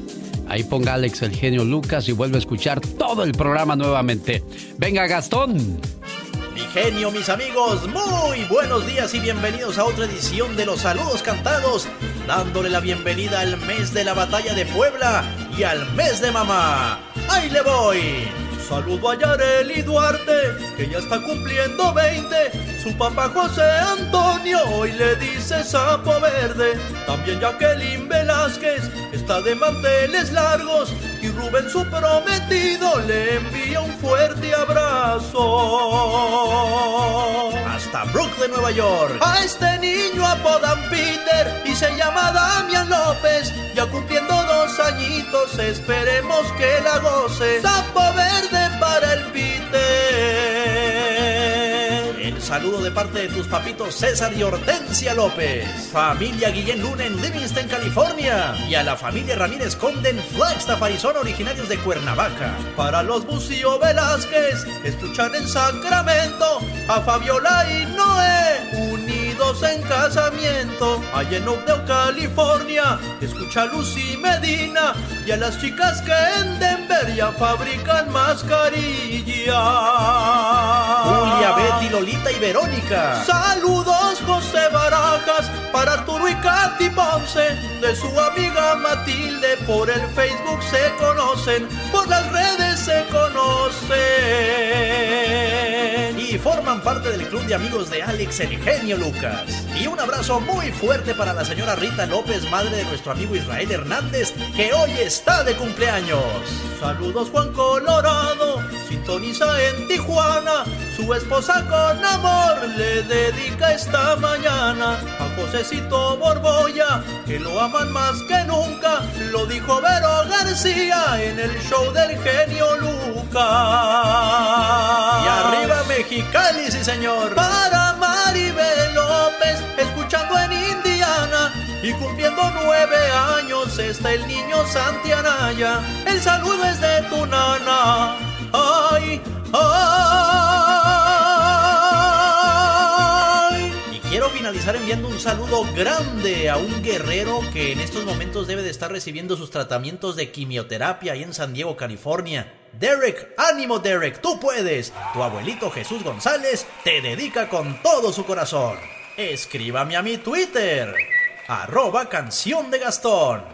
Ahí ponga Alex Genio Lucas y vuelve a escuchar todo el programa nuevamente. Venga, Gastón. Mi genio, mis amigos, muy buenos días y bienvenidos a otra edición de los saludos cantados, dándole la bienvenida al mes de la batalla de Puebla y al mes de mamá. ¡Ahí le voy! Saludo a Yareli Duarte, que ya está cumpliendo 20. Su papá José Antonio hoy le dice sapo verde. También Jacqueline Velázquez está de manteles largos. Y Rubén, su prometido, le envía un fuerte abrazo. Hasta Brook de Nueva York. A este niño apodan Peter y se llama Damian López. Ya cumpliendo dos añitos, esperemos que la goce. Sapo verde para el Peter. El saludo de parte de tus papitos César y Hortensia López. Familia Guillén Luna en Livingston, California. Y a la familia Ramírez Conde en Flagstaff, Arizona, originarios de Cuernavaca. Para los Bucio Velázquez, escuchan en Sacramento a Fabiola y Noé. En casamiento, allá en Oakdale, California. Escucha a Lucy Medina y a las chicas que en Denver ya fabrican mascarillas. Julia, Betty, Lolita y Verónica. Saludos, José Barajas, para Arturo y Katy Ponce. De su amiga Matilde, por el Facebook se conocen, por las redes se conocen. Y forman parte del club de amigos de Alex el genio Lucas. Y un abrazo muy fuerte para la señora Rita López, madre de nuestro amigo Israel Hernández, que hoy está de cumpleaños. Saludos Juan Colorado, sintoniza en Tijuana, su esposa con amor le dedica esta mañana a Josecito Borboya, que lo aman más que nunca, lo dijo Vero García en el show del genio Lucas. Y arriba Mexicali, sí señor. Para Maribel López, escuchando en Indiana. Y cumpliendo nueve años está el niño Santianaya. El saludo es de tu nana. Ay, Y quiero finalizar enviando un saludo grande a un guerrero que en estos momentos debe de estar recibiendo sus tratamientos de quimioterapia ahí en San Diego, California. Derek, ánimo Derek, tú puedes. Tu abuelito Jesús González te dedica con todo su corazón. Escríbame a mi Twitter, arroba canción de Gastón.